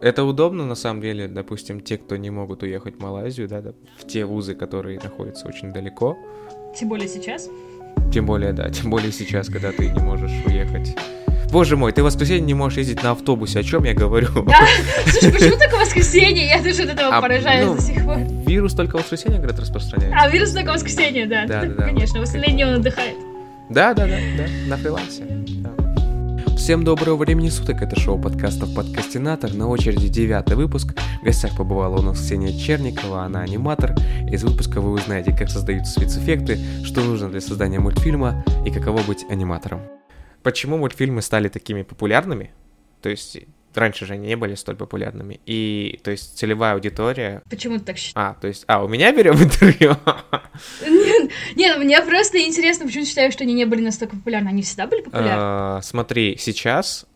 Это удобно, на самом деле, допустим, те, кто не могут уехать в Малайзию, да, в те вузы, которые находятся очень далеко. Тем более сейчас. Тем более, да, тем более сейчас, когда ты не можешь уехать. Боже мой, ты в воскресенье не можешь ездить на автобусе, о чем я говорю? Да, слушай, почему только воскресенье? Я даже от этого А, поражаюсь ну, до сих пор. Вирус только в воскресенье, говорят, распространяется. А, вирус только воскресенье, да. Да, да, да. Конечно, в остальные дни он отдыхает. Да, да, да, да, на фрилансе. Всем доброго времени суток, это шоу подкастов «Подкастинатор», на очереди девятый выпуск. В гостях побывала у нас Ксения Черникова, она аниматор. Из выпуска вы узнаете, как создаются спецэффекты, что нужно для создания мультфильма и каково быть аниматором. Почему мультфильмы стали такими популярными? То есть раньше же они не были столь популярными. И, то есть, целевая аудитория... Почему ты так считаешь? А, то есть... А, у меня берем интервью? Нет, нет, мне просто интересно, почему ты считаешь, что они не были настолько популярны? Они всегда были популярны? А, Смотри, сейчас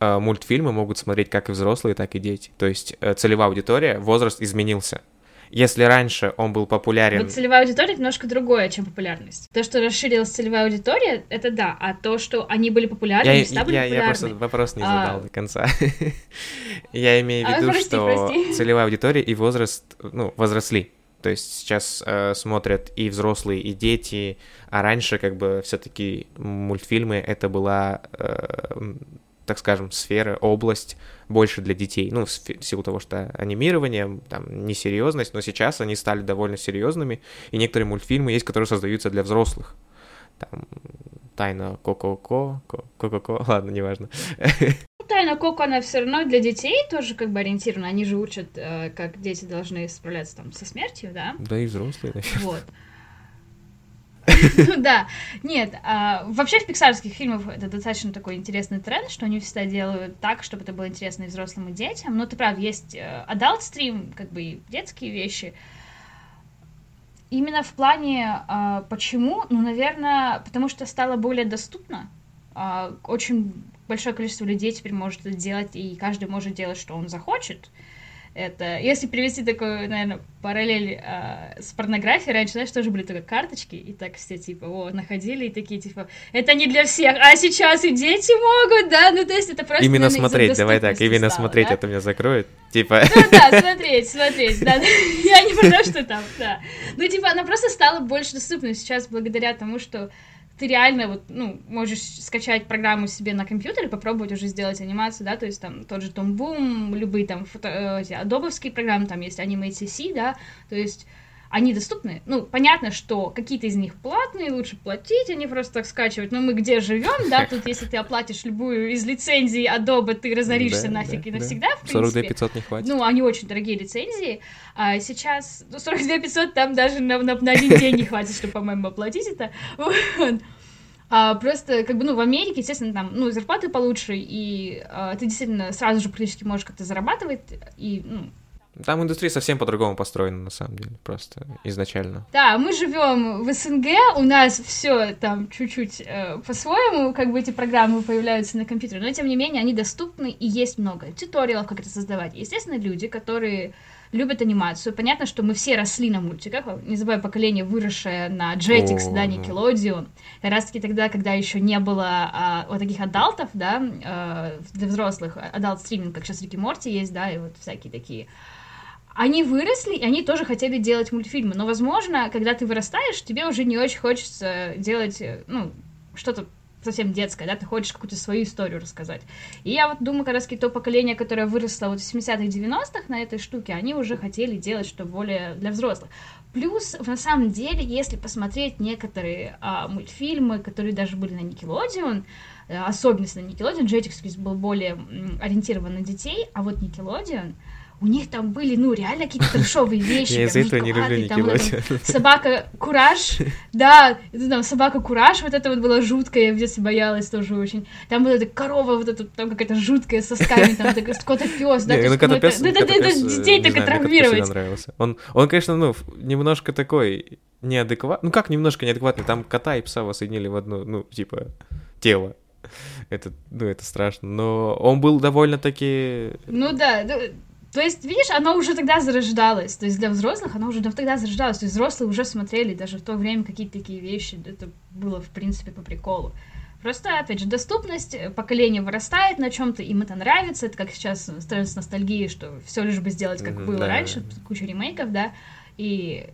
а, мультфильмы могут смотреть как и взрослые, так и дети. То есть э, целевая аудитория, возраст изменился. Если раньше он был популярен... Вот целевая аудитория немножко другое, чем популярность. То, что расширилась целевая аудитория, это да, а то, что они были популярны, Я, всегда были я- я популярны. просто вопрос не А. задал до конца. Я имею в А, виду, прости, что прости. целевая аудитория и возраст, ну, возросли. То есть сейчас э, смотрят и взрослые, и дети, а раньше как бы все-таки мультфильмы это была, э, так скажем, сфера, область больше для детей. Ну, в силу того, что анимирование, там, несерьезность, но сейчас они стали довольно серьезными, и некоторые мультфильмы есть, которые создаются для взрослых. Там, Тайна Коко-Ко, Ко- Ко-Ко-Ко, ладно, неважно. Ну, Тайна Коко, она все равно для детей тоже как бы ориентирована. Они же учат, э, как дети должны справляться там со смертью, да? Да и взрослые, наверное. Вот. Ну да, нет, а, вообще в пиксарских фильмах это достаточно такой интересный тренд, что они всегда делают так, чтобы это было интересно и взрослым, и детям. Но ты прав, есть э, adult стрим, как бы и детские вещи. Именно в плане, а, почему? Ну, наверное, потому что стало более доступно. А, Очень большое количество людей теперь может это делать, и каждый может делать, что он захочет. Это, если привести такую, наверное, параллель а, с порнографией, раньше, знаешь, тоже были только карточки, и так все, типа, вот, находили, и такие, типа, это не для всех, а сейчас и дети могут, да, ну, то есть это просто, Именно наверное, смотреть, давай так, именно стало, смотреть да? это меня закроет. Типа, Ну да, смотреть, смотреть, да. Я не про то, что там, да. Ну, типа, она просто стала больше доступной сейчас благодаря тому, что ты реально вот, ну, можешь скачать программу себе на компьютере, попробовать уже сделать анимацию, да, то есть там тот же Том Бум, любые там фото, э, эти адобовские программы, там есть Animate CC, да, то есть они доступны. Ну, понятно, что какие-то из них платные, лучше платить, а не просто так скачивать. Но мы где живем, да, тут если ты оплатишь любую из лицензий Adobe, ты разоришься Да, нафиг да, и да. навсегда, в 42 принципе. 500 не хватит. Ну, они очень дорогие лицензии. А сейчас, ну, 42 500 там даже на, на, на один день не хватит, чтобы, по-моему, оплатить это. Вот. А, просто, как бы, ну, в Америке, естественно, там, ну, зарплаты получше, и а, ты действительно сразу же практически можешь как-то зарабатывать, и, ну, Там индустрия совсем по-другому построена, на самом деле, просто изначально. Да, мы живем в СНГ, у нас все там чуть-чуть э, по-своему, как бы эти программы появляются на компьютере, но тем не менее они доступны и есть много туториалов, как это создавать. Естественно, люди, которые любят анимацию, понятно, что мы все росли на мультиках, не забывай поколение, выросшее на Jetix, О, да. Nickelodeon, как раз таки тогда, когда еще не было а, вот таких adult ов, да, э, для взрослых, adult стриминг, как сейчас Рик и Морти есть, да, и вот всякие такие они выросли, и они тоже хотели делать мультфильмы. Но, возможно, когда ты вырастаешь, тебе уже не очень хочется делать, э, ну, что-то совсем детское, да, ты хочешь какую-то свою историю рассказать. И я вот думаю, как раз то поколение, которое выросло вот в 70-х, 90-х на этой штуке, они уже хотели делать что более для взрослых. Плюс, на самом деле, если посмотреть некоторые а, мультфильмы, которые даже были на Nickelodeon, э, особенность на Nickelodeon, Jetix был более ориентирован на детей, а вот Nickelodeon, у них там были, ну, реально какие-то трешовые вещи. Я из-за этого не люблю Nickelodeon. Собака Кураж, да, это там собака Кураж, вот это вот было жуткое, я в детстве боялась тоже очень. Там была эта корова, вот эта там какая-то жуткая со сосками, там кота пес, да, ну, ну, Котопес- это- да, да, э, детей так травмировать. Он, он, конечно, ну, немножко такой неадекватный. Ну, как немножко неадекватный? Там кота и пса воссоединили в одно, ну, типа, тело. Это, ну, это страшно. Но он был довольно-таки... Ну да, ну, то есть, видишь, оно уже тогда зарождалось. То есть для взрослых оно уже тогда зарождалось. То есть взрослые уже смотрели даже в то время какие-то такие вещи. Это было, в принципе, по приколу. Просто, опять же, доступность, э, поколение вырастает на чем-то, им это нравится, это как сейчас становится ностальгией, что все лишь бы сделать, как mm-hmm, было да. раньше, куча ремейков, да, и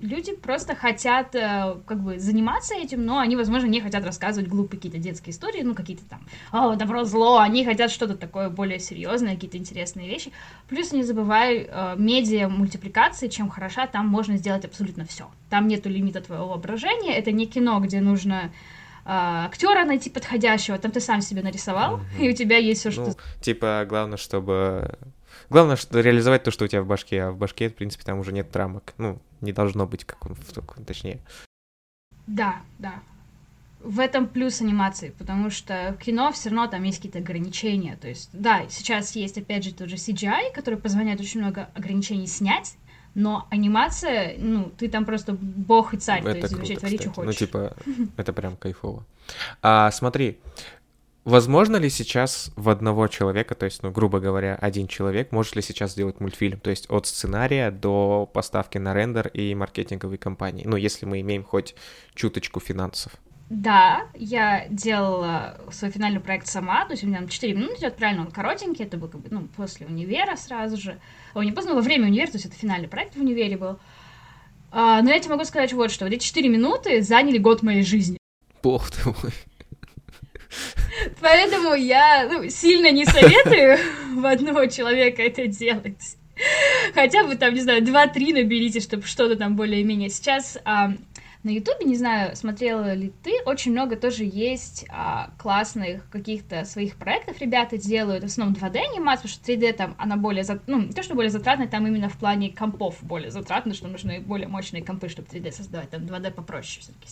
люди просто хотят э, как бы заниматься этим, но они, возможно, не хотят рассказывать глупые какие-то детские истории, ну, какие-то там, о, добро, зло, они хотят что-то такое более серьезное, какие-то интересные вещи. Плюс не забывай, э, медиа мультипликации, чем хороша, там можно сделать абсолютно все. Там нету лимита твоего воображения, это не кино, где нужно э, актера найти подходящего, там ты сам себе нарисовал, mm-hmm. и у тебя есть все, что... Ну, типа, главное, чтобы Главное, что реализовать то, что у тебя в башке, а в башке, в принципе, там уже нет рамок. Ну, не должно быть, как он, точнее. Да, да. В этом плюс анимации, потому что в кино все равно там есть какие-то ограничения. То есть, да, сейчас есть, опять же, тот же CGI, который позволяет очень много ограничений снять, но анимация, ну, ты там просто бог и царь, это то есть круто, вообще твори, что хочешь. Ну, типа, это прям кайфово. А, смотри, Возможно ли сейчас в одного человека, то есть, ну, грубо говоря, один человек, может ли сейчас сделать мультфильм, то есть от сценария до поставки на рендер и маркетинговой кампании, ну, если мы имеем хоть чуточку финансов? Да, я делала свой финальный проект сама, то есть у меня 4 минуты идет, правильно, он коротенький, это был как бы, ну, после универа сразу же. О, не поздно, во время универа, то есть это финальный проект в универе был. А, но я тебе могу сказать вот что, эти 4 минуты заняли год моей жизни. Бог ты мой. Поэтому я ну, сильно не советую в одного человека это делать. Хотя бы там, не знаю, 2-3 наберите, чтобы что-то там более-менее. Сейчас а, на Ютубе, не знаю, смотрела ли ты, очень много тоже есть а, классных каких-то своих проектов ребята делают, в основном 2D-анимацию, потому что 3D там, она более, ну, не то, что более затратная, там именно в плане компов более затратно, что нужны более мощные компы, чтобы 3D создавать, там 2D попроще все-таки.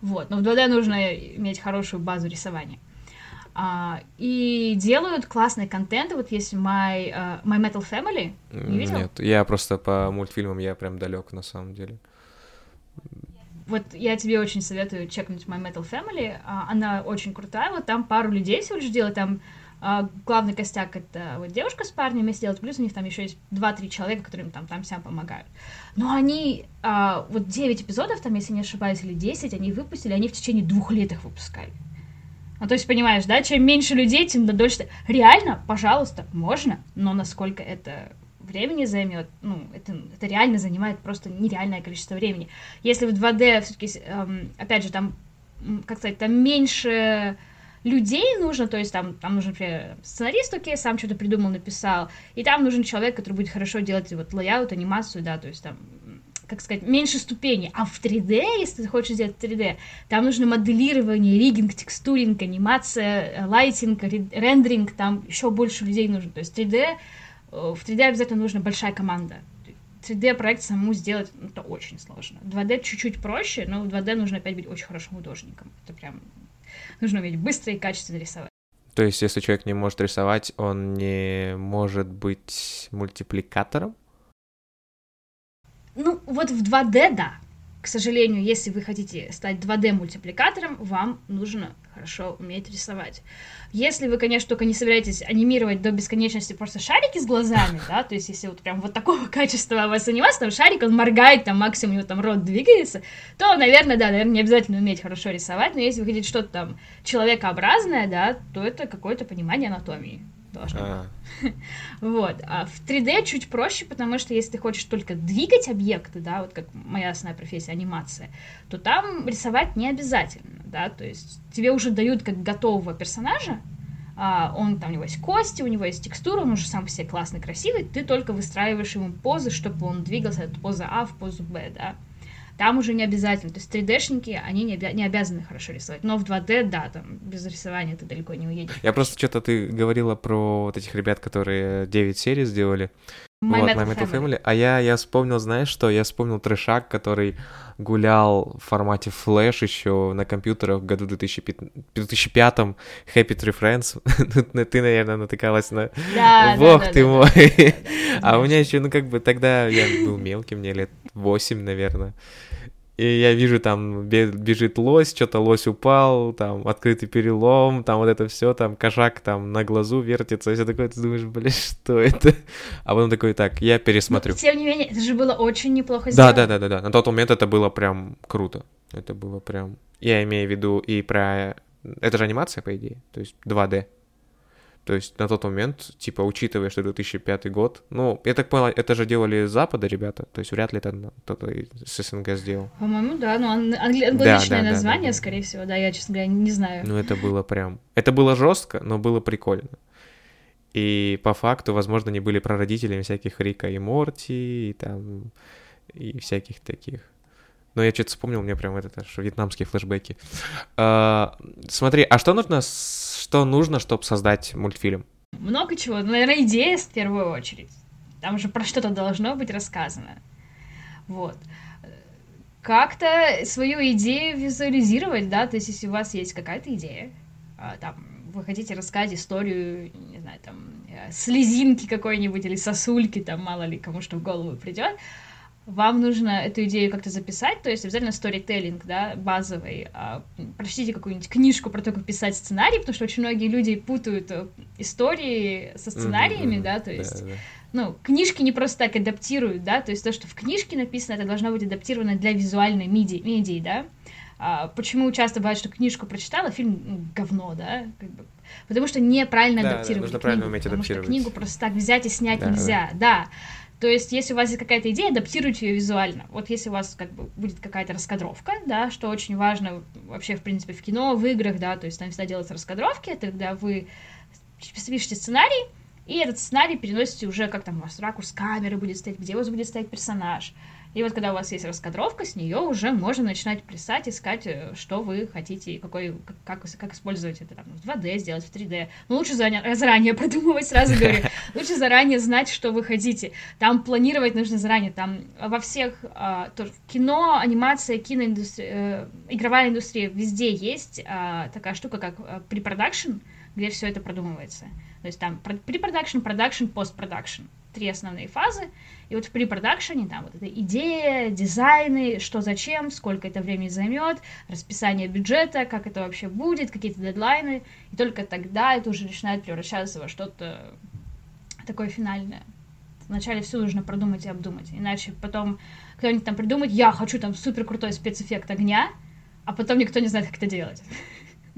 Вот. Но в 2D нужно иметь хорошую базу рисования. А, и делают классный контент. Вот есть My, uh, My Metal Family. Не видел? Нет, я просто по мультфильмам я прям далек на самом деле. Вот я тебе очень советую чекнуть My Metal Family. А, она очень крутая. Вот там пару людей всего лишь делают. Там а, главный костяк это вот девушка с парнем вместе делают, плюс у них там еще есть 2-3 человека, которым там, там всем помогают. Но они, а, вот 9 эпизодов, там, если не ошибаюсь, или 10, они выпустили, они в течение двух лет их выпускали. Ну, то есть, понимаешь, да, чем меньше людей, тем дольше... Реально, пожалуйста, можно, но насколько это времени займет, ну, это, это реально занимает просто нереальное количество времени. Если в 2D все-таки, эм, опять же, там, как сказать, там меньше людей нужно, то есть там, там нужен, например, сценарист, окей, сам что-то придумал, написал, и там нужен человек, который будет хорошо делать вот layout, анимацию, да, то есть там как сказать, меньше ступеней. А в 3D, если ты хочешь сделать 3D, там нужно моделирование, rigging, texturing, анимация, lighting, рендеринг, там еще больше людей нужно. То есть 3D, э, в 3D обязательно нужна большая команда. 3D-проект самому сделать ну, это очень сложно. 2D чуть-чуть проще, но в 2D нужно опять быть очень хорошим художником. Это прям нужно уметь быстро и качественно рисовать. То есть, если человек не может рисовать, он не может быть мультипликатором? Ну, вот в 2D, да. Сожалению, если вы хотите стать 2D-мультипликатором, вам нужно хорошо уметь рисовать. Если вы, конечно, только не собираетесь анимировать до бесконечности просто шарики с глазами, да, то есть если вот прям вот такого качества у вас анимация, там шарик, он моргает, там максимум у него там рот двигается, то, наверное, да, наверное, не обязательно уметь хорошо рисовать, но если вы хотите что-то там человекообразное, да, то это какое-то понимание анатомии а. быть. Вот. А в 3D чуть проще, потому что если ты хочешь только двигать объекты, да, вот как моя основная профессия анимация, то там рисовать не обязательно, да, то есть тебе уже дают как готового персонажа, а, он там у него есть кости, у него есть текстура, он уже сам по себе классный, красивый, ты только выстраиваешь ему позы, чтобы он двигался от позы А в позу Б, да. Там уже не обязательно. То есть 3D-шники, они не, обя- не обязаны хорошо рисовать. Но в 2D, да, там без рисования ты далеко не уедешь. Я просто что-то ты говорила про вот этих ребят, которые 9 серий сделали. My вот, Metal, My Metal Family. Family. А я, я вспомнил, знаешь что? Я вспомнил трешак, который гулял в формате Flash еще на компьютерах в году 2005, 2005 Happy Tree Friends. Ну, ты, наверное, натыкалась на... Да, Бог да, ты да, мой! Да, да, да, а у меня еще, ну, как бы тогда я был мелким, мне лет 8, наверное. И я вижу, там бежит лось, что-то лось упал, там открытый перелом, там вот это все, там кошак там на глазу вертится, и все такое, ты думаешь, блин, что это? А потом такой, так, я пересмотрю. Но, тем не менее, это же было очень неплохо сделано. Да, да, да, да, да. На тот момент это было прям круто. Это было прям... Я имею в виду и про Это же анимация, по идее, то есть 2D. То есть на тот момент, типа, учитывая, что 2005 год, ну, я так понял, это же делали с Запада ребята, то есть вряд ли это кто-то с СНГ сделал. По-моему, да, ну, ан- англи- англоязычное да, да, название, да, да, да. скорее всего, да, я, честно говоря, не знаю. Ну, это было прям... Это было жестко, но было прикольно. И по факту, возможно, они были прародителями всяких Рика и Морти, и там, и всяких таких. Но я что-то вспомнил, мне прям это аж вьетнамские флешбеки. А, смотри, а что нужно, что нужно, чтобы создать мультфильм? Много чего. Наверное, идея в первую очередь. Там же про что-то должно быть рассказано. Вот. Как-то свою идею визуализировать, да, то есть если у вас есть какая-то идея, а, там, вы хотите рассказать историю, не знаю, там, э, слезинки какой-нибудь или сосульки, там, мало ли кому что в голову придет, вам нужно эту идею как-то записать, то есть обязательно сторителлинг, да, базовый. А, прочтите какую-нибудь книжку про то, как писать сценарий, потому что очень многие люди путают э, истории со сценариями, mm-hmm, да, то есть... Да, да. Ну, книжки не просто так адаптируют, да, то есть то, что в книжке написано, это должно быть адаптировано для визуальной меди- медии, да. А, почему часто бывает, что книжку прочитала, фильм ну, говно, да, как бы, потому что неправильно да, адаптировали да, нужно книгу, правильно уметь потому что книгу просто так взять и снять да, нельзя, да. да. То есть, если у вас есть какая-то идея, адаптируйте ее визуально. Вот если у вас как бы будет какая-то раскадровка, да, что очень важно вообще, в принципе, в кино, в играх, да, то есть там всегда делаются раскадровки, это когда вы пишете сценарий, и этот сценарий переносите уже, как там у вас ракурс камеры будет стоять, где у вас будет стоять персонаж, и вот когда у вас есть раскадровка, с нее уже можно начинать плясать, искать, э, что вы хотите, какой, как, как использовать это там, в 2D сделать, в 3D. Но лучше заранее, заранее продумывать, сразу говорю. Лучше заранее знать, что вы хотите. Там планировать нужно заранее. Там во всех, а, тоже, кино, анимация, киноиндустрия, э, игровая индустрия, везде есть а, такая штука, как а, препродакшн, где все это продумывается. То есть там препродакшн, продакшн, постпродакшн. Три основные фазы. И вот в препродакшене там вот эта идея, дизайны, что зачем, сколько это времени займет, расписание бюджета, как это вообще будет, какие-то дедлайны. И только тогда это уже начинает превращаться во что-то такое финальное. Вначале все нужно продумать и обдумать. Иначе потом кто-нибудь там придумает, я хочу там супер крутой спецэффект огня, а потом никто не знает, как это делать.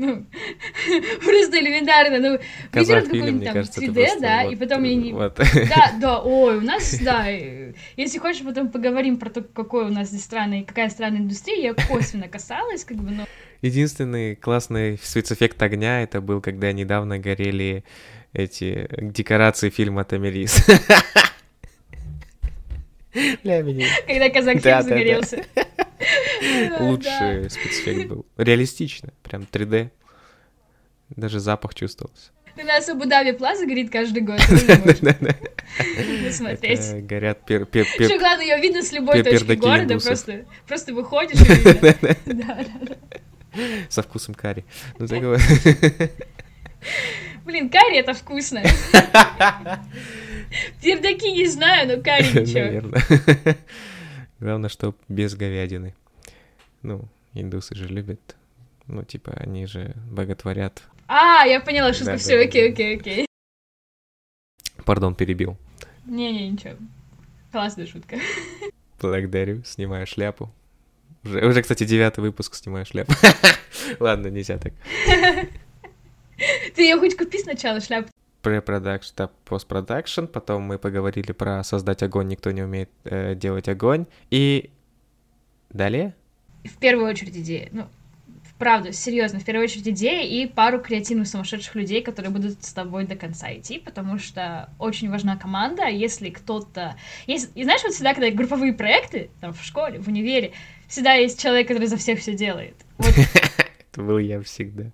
Ну, просто элементарно. Ну, выдерут какой-нибудь там кажется, 3D, да, вот, и потом я не... Вот. Да, да, ой, у нас, да, если хочешь, потом поговорим про то, какой у нас здесь странный, какая странная индустрия, я косвенно касалась, как бы, но... Единственный классный спецэффект огня это был, когда недавно горели эти декорации фильма Тамирис. Когда казак загорелся. Лучший спецэффект был. Реалистично, прям 3D. Даже запах чувствовался. У нас Абу-Даби Плаза горит каждый год. Смотреть. Горят пер... Что главное, ее видно с любой точки города, просто, просто выходишь и Да, да, Со вкусом карри. Ну, Блин, карри это вкусно. Пердаки не знаю, но карри ничего. Наверное. Главное, что без говядины. Ну, индусы же любят. Ну, типа, они же боготворят. А, я поняла, что да, все, да, окей, окей, окей. Пардон, перебил. Не-не, ничего. Классная шутка. Благодарю, снимаю шляпу. Уже, уже, кстати, девятый выпуск снимаю шляпу. Ладно, нельзя так. Ты ее хоть купи сначала шляпу препродакшн, да, постпродакшн, потом мы поговорили про создать огонь, никто не умеет э, делать огонь, и далее? В первую очередь идея, ну, правда, серьезно, в первую очередь идея и пару креативных сумасшедших людей, которые будут с тобой до конца идти, потому что очень важна команда, если кто-то... Есть... И знаешь, вот всегда, когда групповые проекты, там, в школе, в универе, всегда есть человек, который за всех все делает. Это был я всегда.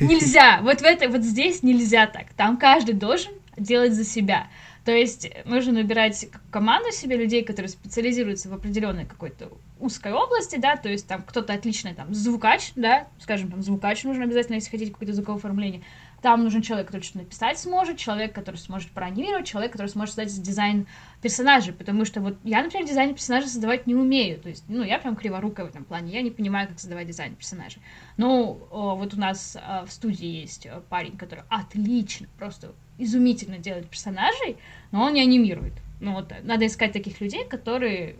Нельзя. Вот в это, вот здесь нельзя так. Там каждый должен делать за себя. То есть нужно набирать команду себе людей, которые специализируются в определенной какой-то узкой области, да, то есть там кто-то отличный там звукач, да, скажем, там звукач нужно обязательно, если хотите какое-то звуковое оформление. Там нужен человек, который что-то написать сможет, человек, который сможет проанимировать, человек, который сможет создать дизайн персонажей, потому что вот я, например, дизайн персонажей создавать не умею, то есть, ну, я прям криворукая в этом плане, я не понимаю, как создавать дизайн персонажей. О, вот у нас о, в студии есть парень, который отлично, просто изумительно делает персонажей, но он не анимирует. Ну вот, надо искать таких людей, которые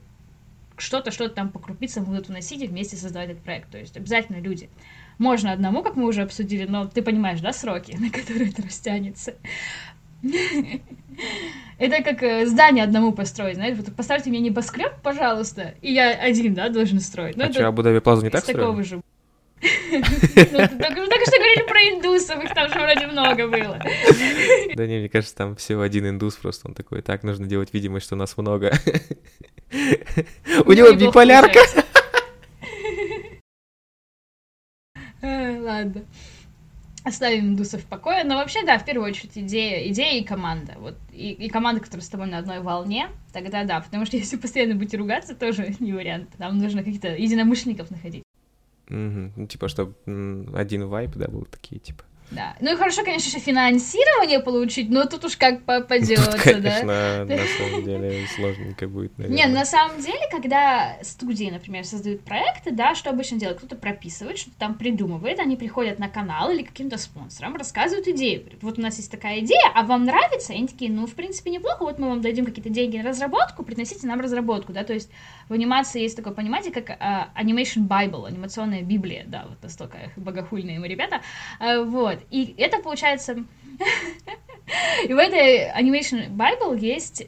что-то, что-то там по крупицам будут вносить и вместе создавать этот проект. То есть обязательно люди. Можно одному, как мы уже обсудили, но ты понимаешь, да, сроки, на которые это растянется. Это как э, здание одному построить, знаешь, вот поставьте мне небоскреб, пожалуйста, и я один, да, должен строить. Ну, а что, Абу-Даби Плазу не так строили? такого же. Ну, только что говорили про индусов, их там же вроде много было. Да не, мне кажется, там всего один индус, просто он такой, так, нужно делать видимость, что нас много. У него биполярка. Э, ладно оставим индусов в покое. Но вообще, да, в первую очередь идея, идея и команда. Вот, и, и команда, которая с тобой на одной волне, тогда да, потому что если постоянно будете ругаться, тоже не вариант. Там нужно каких-то единомышленников находить. Угу. Ну, типа, чтобы один вайп, да, был такие, типа. Да. Ну и хорошо, конечно же, финансирование получить, но тут уж как попадется, тут, конечно, да. на самом деле сложненько будет, наверное. Не, на самом деле, когда студии, например, создают проекты, да, что обычно делают? Кто-то прописывает, что-то там придумывает, они приходят на канал или каким-то спонсорам, рассказывают идею. Вот у нас есть такая идея, а вам нравится? И они такие, ну, в принципе, неплохо, вот мы вам дадим какие-то деньги на разработку, приносите нам разработку, да, то есть в анимации есть такое понятие, как uh, Animation Bible, анимационная Библия, да, вот настолько богохульные мы ребята, uh, вот, и это получается... И в этой Animation Bible есть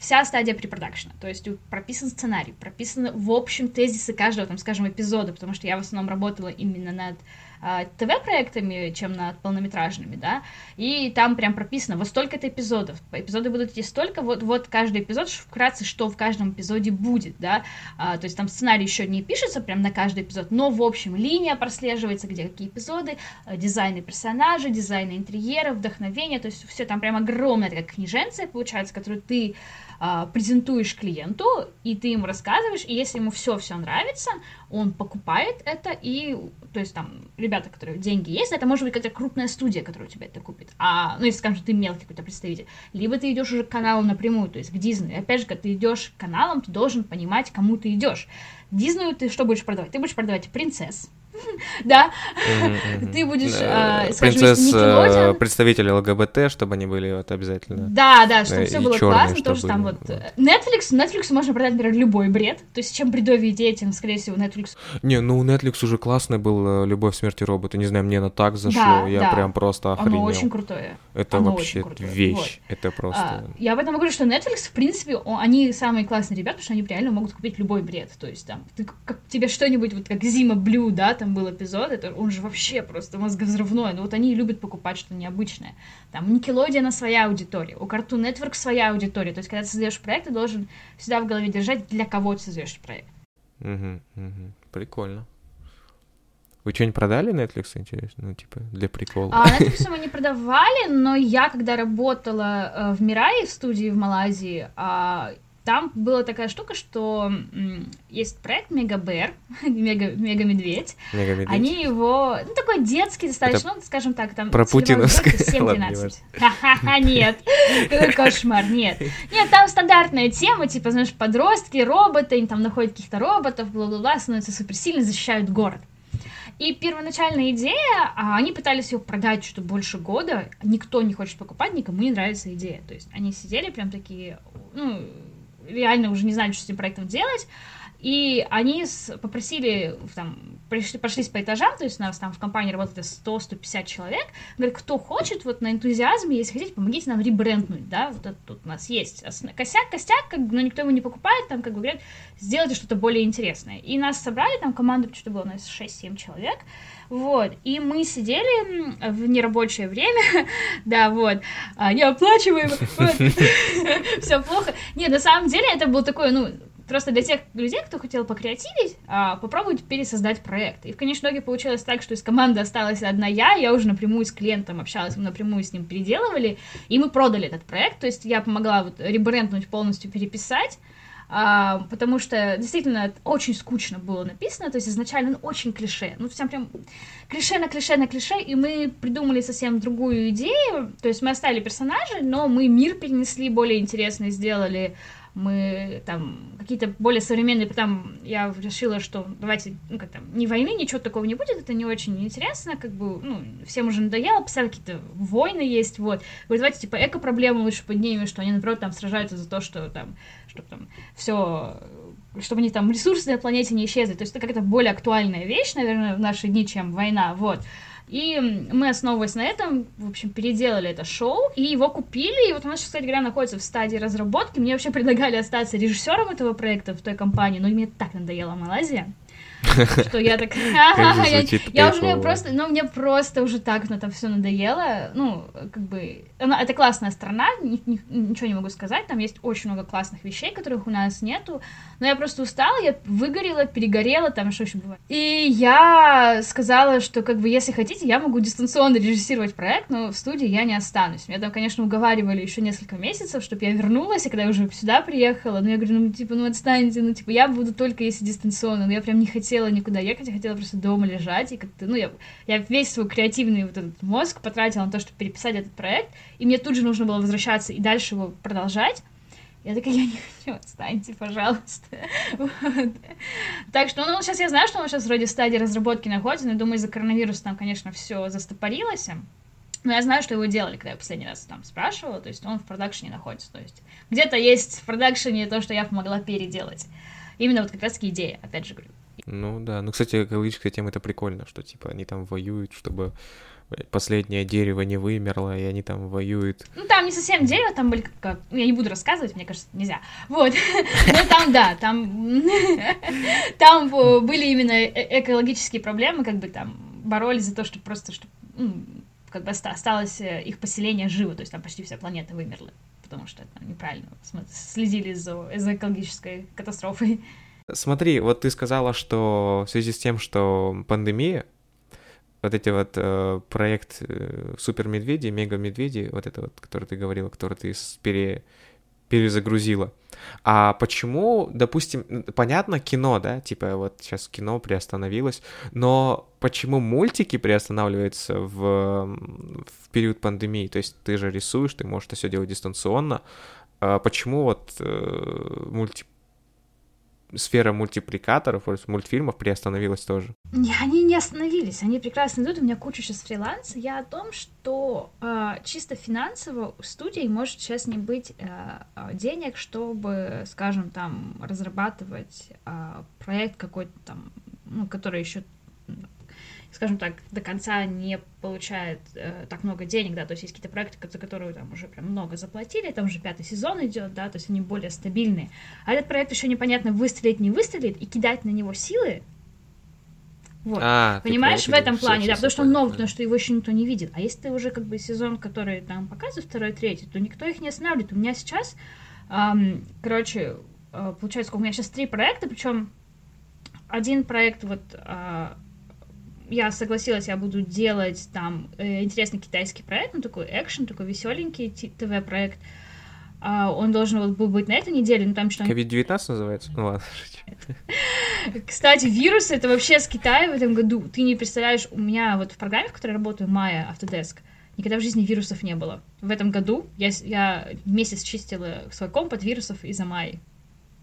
вся стадия препродакшена, то есть прописан сценарий, прописаны в общем тезисы каждого, там, скажем, эпизода, потому что я в основном работала именно над а, ТВ-проектами, чем над полнометражными, да, и там прям прописано, вот столько-то эпизодов, эпизоды будут идти столько, вот, вот каждый эпизод, вкратце, что в каждом эпизоде будет, да, а, то есть там сценарий еще не пишется прям на каждый эпизод, но в общем линия прослеживается, где какие эпизоды, а, дизайны персонажей, дизайны интерьеров, вдохновение, то есть все там прям огромная такая книженция получается, которую ты а, презентуешь клиенту, и ты ему рассказываешь, и если ему все-все нравится, он покупает это, и, то есть там, ребята, которые деньги есть, это может быть какая-то крупная студия, которая у тебя это купит, а, ну, если, скажем, ты мелкий какой-то представитель, либо ты идешь уже к каналу напрямую, то есть к Дисней, опять же, когда ты идешь к каналам, ты должен понимать, кому ты идешь. Диснею ты что будешь продавать? Ты будешь продавать принцесс, да, ты будешь, а, Принцесс, э, представители ЛГБТ, чтобы они были вот обязательно. Да, да, чтобы все было классно, тоже там вот. Netflix, Netflix можно продать, например, любой бред, то есть чем бредовее идея, тем, скорее всего, Netflix. Не, ну у Netflix уже классный был э, «Любовь, смерти робота», не знаю, мне на так зашло, я прям просто охренел. Оно очень крутое. Это вообще вещь, это просто... А, я об этом говорю, что Netflix, в принципе, они самые классные ребята, потому что они реально могут купить любой бред, то есть там, тебе что-нибудь, вот как Зима Блю, да, там был эпизод, это он же вообще просто мозговзрывной. Но вот они любят покупать что-то необычное. Там у Nickelodeon своя аудитория, у Cartoon Network своя аудитория. То есть, когда ты создаешь проект, ты должен всегда в голове держать, для кого ты создаешь проект. Угу, угу. Прикольно. Вы что-нибудь продали Netflix, интересно? Ну, типа, для прикола. А, Netflix мы не продавали, но я, когда работала э, в Мирае, в студии в Малайзии, э, там была такая штука, что есть проект Мегабер, Мега, Мега Медведь. Мега Медведь. Они его, ну такой детский достаточно, Это ну, скажем так, там... Про Путиновское. 7-12. Ха-ха-ха, нет. Кошмар, нет. Нет, там стандартная тема, типа, знаешь, подростки, роботы, они там находят каких-то роботов, бла-бла-бла, становятся суперсильны, защищают город. И первоначальная идея, а, они пытались ее продать что больше года, никто не хочет покупать, никому не нравится идея. То есть они сидели прям такие, ну, реально уже не знали, что с этим проектом делать. И они попросили, там, пришли, прошлись по этажам, то есть у нас там в компании работает 100-150 человек, говорят, кто хочет, вот на энтузиазме, если хотите, помогите нам ребренднуть, да, вот это тут у нас есть косяк, костяк, как, но никто его не покупает, там, как бы говорят, сделайте что-то более интересное. И нас собрали, там команда, что-то было у нас 6-7 человек, вот, и мы сидели в нерабочее время, да, вот, а, не оплачиваем, все плохо. Нет, на самом деле это был такой, ну, просто для тех людей, кто хотел покреативить, а, попробовать пересоздать проект. И в конечном итоге получилось так, что из команды осталась одна я, я уже напрямую с клиентом общалась, мы напрямую с ним переделывали, и мы продали этот проект, то есть я помогла вот ребренднуть, полностью переписать, а, потому что действительно очень скучно было написано, то есть изначально ну, очень клише, ну всем прям клише на клише на клише, и мы придумали совсем другую идею, то есть мы оставили персонажей, но мы мир перенесли более интересный, сделали мы там какие-то более современные, потом я решила, что давайте, ну, как там, ни войны, ничего такого не будет, это не очень интересно, как бы, ну, всем уже надоело, постоянно какие-то войны есть, вот. Говорит, давайте, типа, эко-проблемы лучше поднимем, что они, наоборот, там сражаются за то, что там, чтобы там все чтобы они там ресурсы на планете не исчезли. То есть это какая-то более актуальная вещь, наверное, в наши дни, чем война, вот. И мы, основываясь на этом, в общем, переделали это шоу, и его купили, и вот у нас сейчас, кстати говоря, находится в стадии разработки. Мне вообще предлагали остаться режиссером этого проекта в той компании, но мне так надоела Малайзия. Что я так... Я уже просто... Ну, мне просто уже так на там все надоело. Ну, как бы... Это классная страна, ничего не могу сказать. Там есть очень много классных вещей, которых у нас нету. Но я просто устала, я выгорела, перегорела, там что еще бывает. И я сказала, что, как бы, если хотите, я могу дистанционно режиссировать проект, но в студии я не останусь. Меня там, конечно, уговаривали еще несколько месяцев, чтобы я вернулась, и когда я уже сюда приехала, но я говорю, ну, типа, ну, отстаньте, ну, типа, я буду только если дистанционно, но я прям не хотела никуда ехать, я хотела просто дома лежать, и как-то, ну, я, я весь свой креативный вот этот мозг потратила на то, чтобы переписать этот проект, и мне тут же нужно было возвращаться и дальше его продолжать. Я такая, я не хочу, отстаньте, пожалуйста. Вот. Так что, ну, сейчас я знаю, что он сейчас вроде в стадии разработки находится, но думаю, из-за коронавируса там, конечно, все застопорилось. Но я знаю, что его делали, когда я последний раз там спрашивала, то есть он в продакшене находится, то есть где-то есть в продакшене то, что я помогла переделать. Именно вот как раз-таки идея, опять же говорю. Ну да, ну, кстати, экологическая тема это прикольно, что типа они там воюют, чтобы последнее дерево не вымерло, и они там воюют. Ну, там не совсем дерево, там были как... Ну, я не буду рассказывать, мне кажется, нельзя. Вот. Но там, да, там... Там были именно э, экологические проблемы, как бы там боролись за то, чтобы просто, чтобы ну, как бы осталось э, их поселение живо, то есть там почти вся планета вымерла, потому что это неправильно следили за, за экологической катастрофой. Смотри, вот ты сказала, что в связи с тем, что пандемия, вот эти вот э, проект э, Супер Медведи, Мега Медведи, вот это вот, который ты говорила, который ты пере, перезагрузила. А почему, допустим, понятно, кино, да, типа вот сейчас кино приостановилось, но почему мультики приостанавливаются в, в период пандемии? То есть ты же рисуешь, ты можешь это все делать дистанционно. А почему вот э, мульти сфера мультипликаторов, мультфильмов приостановилась тоже. Они не остановились, они прекрасно идут. У меня куча сейчас фриланса. Я о том, что э, чисто финансово у студии может сейчас не быть э, денег, чтобы, скажем, там разрабатывать э, проект какой-то там, ну, который еще скажем так, до конца не получает э, так много денег, да, то есть есть какие-то проекты, за которые там уже прям много заплатили, там уже пятый сезон идет, да, то есть они более стабильные. А этот проект еще непонятно, выстрелит, не выстрелит, и кидать на него силы, вот. А, Понимаешь, в этом плане, все, да, потому что он новый, потому что его еще никто не видит. А если ты уже как бы сезон, который там показывает второй, третий, то никто их не останавливает. У меня сейчас, эм, короче, э, получается, у меня сейчас три проекта, причем один проект вот э, я согласилась, я буду делать там э, интересный китайский проект, ну такой экшен, такой веселенький ТВ-проект. А, он должен был быть на этой неделе, но там что-то... COVID-19 называется? Ну ладно. Кстати, вирус это вообще с Китая в этом году. Ты не представляешь, у меня вот в программе, в которой работаю, Майя Autodesk, никогда в жизни вирусов не было. В этом году я, я месяц чистила свой комп от вирусов из-за Майи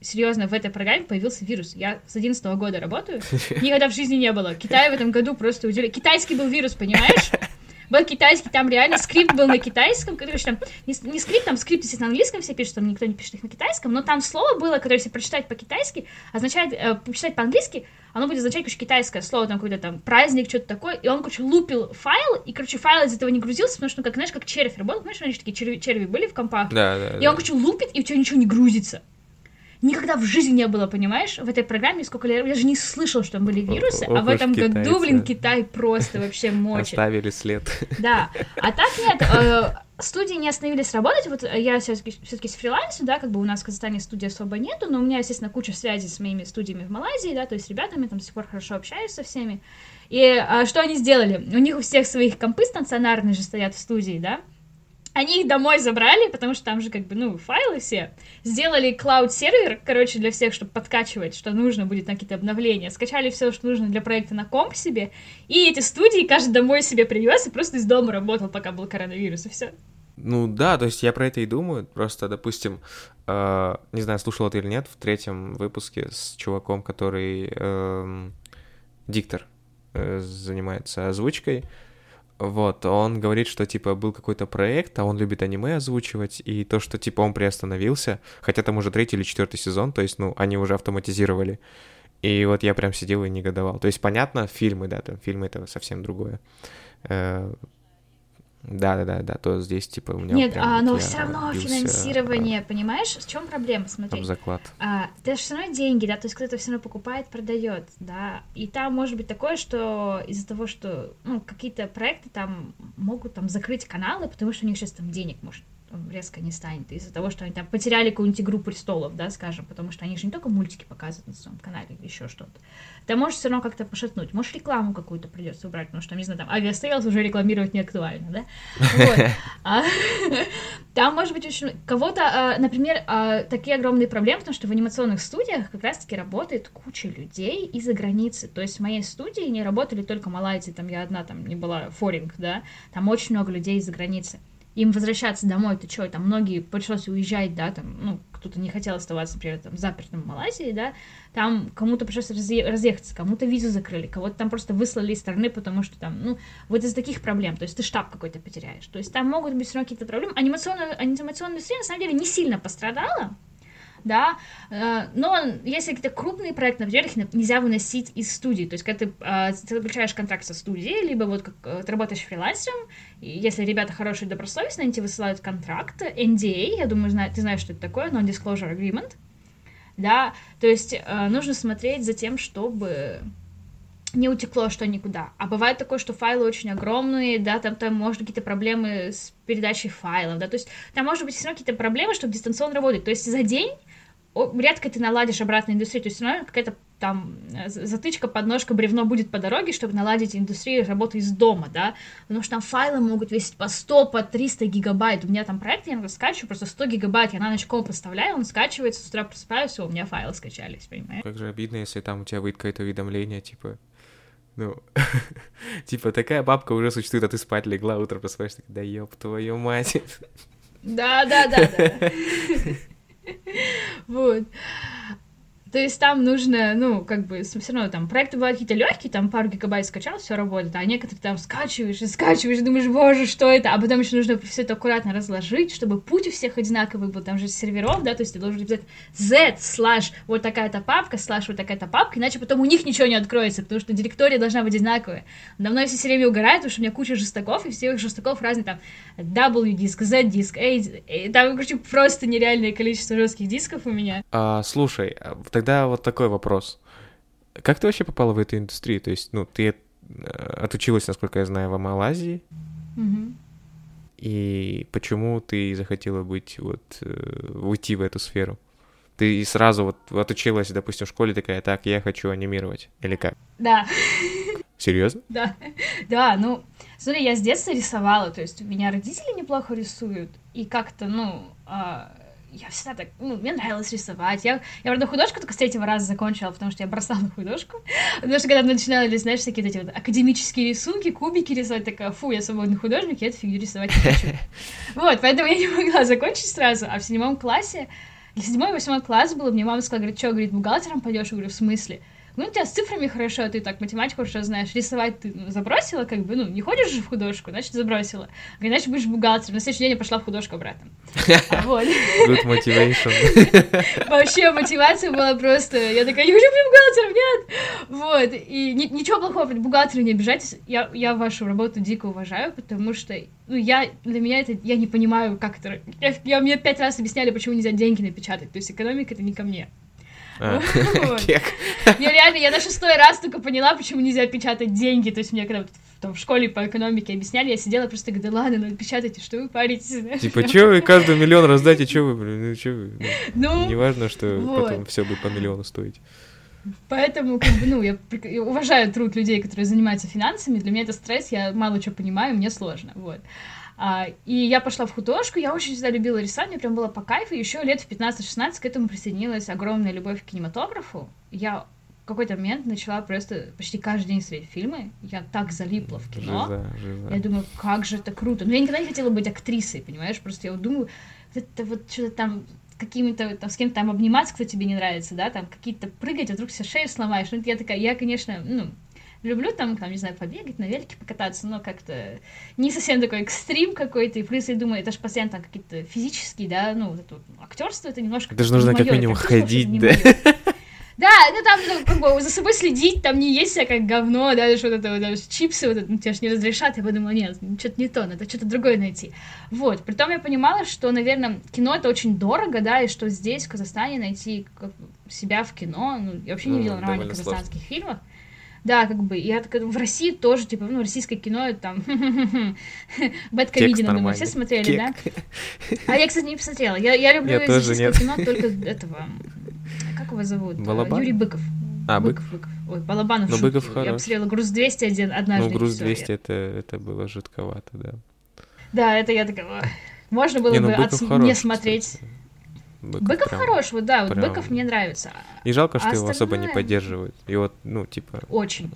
серьезно, в этой программе появился вирус. Я с 11 года работаю, никогда в жизни не было. Китай в этом году просто удивляет. Китайский был вирус, понимаешь? Был китайский, там реально скрипт был на китайском, короче, там, не, не скрипт, там скрипт, естественно, на английском все пишут, там никто не пишет их на китайском, но там слово было, которое, если прочитать по-китайски, означает, э, прочитать по-английски, оно будет означать, короче, китайское слово, там какой-то там праздник, что-то такое, и он, короче, лупил файл, и, короче, файл из этого не грузился, потому что, ну, как, знаешь, как червь работал, знаешь, раньше такие черви, черви были в компах, да, да, и он, короче, лупит, и у тебя ничего не грузится никогда в жизни не было, понимаешь, в этой программе, сколько лет, я даже не слышал, что там были вирусы, О, а в этом китайцы. году, блин, Китай просто вообще мочит. Оставили след. Да, а так нет, э, студии не остановились работать, вот я все-таки все с фрилансе, да, как бы у нас в Казахстане студии особо нету, но у меня, естественно, куча связей с моими студиями в Малайзии, да, то есть с ребятами там до сих пор хорошо общаюсь со всеми, и а, что они сделали? У них у всех своих компы стационарные же стоят в студии, да, они их домой забрали, потому что там же как бы, ну, файлы все. Сделали клауд-сервер, короче, для всех, чтобы подкачивать, что нужно будет на какие-то обновления. Скачали все, что нужно для проекта на комп себе. И эти студии каждый домой себе привез и просто из дома работал, пока был коронавирус, и все. Ну да, то есть я про это и думаю. Просто, допустим, э, не знаю, слушал ты или нет, в третьем выпуске с чуваком, который э, диктор э, занимается озвучкой. Вот, он говорит, что, типа, был какой-то проект, а он любит аниме озвучивать, и то, что, типа, он приостановился, хотя там уже третий или четвертый сезон, то есть, ну, они уже автоматизировали. И вот я прям сидел и негодовал. То есть, понятно, фильмы, да, там фильмы это совсем другое. Да, да, да, да, то здесь типа у меня. Нет, прям, а, но все равно бился, финансирование, а, понимаешь, в чем проблема? Смотри. Там заклад. А, это же все равно деньги, да, то есть кто-то все равно покупает, продает, да. И там может быть такое, что из-за того, что ну, какие-то проекты там могут там закрыть каналы, потому что у них сейчас там денег может резко не станет из-за того, что они там потеряли какую-нибудь игру престолов, да, скажем, потому что они же не только мультики показывают на своем канале или еще что-то. Ты можешь все равно как-то пошатнуть. Может, рекламу какую-то придется убрать, потому что, не знаю, там Aviasales уже рекламировать не актуально, да? А, там может быть очень... Кого-то, а, например, а, такие огромные проблемы, потому что в анимационных студиях как раз-таки работает куча людей из-за границы. То есть в моей студии не работали только малайцы, там я одна там не была, foreign, да? Там очень много людей из-за границы им возвращаться домой, ты что, там многие пришлось уезжать, да, там, ну, кто-то не хотел оставаться, например, там, запертым в Малайзии, да, там кому-то пришлось разъе- разъехаться, кому-то визу закрыли, кого-то там просто выслали из страны, потому что там, ну, вот из таких проблем, то есть ты штаб какой-то потеряешь, то есть там могут быть все равно какие-то проблемы. Анимационная, анимационная индустрия, на самом деле, не сильно пострадала, да, э, но если какие-то крупные проекты, например, их нельзя выносить из студии, то есть когда ты, э, заключаешь контракт со студией, либо вот как э, ты работаешь фрилансером, если ребята хорошие и добросовестные, они тебе высылают контракт, NDA, я думаю, ты знаешь, что это такое, Non-Disclosure Agreement, да, то есть нужно смотреть за тем, чтобы не утекло что никуда. А бывает такое, что файлы очень огромные, да, там, там может какие-то проблемы с передачей файлов, да, то есть там может быть все равно какие-то проблемы, чтобы дистанционно работать. То есть за день редко ты наладишь обратную индустрию, то есть все равно какая-то там э, затычка, подножка, бревно будет по дороге, чтобы наладить индустрию работы из дома, да, потому что там файлы могут весить по 100, по 300 гигабайт, у меня там проект, я скачиваю просто 100 гигабайт, я на ночь комп поставляю, он скачивается, с утра просыпаюсь, у меня файлы скачались, понимаешь? Как же обидно, если там у тебя выйдет какое-то уведомление, типа, ну, типа, такая бабка уже существует, а ты спать легла, утро просыпаешься, да ёб твою мать. Да, да, да, да. Вот. То есть там нужно, ну, как бы, все равно там проекты бывают какие-то легкие, там пару гигабайт скачал, все работает, а некоторые там скачиваешь и скачиваешь, и думаешь, боже, что это, а потом еще нужно все это аккуратно разложить, чтобы путь у всех одинаковый был, там же серверов, да, то есть ты должен написать z слэш вот такая-то папка, слэш вот такая-то папка, иначе потом у них ничего не откроется, потому что директория должна быть одинаковая. Давно все все время угорают, потому что у меня куча жестоков, и всех жестоков разные там W-диск, Z-диск, A, там, короче, просто нереальное количество жестких дисков у меня. А, слушай, а Тогда вот такой вопрос. Как ты вообще попала в эту индустрию? То есть, ну, ты э, отучилась, насколько я знаю, в Малайзии. Mm-hmm. И почему ты захотела быть вот э, уйти в эту сферу? Ты сразу вот отучилась, допустим, в школе такая, так, я хочу анимировать, или как? Да. Серьезно? Да. Да, ну, смотри, я с детства рисовала, то есть у меня родители неплохо рисуют, и как-то, ну, а, я всегда так, ну, мне нравилось рисовать. Я, я правда, художку только с третьего раза закончила, потому что я бросала художку. Потому что когда начинали, знаешь, всякие эти вот академические рисунки, кубики рисовать, такая, фу, я свободный художник, я эту фигню рисовать не хочу. Вот, поэтому я не могла закончить сразу, а в седьмом классе, седьмой, восьмой класс был, мне мама сказала, говорит, что, говорит, бухгалтером пойдешь? Я говорю, в смысле? Ну, у тебя с цифрами хорошо, ты так математику хорошо знаешь, рисовать ты забросила, как бы, ну, не ходишь же в художку, значит, забросила. А иначе будешь бухгалтером. На следующий день я пошла в художку обратно. Вот. Good motivation. Вообще, мотивация была просто... Я такая, я хочу быть бухгалтером, нет! Вот. И ничего плохого, бухгалтера не обижайтесь. Я, я вашу работу дико уважаю, потому что ну, я, для меня это, я не понимаю, как это... Я, я, мне пять раз объясняли, почему нельзя деньги напечатать. То есть экономика — это не ко мне. А, кек. Я реально, я на шестой раз только поняла, почему нельзя печатать деньги. То есть мне когда там в школе по экономике объясняли, я сидела просто говорю, да ладно, ну печатайте, что вы паритесь. Типа, что вы каждую миллион раздайте, что вы, блин, ну что вы. Ну, не важно, что потом все будет по миллиону стоить. Поэтому, как бы, ну, я уважаю труд людей, которые занимаются финансами. Для меня это стресс, я мало что понимаю, мне сложно, вот. А, и я пошла в художку, я очень всегда любила рисовать, мне прям было по кайфу, еще лет в 15-16 к этому присоединилась огромная любовь к кинематографу. Я какой-то момент начала просто почти каждый день смотреть фильмы. Я так залипла в кино. Жиза, жиза. Я думаю, как же это круто. Но я никогда не хотела быть актрисой, понимаешь? Просто я вот думаю, это вот что-то там какими-то там с кем-то там обниматься, кто тебе не нравится, да, там какие-то прыгать, а вдруг себе шею сломаешь. Ну, я такая, я, конечно, ну, люблю там, там, не знаю, побегать, на велике покататься, но как-то не совсем такой экстрим какой-то, и плюс я думаю, это же постоянно там какие-то физические, да, ну, вот это вот актерство, это немножко... Это же нужно как минимум ходить, да? Да, ну там ну, как бы за собой следить, там не есть всякое говно, да, что-то вот это, вот, даже чипсы, вот это, ну, тебе ж не разрешат, я подумала, нет, что-то не то, надо что-то другое найти. Вот, притом я понимала, что, наверное, кино это очень дорого, да, и что здесь, в Казахстане, найти как себя в кино, ну, я вообще не Ну, видела нормальных казахстанских фильмов. Да, как бы, я такая, в России тоже, типа, ну, российское кино, это там, Бэт Комедиан, думаю, все смотрели, Кек. да? А я, кстати, не посмотрела. Я, я люблю Я российское кино только этого, как его зовут? Балабан? Юрий Быков. А, Быков, Быков. Ой, Балабанов Ну, шутки. Быков Я хорош. посмотрела «Груз 200» один, однажды. Ну, груз всё, 200 я- это, это было жутковато, да. Да, это я такая... Можно было Не, ну бы Быков отс- хорош, не смотреть. кстати. Быков, Быков прям- хорош, вот да, вот прям- Быков мне нравится. И жалко, что А его особо не поддерживают. И вот, ну, типа, Очень,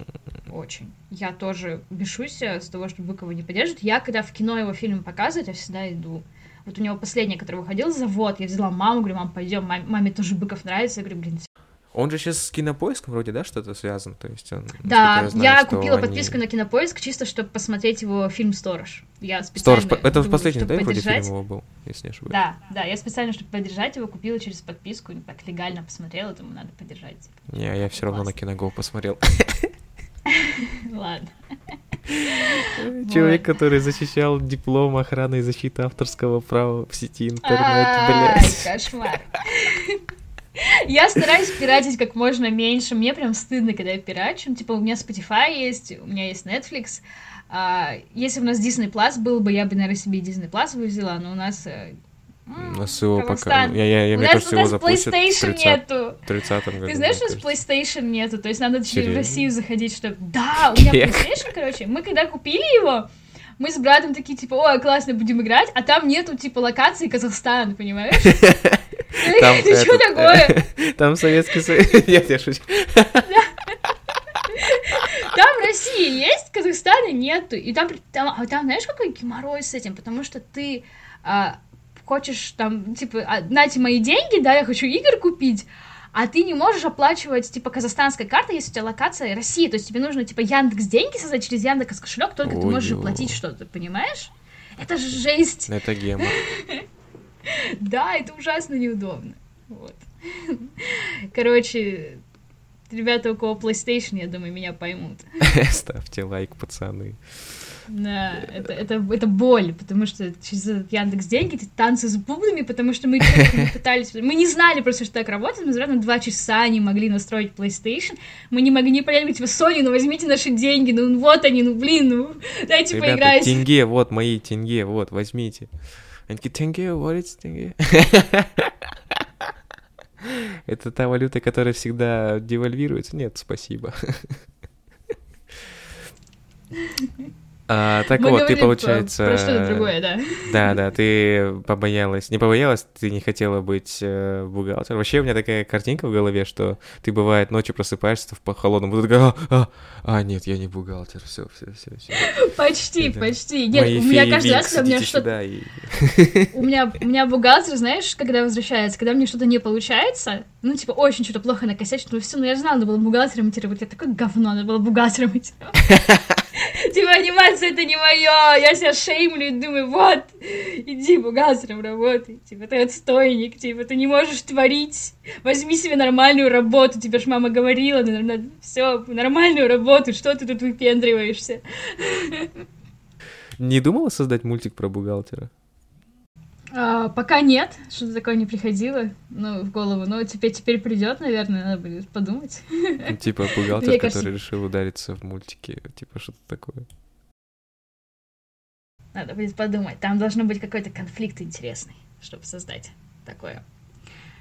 очень. Я тоже бешусь с того, что Быкова не поддерживают. Я, когда в кино его фильм показывают, я всегда иду. Вот у него последний, который выходил, «Завод», я взяла маму, говорю, мам, пойдем, маме, маме тоже Быков нравится. Я говорю, блин, он же сейчас с кинопоиском вроде, да, что-то связан, то есть он... Да, я, знаю, что купила они- подписку на Кинопоиск чисто, чтобы посмотреть его фильм «Сторож». Я специально... Сторож, это думаю, последний, да, вроде фильм его был, если не ошибаюсь? Да, да, я специально, чтобы поддержать его, купила через подписку, так легально посмотрела, думаю, надо поддержать. Не, я все равно на Классно. Киного посмотрел. Ладно. Человек, который защищал диплом охраны и защиты авторского права в сети интернет, блядь. кошмар. Я стараюсь пиратить как можно меньше. Мне прям стыдно, когда я пирачу. Ну, Типа, у меня Spotify есть, у меня есть Netflix. А, если у нас Disney Plus был бы, я бы, наверное, себе Disney Plus бы взяла, но у нас... э, У нас его пока... Казахстан. Я, я, я, у мне нас, кажется, у его нас в PlayStation 30 нету. 30 году. Ты знаешь, у нас. PlayStation нету? То есть надо через в Серьезно? Россию заходить, чтобы... Да, у меня. PlayStation, короче. Мы когда купили его, мы с братом такие, типа, ой, классно, будем играть, а там нету, типа, локации Казахстан, понимаешь? Там Ты что такое? Там Советский Союз... Нет, я шучу. Там Россия есть, Казахстана нету. И там, там, а там знаешь, какой геморрой с этим? Потому что ты а, хочешь там, типа, а, дайте мои деньги, да, я хочу игр купить, а ты не можешь оплачивать, типа, казахстанской картой, если у тебя локация России. То есть тебе нужно, типа, Яндекс деньги создать через Яндекс кошелек, только ты можешь оплатить что-то, понимаешь? Это же жесть. Это гемор. Да, это ужасно неудобно. Вот. Короче, ребята, у кого PlayStation, я думаю, меня поймут. Ставьте лайк, пацаны. Да, это, это, это боль, потому что через этот Яндекс деньги танцы с бубнами, потому что мы не пытались, мы не знали просто, что так работает, мы реально два часа не могли настроить PlayStation, мы не могли не понять, типа, Sony, ну возьмите наши деньги, ну вот они, ну блин, ну дайте Ребята, поиграть. тенге, вот мои тенге, вот, возьмите. Они такие, тенге, is тенге? Это та валюта, которая всегда девальвируется? Нет, спасибо. А, так Мы вот, ты, говорили про- получается... Про что-то другое, да. Да, да, ты побоялась. Не побоялась, ты не хотела быть э, бухгалтером. Вообще у меня такая картинка в голове, что ты бывает ночью просыпаешься в холодном, и ты такая, а, а, а, нет, я не бухгалтер, все, все, все, все. Почти, почти. Нет, у меня каждый раз, когда у меня что-то... и... У меня, у меня бухгалтер, знаешь, когда возвращается, когда мне что-то не получается, ну, типа, очень что-то плохо накосячить, ну, все, ну, я же знала, надо было бухгалтером идти работать, я такое говно, надо было бухгалтером идти Типа, анимация это не мое, я себя шеймлю и думаю, вот, иди бухгалтером работай, типа, ты отстойник, типа, ты не можешь творить, возьми себе нормальную работу, тебе ж мама говорила, все, нормальную работу, что ты тут выпендриваешься? Не думала создать мультик про бухгалтера? А, пока нет, что-то такое не приходило, ну, в голову. Но теперь, теперь придет, наверное, надо будет подумать. Ну, Типа бухгалтер, Мне который кажется- решил удариться в мультике, типа что-то такое. Надо будет подумать. Там должно быть какой-то конфликт интересный, чтобы создать такое.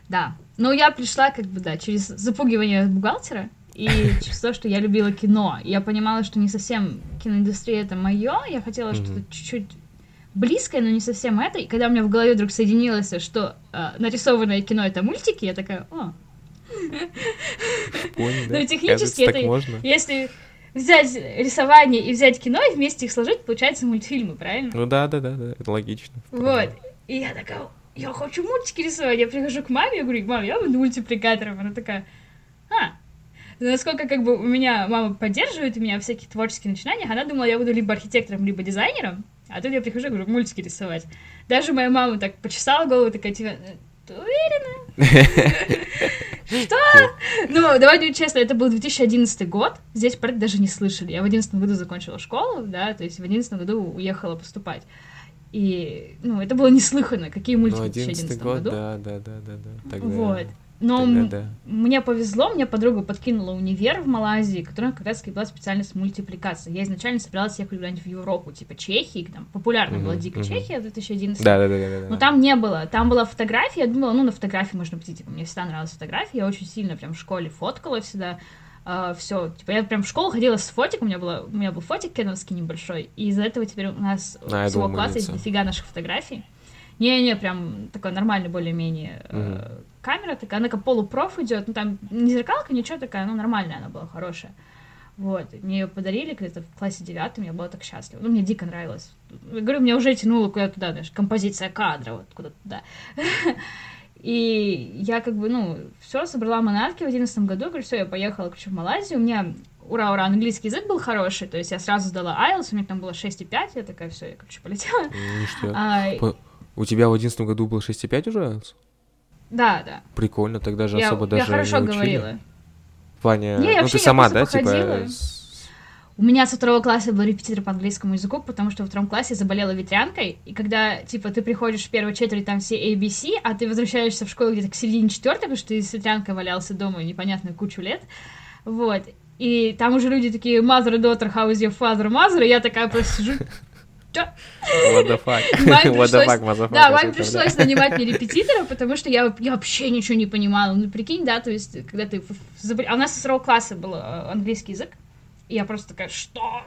Да. Но я пришла, как бы, да, через запугивание бухгалтера и через то, что я любила кино. Я понимала, что не совсем киноиндустрия это мое. Я хотела что-то чуть-чуть близкое, но не совсем это. И когда у меня в голове вдруг соединилось, что э, нарисованное кино это мультики, я такая, о, Ну, технически это... Если взять рисование и взять кино и вместе их сложить, получается мультфильмы, правильно? Ну да, да, да, да, это логично. Вот. И я такая, я хочу мультики рисовать. Я прихожу к маме, я говорю, мам, я буду мультипликатором. Она такая, а, насколько как бы у меня мама поддерживает меня в всяких творческих начинаниях, она думала, я буду либо архитектором, либо дизайнером, а тут я прихожу и говорю, мультики рисовать. Даже моя мама так почесала голову, такая, типа, ты уверена? Что? Ну, давай будем честно, это был 2011 год, здесь про это даже не слышали. Я в 2011 году закончила школу, да, то есть в 2011 году уехала поступать. И, ну, это было неслыханно, какие мультики ну, в 2011 год, году. Да, да, да, да, да. Тогда... Вот. Но Тогда, да. мне повезло, мне подруга подкинула универ в Малайзии, которая как раз была специальность мультипликации. Я изначально собиралась ехать куда-нибудь в Европу, типа Чехии, там популярна uh-huh, была дико uh-huh. Чехия в 2011 да, да, да, да, да. Но там не было. Там была фотография, я думала, ну, на фотографии можно пойти, типа, мне всегда нравилась фотография, я очень сильно прям в школе фоткала всегда. Uh, а, все, типа, я прям в школу ходила с фотиком, у меня, было, у меня был фотик кеновский небольшой, и из-за этого теперь у нас а, всего класса есть дофига наших фотографий. Не-не, прям такой нормальный более-менее mm-hmm камера такая, она как полупроф идет, ну там не зеркалка, ничего такая, ну нормальная она была, хорошая. Вот, мне ее подарили когда-то в классе девятом, я была так счастлива. Ну, мне дико нравилось. Я говорю, меня уже тянуло куда-то туда, знаешь, композиция кадра, вот куда-то туда. И я как бы, ну, все, собрала манатки в одиннадцатом году, говорю, все, я поехала, короче, в Малайзию. У меня, ура-ура, английский язык был хороший, то есть я сразу сдала IELTS, у меня там было 6,5, я такая, все, я, короче, полетела. А, у тебя в одиннадцатом году было 6,5 уже IELTS? Да, да. Прикольно, тогда же я, особо даже Я хорошо не говорила. В плане... Не, ну, ты сама, да, типа... У меня со второго класса был репетитор по английскому языку, потому что во втором классе заболела ветрянкой, и когда, типа, ты приходишь в первую четверть, там все ABC, а ты возвращаешься в школу где-то к середине четвертой, потому что ты с ветрянкой валялся дома непонятную кучу лет, вот, и там уже люди такие, mother, daughter, how is your father, mother, и я такая просто сижу, What the fuck? What the fuck, Да, маме пришлось нанимать мне репетитора, потому что я, я вообще ничего не понимала. Ну, прикинь, да, то есть, когда ты... А у нас со второго класса был э, английский язык, и я просто такая, что?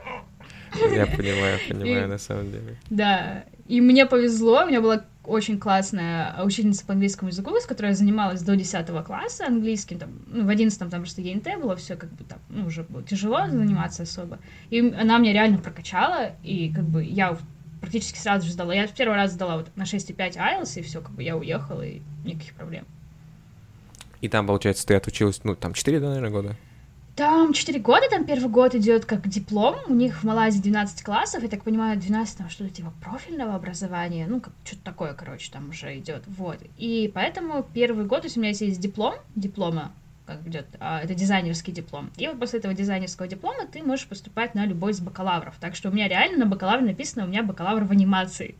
Я понимаю, понимаю, на самом деле. Да, и мне повезло, у меня была очень классная учительница по английскому языку, с которой я занималась до 10 класса английским, там, ну, в 11 там просто ЕНТ было все как бы там, ну, уже было тяжело заниматься особо. И она меня реально прокачала, и как бы я практически сразу же сдала. Я первый раз сдала вот на 6,5 IELTS, и все, как бы я уехала, и никаких проблем. И там, получается, ты отучилась, ну, там 4, наверное, года? Там 4 года, там первый год идет как диплом, у них в Малайзии 12 классов, я так понимаю, 12 там что-то типа профильного образования, ну, как что-то такое, короче, там уже идет, вот. И поэтому первый год, то есть у меня есть диплом, диплома, как идет, а, это дизайнерский диплом. И вот после этого дизайнерского диплома ты можешь поступать на любой из бакалавров. Так что у меня реально на бакалавре написано, у меня бакалавр в анимации.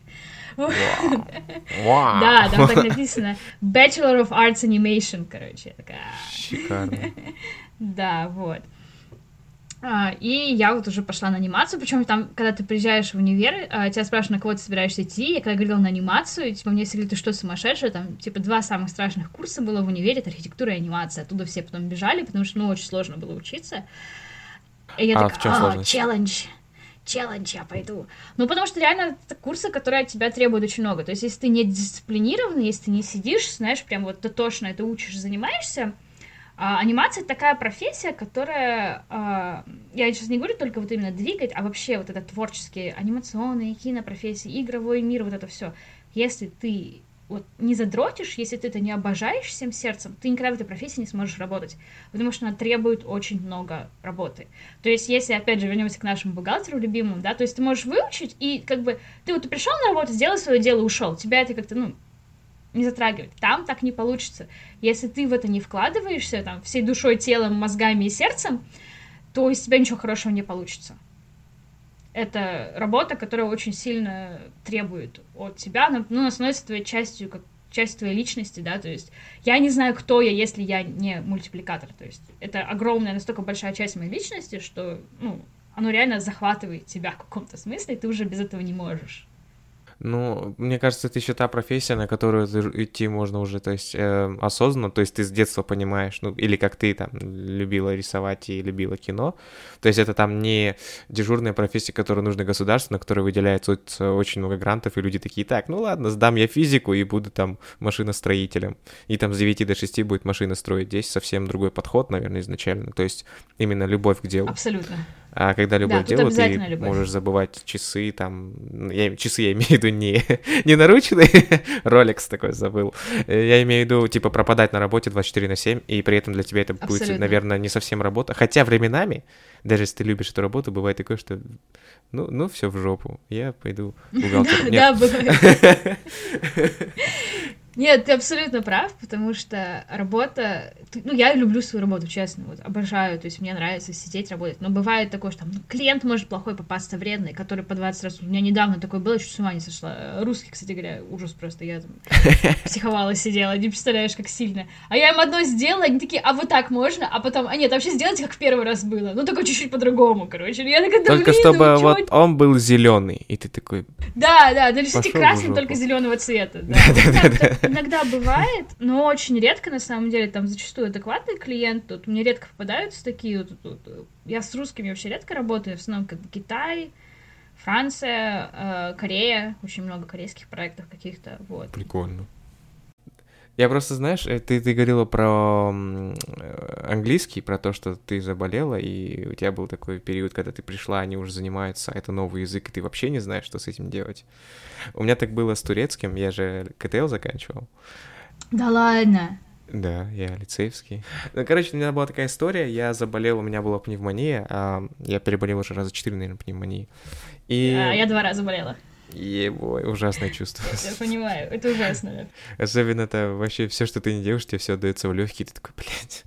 Wow. Wow. Да, там так написано Bachelor of Arts Animation, короче. Такая... Шикарно. Да, вот. А, и я вот уже пошла на анимацию, причем там, когда ты приезжаешь в универ, а, тебя спрашивают, на кого ты собираешься идти, я когда говорила на анимацию, типа, мне сказали, ты что, сумасшедшая, там, типа, два самых страшных курса было в универе, это архитектура и анимация, оттуда все потом бежали, потому что, ну, очень сложно было учиться. И я а, такая, сложность? челлендж, челлендж, я пойду. Ну, потому что реально это курсы, которые от тебя требуют очень много. То есть, если ты не дисциплинированный, если ты не сидишь, знаешь, прям вот ты точно это учишь, занимаешься, а, анимация такая профессия, которая, а, я сейчас не говорю только вот именно двигать, а вообще вот это творческие, анимационные, кинопрофессии, игровой мир, вот это все. Если ты вот не задротишь, если ты это не обожаешь всем сердцем, ты никогда в этой профессии не сможешь работать, потому что она требует очень много работы. То есть, если, опять же, вернемся к нашему бухгалтеру любимому, да, то есть ты можешь выучить, и как бы ты вот пришел на работу, сделал свое дело, ушел, тебя это как-то, ну, не затрагивать. Там так не получится. Если ты в это не вкладываешься, там, всей душой, телом, мозгами и сердцем, то из тебя ничего хорошего не получится. Это работа, которая очень сильно требует от тебя, ну, она становится твоей частью, как часть твоей личности, да, то есть я не знаю, кто я, если я не мультипликатор, то есть это огромная, настолько большая часть моей личности, что, ну, оно реально захватывает тебя в каком-то смысле, и ты уже без этого не можешь. Ну, мне кажется, это еще та профессия, на которую идти можно уже, то есть э, осознанно, то есть ты с детства понимаешь, ну, или как ты там любила рисовать и любила кино, то есть это там не дежурная профессия, которая нужна государству, на которой выделяется очень много грантов, и люди такие, так, ну ладно, сдам я физику и буду там машиностроителем, и там с 9 до 6 будет машина строить, здесь совсем другой подход, наверное, изначально, то есть именно любовь к делу. Абсолютно. А когда любое да, дело, ты любовь. можешь забывать часы, там, я, часы я имею в виду не, не наручные, Rolex такой забыл, я имею в виду, типа, пропадать на работе 24 на 7, и при этом для тебя это Абсолютно. будет, наверное, не совсем работа, хотя временами, даже если ты любишь эту работу, бывает такое, что, ну, ну все в жопу, я пойду бухгалтером. Да, бывает. Нет, ты абсолютно прав, потому что работа... Ну, я люблю свою работу, честно, вот, обожаю, то есть мне нравится сидеть, работать, но бывает такое, что там ну, клиент может плохой попасться, вредный, который по 20 раз... У меня недавно такое было, чуть с ума не сошла. Русский, кстати говоря, ужас просто, я там психовала, сидела, не представляешь, как сильно. А я им одно сделала, они такие, а вот так можно? А потом, а нет, вообще сделайте, как в первый раз было. Ну, только чуть-чуть по-другому, короче. Я такая, да Только блин, чтобы ну, вот он был зеленый, и ты такой... Да, да, да, красным, жопу. только зеленого цвета. Да. Да-да-да. Иногда бывает, но очень редко, на самом деле, там зачастую адекватный клиент, тут мне редко попадаются такие, вот, вот, вот. я с русскими вообще редко работаю, в основном как бы Китай, Франция, э, Корея, очень много корейских проектов каких-то, вот. Прикольно. Я просто, знаешь, э, ты, ты говорила про э, английский, про то, что ты заболела, и у тебя был такой период, когда ты пришла, они уже занимаются, это новый язык, и ты вообще не знаешь, что с этим делать. У меня так было с турецким, я же КТЛ заканчивал. Да ладно. Да, я лицеевский. Ну, короче, у меня была такая история, я заболел, у меня была пневмония, а я переболел уже раза четыре, наверное, пневмонии. И... А, я два раза болела. Ебой, ужасное чувство. Я понимаю, это ужасно. Особенно это вообще все, что ты не делаешь, тебе все отдается в легкие, ты такой, блядь,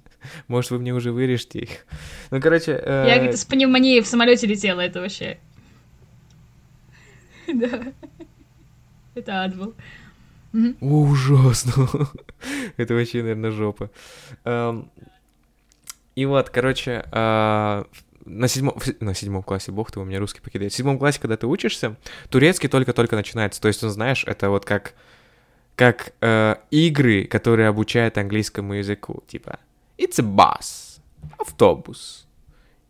может, вы мне уже вырежете их. Ну, короче... э, Я как-то с пневмонией в самолете летела, это вообще. Да. Это ад был. Ужасно. Это вообще, наверное, жопа. Эм, И вот, короче, а, на седьмом, на седьмом классе, бог ты, у меня русский покидает. В седьмом классе, когда ты учишься, турецкий только-только начинается. То есть, он, знаешь, это вот как, как э, игры, которые обучают английскому языку. Типа, it's a bus, автобус.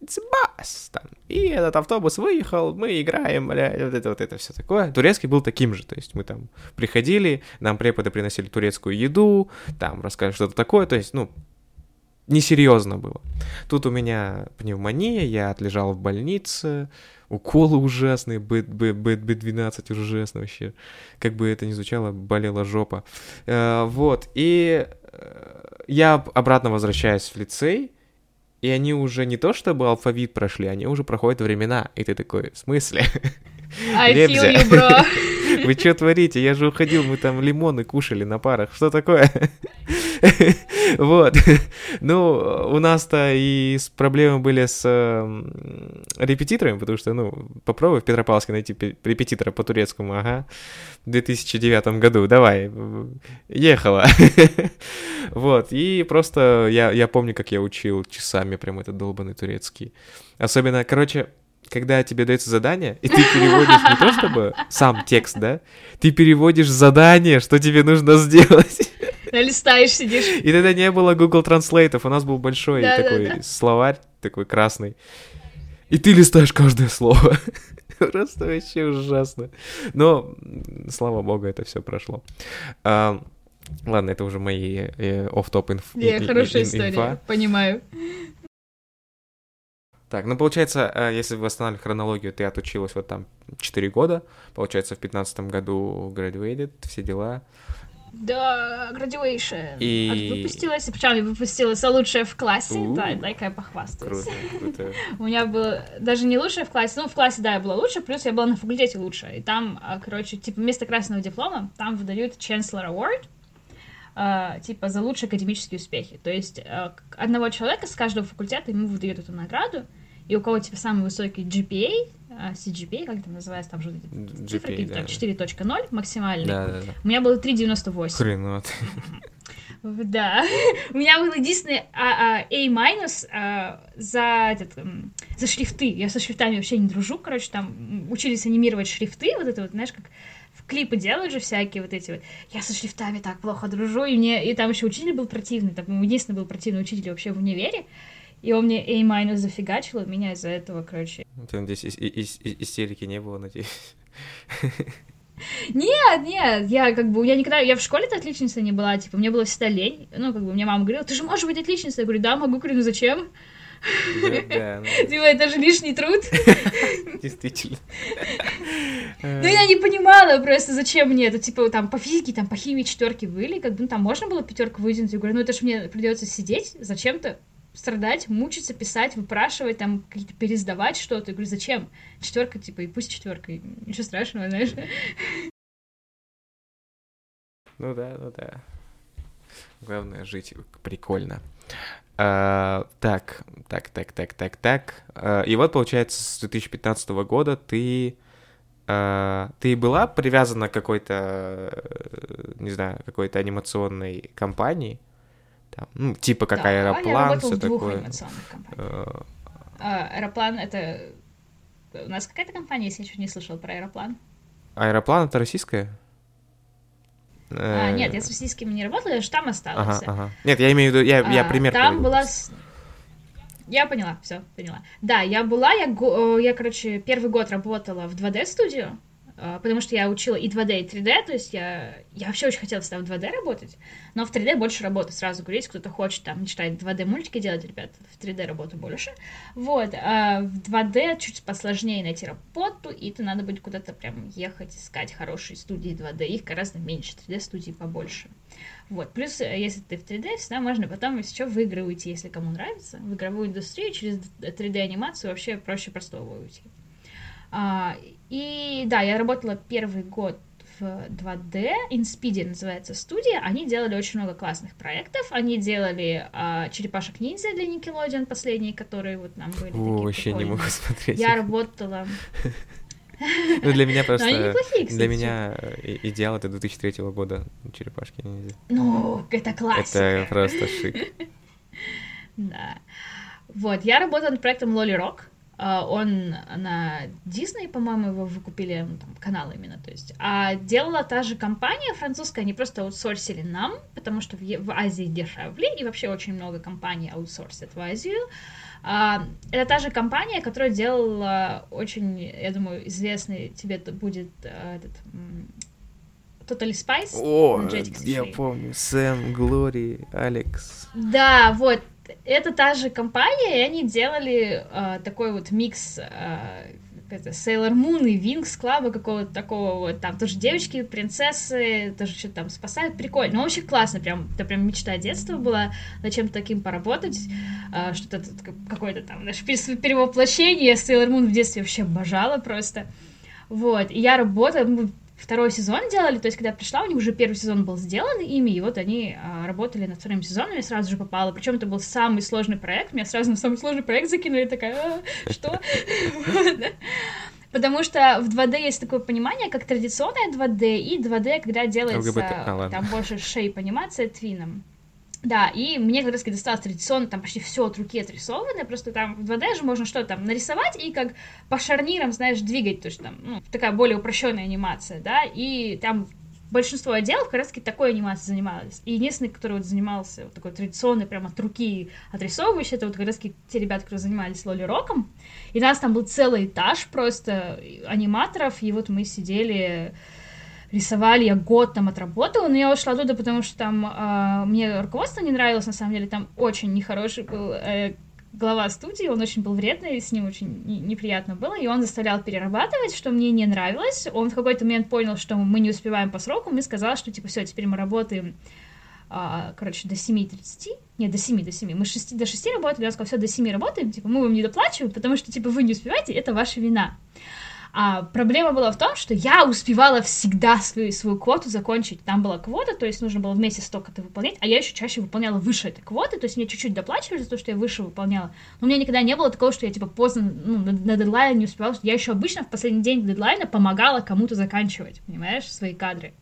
It's a bus. Там. И этот автобус выехал, мы играем, бля, вот это вот это все такое. Турецкий был таким же, то есть мы там приходили, нам преподы приносили турецкую еду, там рассказывали что-то такое, то есть, ну, несерьезно было. Тут у меня пневмония, я отлежал в больнице, уколы ужасные, Б, Б, Б, Б12 ужасно вообще. Как бы это ни звучало, болела жопа. Э, вот, и э, я об- обратно возвращаюсь в лицей, и они уже не то чтобы алфавит прошли, они уже проходят времена. И ты такой, в смысле? I feel you, bro. Вы что творите? Я же уходил, мы там лимоны кушали на парах. Что такое? Вот. Ну, у нас-то и с проблемы были с эм, репетиторами, потому что, ну, попробуй в Петропавловске найти пе- репетитора по турецкому, ага, в 2009 году, давай, ехала. Вот, и просто я, я помню, как я учил часами прям этот долбанный турецкий. Особенно, короче, когда тебе дается задание, и ты переводишь не то чтобы сам текст, да, ты переводишь задание, что тебе нужно сделать. Листаешь, сидишь. И тогда не было Google Translate, у нас был большой Да-да-да. такой словарь, такой красный. И ты листаешь каждое слово. Просто вообще ужасно. Но, слава богу, это все прошло. А, ладно, это уже мои э, офф-топ инф. Не, хорошая история, понимаю. Так, ну получается, э, если восстанавливать хронологию, ты отучилась вот там 4 года, получается, в 15 году graduated, все дела. Да, graduation. И- От- Выпустилась, причем я выпустилась лучшая в классе, У. да, дай-ка я похвастаюсь. Круто, круто. У меня было даже не лучшая в классе, ну, в классе, да, я была лучше, плюс я была на факультете лучше. И там, а, короче, типа, вместо красного диплома, там выдают Chancellor Award, а, типа, за лучшие академические успехи. То есть к- одного человека с каждого факультета ему выдают эту награду, и у кого, типа, самый высокий GPA, а, CGPA, как это называется, там же цифры, GPA, какие-то да. там 4.0 максимальный. Да, да, да. У меня было 3.98. Хренот. Да. У меня был единственный а, а, A- а, за, этот, за шрифты. Я со шрифтами вообще не дружу, короче, там учились анимировать шрифты, вот это вот, знаешь, как в клипы делают же всякие вот эти вот. Я со шрифтами так плохо дружу, и мне, и там еще учитель был противный, там единственный был противный учитель вообще в универе, и он мне A- зафигачил, меня из-за этого, короче. Там здесь истерики не было, надеюсь. Нет, нет, я как бы, я никогда, я в школе-то отличницей не была, типа, мне было всегда лень, ну, как бы, мне мама говорила, ты же можешь быть отличницей, я говорю, да, могу, говорю, ну зачем? Да, Типа, это же лишний труд. Действительно. Ну, я не понимала просто, зачем мне это, типа, там, по физике, там, по химии четверки были, как бы, ну, там можно было пятерку выдвинуть, я говорю, ну, это же мне придется сидеть, зачем-то страдать, мучиться, писать, выпрашивать, там, какие-то пересдавать что-то. Я говорю, зачем? Четверка, типа, и пусть четверка, ничего страшного, знаешь. Ну да, ну да. Главное жить прикольно. А, так, так, так, так, так, так. А, и вот, получается, с 2015 года ты... А, ты была привязана к какой-то, не знаю, какой-то анимационной компании? Там, ну, типа как да, аэроплан, все такое. Uh... Аэроплан это. У нас какая-то компания, если я еще не слышал про аэроплан. Аэроплан это российская? А, э, нет, я с российскими не работала, я же там осталась. Ага, ага. Нет, я имею в виду, я, я а, пример Там приведу. была... Я поняла, все, поняла. Да, я была, я, э, я, короче, первый год работала в 2D-студию, а, потому что я учила и 2D, и 3D, то есть я, я вообще очень хотела всегда в 2D работать, но в 3D больше работы, сразу говорю, если кто-то хочет там мечтает 2D мультики делать, ребят, в 3D работу больше, вот, а в 2D чуть посложнее найти работу, и это надо будет куда-то прям ехать, искать хорошие студии 2D, их гораздо меньше, 3D студии побольше, вот, плюс, э, если ты в 3D, всегда можно потом, что, в игры уйти, если кому нравится, в игровую индустрию через 3D-анимацию вообще проще простого уйти. А, и да, я работала первый год в 2D, InSpeed называется студия, они делали очень много классных проектов, они делали а, черепашек ниндзя для Nickelodeon, последние, которые вот нам были. О, вообще не могу смотреть. Я работала... Ну, для меня просто... Для меня идеал это 2003 года черепашки ниндзя. Ну, это классика. Это просто шик. Да. Вот, я работала над проектом Rock, а, он на Disney, по-моему, его выкупили, ну, там, канал именно, то есть. А делала та же компания французская, они просто аутсорсили нам, потому что в, в Азии дешевле, и вообще очень много компаний аутсорсят в Азию. А, это та же компания, которая делала очень, я думаю, известный тебе будет а, этот Totally Spice. О, я помню, Сэм, Глори, Алекс. Да, вот, это та же компания, и они делали э, такой вот микс э, Sailor Moon и Wings Club какого-то такого вот, там тоже девочки, принцессы, тоже что-то там спасают, прикольно, ну вообще классно, прям, это прям мечта детства была над чем-то таким поработать, э, что-то какое-то там, наше перевоплощение, Sailor Moon в детстве вообще обожала просто, вот, и я работала, второй сезон делали, то есть, когда я пришла, у них уже первый сезон был сделан ими, и вот они а, работали над вторым сезоном, я сразу же попала, причем это был самый сложный проект, меня сразу на самый сложный проект закинули, такая, а, что? Потому что в 2D есть такое понимание, как традиционное 2D и 2D, когда делается а, там больше шейп анимация твином. Да, и мне как раз досталось традиционно, там почти все от руки отрисовано, просто там в 2D же можно что-то там нарисовать и как по шарнирам, знаешь, двигать, то есть там, ну, такая более упрощенная анимация, да, и там большинство отделов как раз-таки такой анимацией занимались. И единственный, который вот занимался вот такой традиционный, прям от руки отрисовывающий, это вот как раз-таки те ребята, которые занимались Лоли Роком. И у нас там был целый этаж просто аниматоров, и вот мы сидели рисовали, я год там отработала, но я ушла оттуда, потому что там э, мне руководство не нравилось, на самом деле, там очень нехороший был э, глава студии, он очень был вредный, с ним очень неприятно было, и он заставлял перерабатывать, что мне не нравилось. Он в какой-то момент понял, что мы не успеваем по срокам, и сказал, что, типа, все, теперь мы работаем, а, короче, до 7.30, нет, до 7, до 7, мы 6, до 6 работали, я сказал, все, до 7 работаем, типа, мы вам не доплачиваем, потому что, типа, вы не успеваете, это ваша вина. А проблема была в том, что я успевала всегда свою, свою квоту закончить. Там была квота, то есть нужно было в месяц столько-то выполнять, а я еще чаще выполняла выше этой квоты, то есть мне чуть-чуть доплачивали за то, что я выше выполняла. Но у меня никогда не было такого, что я типа поздно, ну, на, на дедлайн не успевала. Я еще обычно в последний день дедлайна помогала кому-то заканчивать, понимаешь, свои кадры.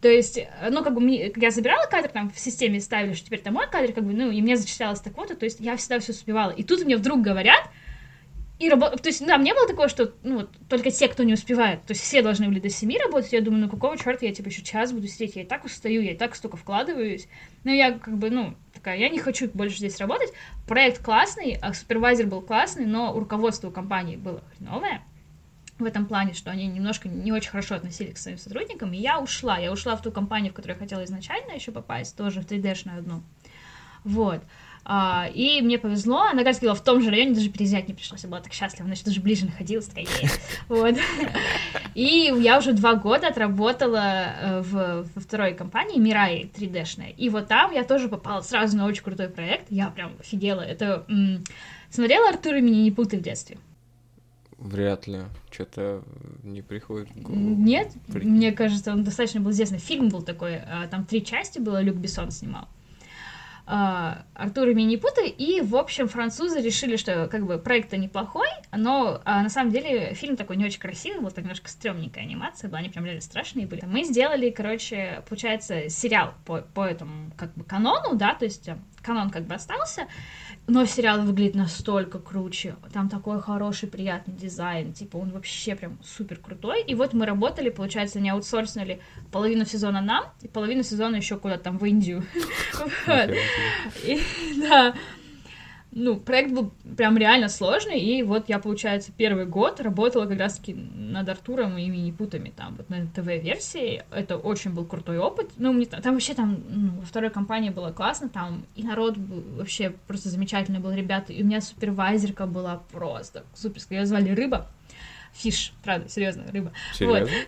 То есть, ну, как бы, мне, я забирала кадр, там, в системе ставили, что теперь это мой кадр, как бы, ну, и мне зачислялась так вот, то есть я всегда все успевала. И тут мне вдруг говорят, и работ... То есть, да, мне было такое, что ну, только те, кто не успевает. То есть все должны были до 7 работать. Я думаю, ну какого черта я типа еще час буду сидеть? Я и так устаю, я и так столько вкладываюсь. Но я как бы, ну, такая, я не хочу больше здесь работать. Проект классный, а супервайзер был классный, но руководство компании было хреновое в этом плане, что они немножко не очень хорошо относились к своим сотрудникам, и я ушла. Я ушла в ту компанию, в которую я хотела изначально еще попасть, тоже в 3D-шную одну. Вот. А, и мне повезло, она, как сказала, в том же районе даже переезжать не пришлось, я была так счастлива, значит, даже ближе находилась, такая, вот. И я уже два года отработала э, в, во второй компании, Мирай 3D-шная, и вот там я тоже попала сразу на очень крутой проект, я прям офигела, это... М- смотрела Артура меня не путай в детстве? Вряд ли. Что-то не приходит в голову. Нет, Прикинь. мне кажется, он достаточно был известный. Фильм был такой, а, там три части было, Люк Бессон снимал. Uh, Артур и Минипуты, и, в общем, французы решили, что, как бы, проект-то неплохой, но, uh, на самом деле, фильм такой не очень красивый, был так немножко стрёмненькая анимация была, они прям реально страшные были. Мы сделали, короче, получается, сериал по, по этому, как бы, канону, да, то есть канон как бы остался, но сериал выглядит настолько круче. Там такой хороший, приятный дизайн. Типа, он вообще прям супер крутой. И вот мы работали, получается, они аутсорснули половину сезона нам, и половину сезона еще куда-то там в Индию. Да ну, проект был прям реально сложный, и вот я, получается, первый год работала как раз-таки над Артуром и мини-путами там, вот на ТВ-версии. Это очень был крутой опыт. Ну, мне, там вообще там ну, во второй компании было классно, там и народ был вообще просто замечательный был, ребята, и у меня супервайзерка была просто суперская. Ее звали Рыба. Фиш, правда, серьезно, рыба. Серьезно? Вот.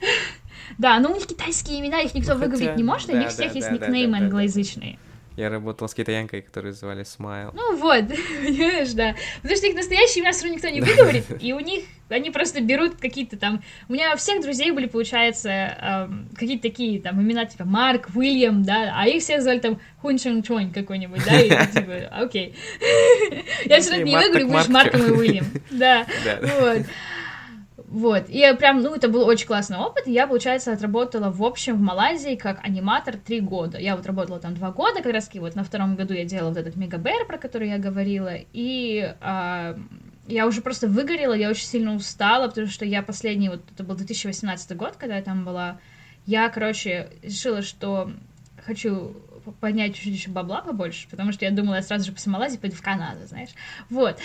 Да, но у них китайские имена, их никто ну, выговорить не может, да, у них всех есть никнеймы англоязычные. Я работал с китаянкой, которую звали Смайл. Ну вот, понимаешь, да. Потому что их настоящие имя все никто не выговорит, и у них они просто берут какие-то там... У меня у всех друзей были, получается, эм, какие-то такие там имена, типа Марк, Уильям, да, а их всех звали там Хун Чон Чонь какой-нибудь, да, и типа, окей. Я все равно не выговорю, будешь Марком и Уильям. Да, вот. Вот, и прям, ну, это был очень классный опыт, я, получается, отработала, в общем, в Малайзии как аниматор три года. Я вот работала там два года, как раз-таки вот на втором году я делала вот этот мегабер, про который я говорила, и а, я уже просто выгорела, я очень сильно устала, потому что я последний, вот это был 2018 год, когда я там была, я, короче, решила, что хочу поднять чуть-чуть еще бабла побольше, потому что я думала, я сразу же после Малайзии пойду в Канаду, знаешь. Вот.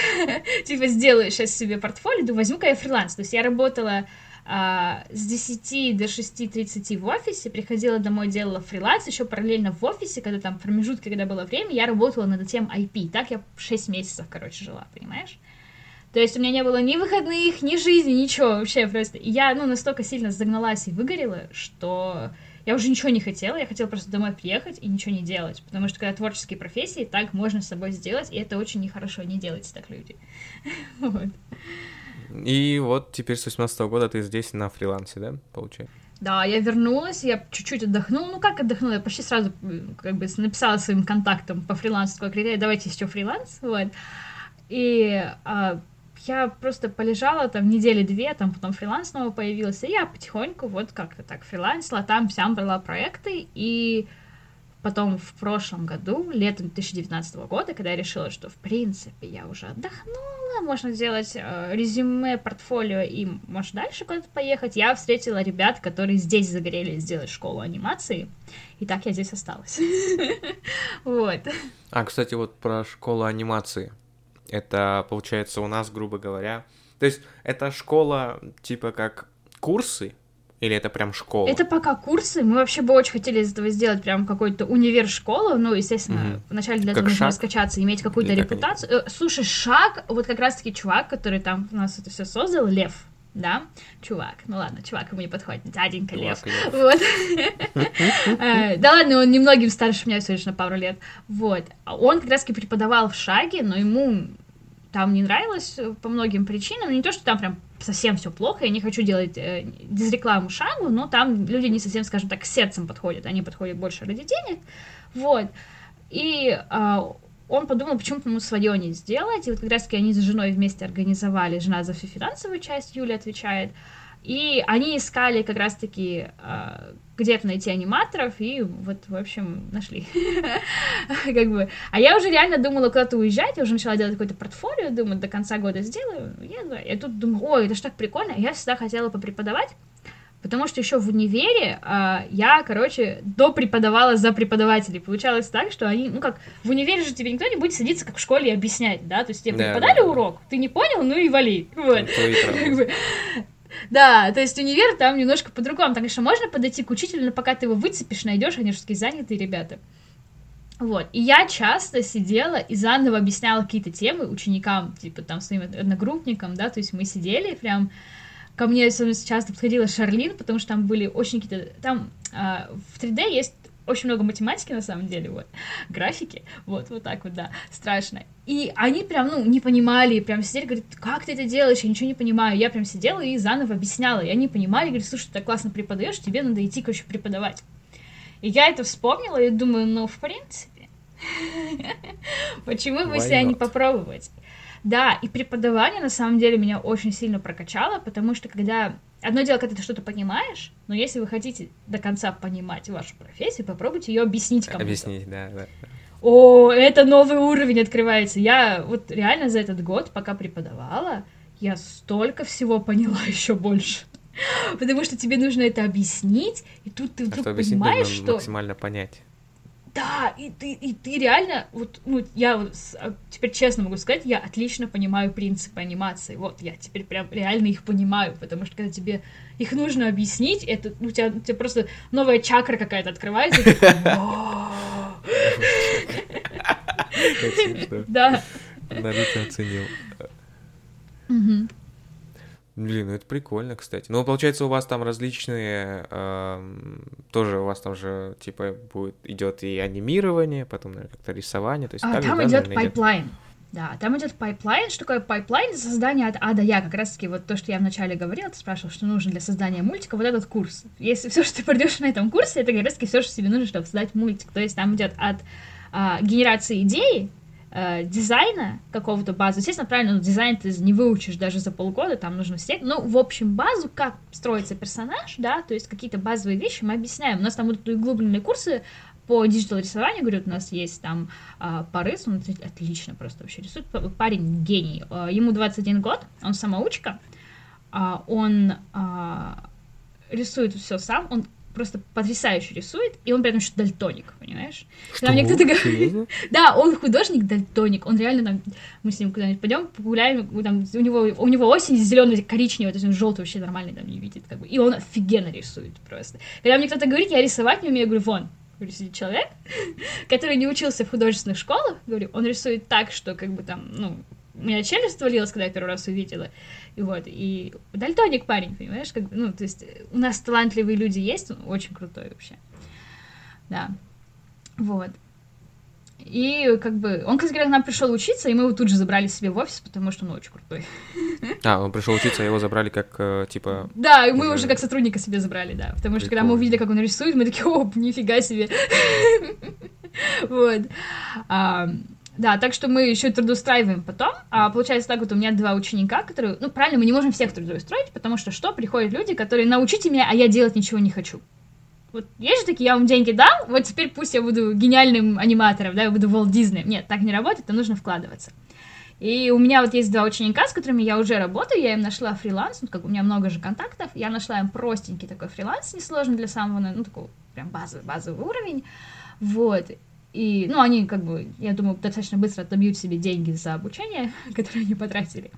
Типа сделаю сейчас себе портфолио, думаю, возьму-ка я фриланс. То есть я работала а, с 10 до 6.30 в офисе, приходила домой, делала фриланс, еще параллельно в офисе, когда там промежутки, когда было время, я работала над тем IP. Так я 6 месяцев, короче, жила, понимаешь? То есть у меня не было ни выходных, ни жизни, ничего вообще просто. Я, ну, настолько сильно загналась и выгорела, что я уже ничего не хотела, я хотела просто домой приехать и ничего не делать, потому что когда творческие профессии, так можно с собой сделать, и это очень нехорошо, не делайте так, люди. вот. И вот теперь с 18 года ты здесь на фрилансе, да, получается? Да, я вернулась, я чуть-чуть отдохнула. Ну, как отдохнула? Я почти сразу как бы написала своим контактам по фрилансу, такой критерий, давайте еще фриланс, вот. И а, я просто полежала там недели две, там потом фриланс снова появился, и я потихоньку вот как-то так фрилансила, там вся брала проекты, и потом в прошлом году, летом 2019 года, когда я решила, что в принципе я уже отдохнула, можно сделать э, резюме, портфолио и может дальше куда-то поехать, я встретила ребят, которые здесь загорели сделать школу анимации, и так я здесь осталась. Вот. А, кстати, вот про школу анимации. Это получается у нас, грубо говоря. То есть это школа типа как курсы, или это прям школа? Это пока курсы. Мы вообще бы очень хотели из этого сделать прям какой-то универ-школу. Ну, естественно, угу. вначале для как этого шаг? нужно раскачаться, иметь какую-то репутацию. Э, слушай, шаг, вот как раз-таки чувак, который там у нас это все создал, Лев, да, чувак, ну ладно, чувак ему не подходит, дяденька Лев, вот, э, да ладно, он немногим старше меня всего лишь на пару лет, вот, он как раз-таки преподавал в шаге, но ему там не нравилось по многим причинам, не то, что там прям совсем все плохо, я не хочу делать э, дизрекламу шагу, но там люди не совсем, скажем так, сердцем подходят, они подходят больше ради денег, вот, и э, он подумал, почему бы ему свое не сделать, и вот как раз-таки они с женой вместе организовали, жена за всю финансовую часть, Юля отвечает, И они искали как раз-таки э, где-то найти аниматоров, и вот, в общем, нашли. как бы. А я уже реально думала куда-то уезжать, я уже начала делать какое-то портфолио, думаю, до конца года сделаю. Я, я тут думаю, ой, это ж так прикольно. Я всегда хотела попреподавать, Потому что еще в универе э, я, короче, допреподавала за преподавателей. Получалось так, что они, ну как, в универе же тебе никто не будет садиться, как в школе, и объяснять, да? То есть тебе да, преподали да. урок, ты не понял, ну и вали. Вот. Да, то есть универ там немножко по-другому. Там, конечно, можно подойти к учителю, но пока ты его выцепишь, найдешь, они же такие занятые ребята. Вот. И я часто сидела и заново объясняла какие-то темы ученикам, типа там своим одногруппникам, да, то есть мы сидели прям ко мне особенно часто подходила Шарлин, потому что там были очень какие-то... Там э, в 3D есть очень много математики, на самом деле, вот, графики, вот, вот так вот, да, страшно. И они прям, ну, не понимали, прям сидели, говорят, как ты это делаешь, я ничего не понимаю. Я прям сидела и заново объясняла, и они понимали, говорят, слушай, ты так классно преподаешь, тебе надо идти, короче, преподавать. И я это вспомнила, и думаю, ну, в принципе, почему бы себя не попробовать? Да, и преподавание на самом деле меня очень сильно прокачало, потому что когда... Одно дело, когда ты что-то понимаешь, но если вы хотите до конца понимать вашу профессию, попробуйте ее объяснить кому-то. Объяснить, да, да. О, это новый уровень открывается. Я вот реально за этот год, пока преподавала, я столько всего поняла еще больше. Потому что тебе нужно это объяснить, и тут ты вдруг а что понимаешь, что... максимально понять. Да, и ты, и ты реально, вот, ну, я вот а, теперь честно могу сказать, я отлично понимаю принципы анимации. Вот, я теперь прям реально их понимаю, потому что когда тебе их нужно объяснить, это, ну, у тебя, у тебя просто новая чакра какая-то открывается. Да. Наруто оценил. Блин, ну это прикольно, кстати. Ну, получается, у вас там различные, э, тоже у вас там же, типа, будет, идет и анимирование, потом, наверное, как-то рисование, то есть... А, так там же, идет пайплайн. Идет... Да, там идет pipeline. Что такое pipeline? Создание от А до Я. Как раз-таки вот то, что я вначале говорила, ты спрашивал, что нужно для создания мультика, вот этот курс. Если все, что ты пройдешь на этом курсе, это как раз-таки все, что тебе нужно, чтобы создать мультик. То есть там идет от а, генерации идеи, э, дизайна какого-то базы. Естественно, правильно, но дизайн ты не выучишь даже за полгода, там нужно все. Ну, в общем, базу, как строится персонаж, да, то есть какие-то базовые вещи мы объясняем. У нас там будут углубленные курсы по digital рисованию, говорю, у нас есть там э, Парыс, он отлично просто вообще рисует, парень гений, э, ему 21 год, он самоучка, э, он э, рисует все сам, он просто потрясающе рисует, и он при этом еще дальтоник, понимаешь? Что? Когда мне кто-то говорит... да, он художник-дальтоник, он реально там... Мы с ним куда-нибудь пойдем, погуляем, там, у него, у него осень зеленый, коричневый, то есть он желтый вообще нормальный там не видит, как бы, и он офигенно рисует просто. Когда мне кто-то говорит, я рисовать не умею, я говорю, вон, сидит человек, который не учился в художественных школах, говорю, он рисует так, что как бы там, ну, у меня челюсть отвалилась, когда я первый раз увидела. И вот, и дальтоник парень, понимаешь, как ну, то есть у нас талантливые люди есть, он очень крутой вообще. Да. Вот. И как бы он, кстати к нам пришел учиться, и мы его тут же забрали себе в офис, потому что он очень крутой. А, он пришел учиться, а его забрали как э, типа. Да, и мы уже... уже как сотрудника себе забрали, да. Потому Прикольно. что когда мы увидели, как он рисует, мы такие, о, нифига себе. Вот. Да, так что мы еще трудоустраиваем потом. А получается так вот, у меня два ученика, которые... Ну, правильно, мы не можем всех трудоустроить, потому что что? Приходят люди, которые научите меня, а я делать ничего не хочу. Вот есть же такие, я вам деньги дал, вот теперь пусть я буду гениальным аниматором, да, я буду Walt Disney. Нет, так не работает, там нужно вкладываться. И у меня вот есть два ученика, с которыми я уже работаю, я им нашла фриланс, ну, как у меня много же контактов, я нашла им простенький такой фриланс, несложный для самого, ну, такой прям базовый, базовый уровень, вот, и, ну, они, как бы, я думаю, достаточно быстро отобьют себе деньги за обучение, которые они потратили.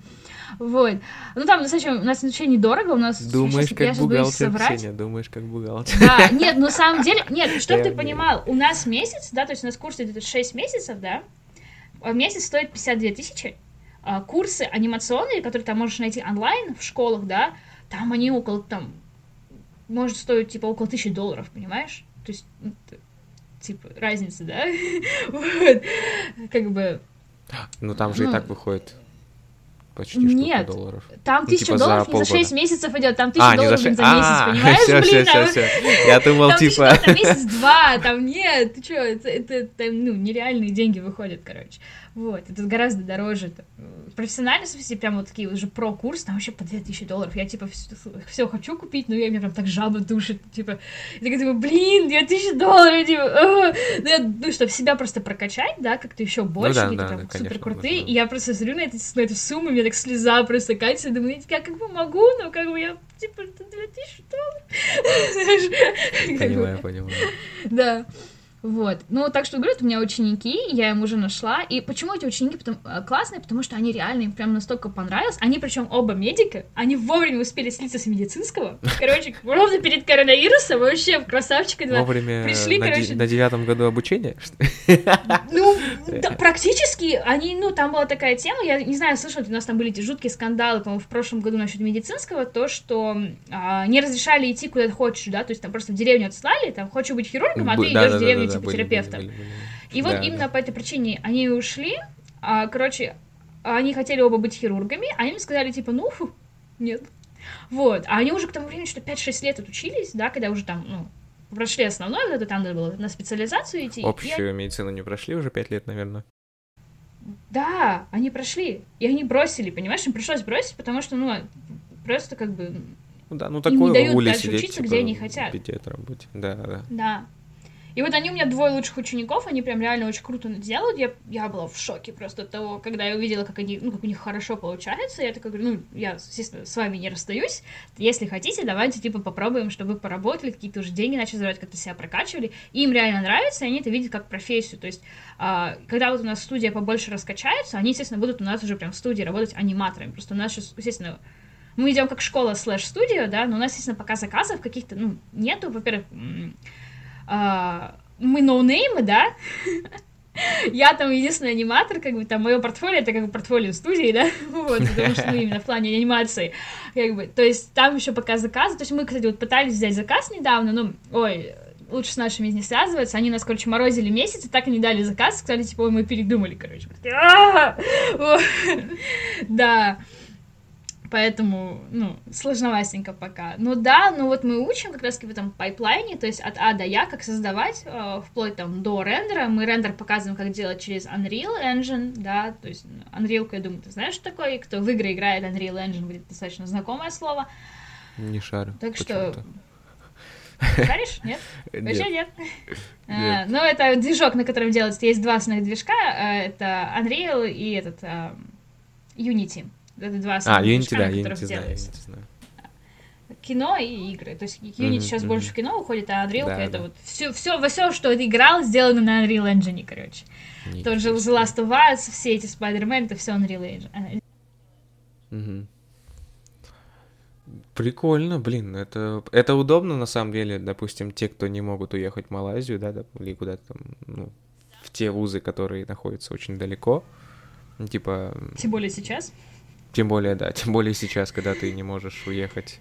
Вот. Ну, там достаточно, у нас обучение недорого, у нас... Думаешь, сейчас, как бухгалтер, Ксения, думаешь, как бухгалтер. Да, нет, на самом деле, нет, чтобы ты понимал, у нас месяц, да, то есть у нас курс идет 6 месяцев, да, а месяц стоит 52 тысячи, а курсы анимационные, которые там можешь найти онлайн в школах, да, там они около, там, может стоить, типа, около тысячи долларов, понимаешь? То есть, ну, типа, разница, да? вот, как бы... Ну, там же ну, и так выходит почти Нет, долларов. Там Ну, тысяча типа за долларов не за полгода. 6 месяцев идет, там тысяча А, не за долларов шесть. за месяц, А, понимаешь, всё, блин? всё, там- всё, всё. Я думал, там тысяча типа... на месяц-два, там нет, ты чё, это, это, это, ну, нереальные деньги выходят, короче. Вот, это гораздо дороже. Э, Профессионально, в смысле, прям вот такие уже про-курс, там вообще по 2000 долларов. Я, типа, все хочу купить, но я меня прям так жаба душит, типа, я такая думаю, блин, 2000 долларов, типа, а». ну, я, ну, чтобы себя просто прокачать, да, как-то еще больше, да, какие-то да, прям да, супер крутые, нужно. и я просто смотрю на, эти, на эту сумму, у меня так слеза просто катится, и думаю, я как бы могу, но как бы я, типа, это 2000 долларов. Понимаю, понимаю. Да. Вот. Ну, так что, говорю, у меня ученики, я им уже нашла. И почему эти ученики потом, э, классные? Потому что они реально им прям настолько понравилось. Они причем оба медика, они вовремя успели слиться с медицинского. Короче, ровно перед коронавирусом вообще красавчика два. Вовремя пришли, на, короче. на девятом году обучения? Ну, да, практически, они, ну, там была такая тема, я не знаю, слышал, у нас там были эти жуткие скандалы, по-моему, в прошлом году насчет медицинского, то, что а, не разрешали идти куда ты хочешь, да, то есть там просто в деревню отслали, там, хочешь быть хирургом, а Б- ты да, идешь да, в деревню, типа, терапевтом. были, были, были. И вот Да, именно да. по этой причине они ушли, а, короче, они хотели оба быть хирургами, а им сказали, типа, ну, фу, нет. Вот, а они уже к тому времени, что 5-6 лет отучились, да, когда уже там, ну, прошли основное, вот это там надо было на специализацию идти. Общую медицину не прошли уже пять лет, наверное. Да, они прошли. И они бросили, понимаешь? Им пришлось бросить, потому что, ну, просто как бы, Ну да, ну не такое дают в дальше сидеть, учиться, типа, где они хотят. педиатром быть. Да, да. да. И вот они у меня двое лучших учеников, они прям реально очень круто делают. Я, я была в шоке просто от того, когда я увидела, как они, ну, как у них хорошо получается. Я такая говорю, ну, я, естественно, с вами не расстаюсь. Если хотите, давайте, типа, попробуем, чтобы вы поработали, какие-то уже деньги начали забирать, как-то себя прокачивали. И им реально нравится, и они это видят как профессию. То есть, а, когда вот у нас студия побольше раскачается, они, естественно, будут у нас уже прям в студии работать аниматорами. Просто у нас сейчас, естественно, мы идем как школа слэш студио, да, но у нас, естественно, пока заказов каких-то, ну, нету, во-первых, а, мы ноунеймы, да, я там единственный аниматор, как бы там мое портфолио, это как бы портфолио студии, да, вот, потому что, ну, именно в плане анимации, как бы, то есть там еще пока заказы, то есть мы, кстати, вот пытались взять заказ недавно, ну, ой, лучше с нашими не связываться, они нас, короче, морозили месяц, и так и не дали заказ, сказали, типа, ой, мы передумали, короче, да, Поэтому, ну, сложновастенько пока. Ну да, ну вот мы учим как раз-таки в этом пайплайне, то есть от А до Я, как создавать, э, вплоть там до рендера. Мы рендер показываем, как делать через Unreal Engine, да, то есть Unreal, я думаю, ты знаешь, что такое, и кто в игры играет Unreal Engine, будет достаточно знакомое слово. Не шарю. Так что... Шаришь? Нет? Вообще Нет. нет. А, Нет. Ну, это движок, на котором делается, есть два основных движка, э, это Unreal и этот э, Unity. Это два А, Unity, да, Unity знаю, делается. Unity знаю. кино и игры. То есть Unity Мгм, сейчас мгм. больше в кино уходит, а Unreal Да, это да. вот все, все, все, что ты играл, сделано на Unreal Engine, короче. Тот же Ничего The Last of Us, все эти Spider-Man, это все Unreal Engine. Мгм. Прикольно, блин, это, это удобно на самом деле, допустим, те, кто не могут уехать в Малайзию, да, или куда-то там, ну, в те вузы, которые находятся очень далеко, Ну, типа, Тем более сейчас. Тем более, да, тем более сейчас, когда ты не можешь уехать.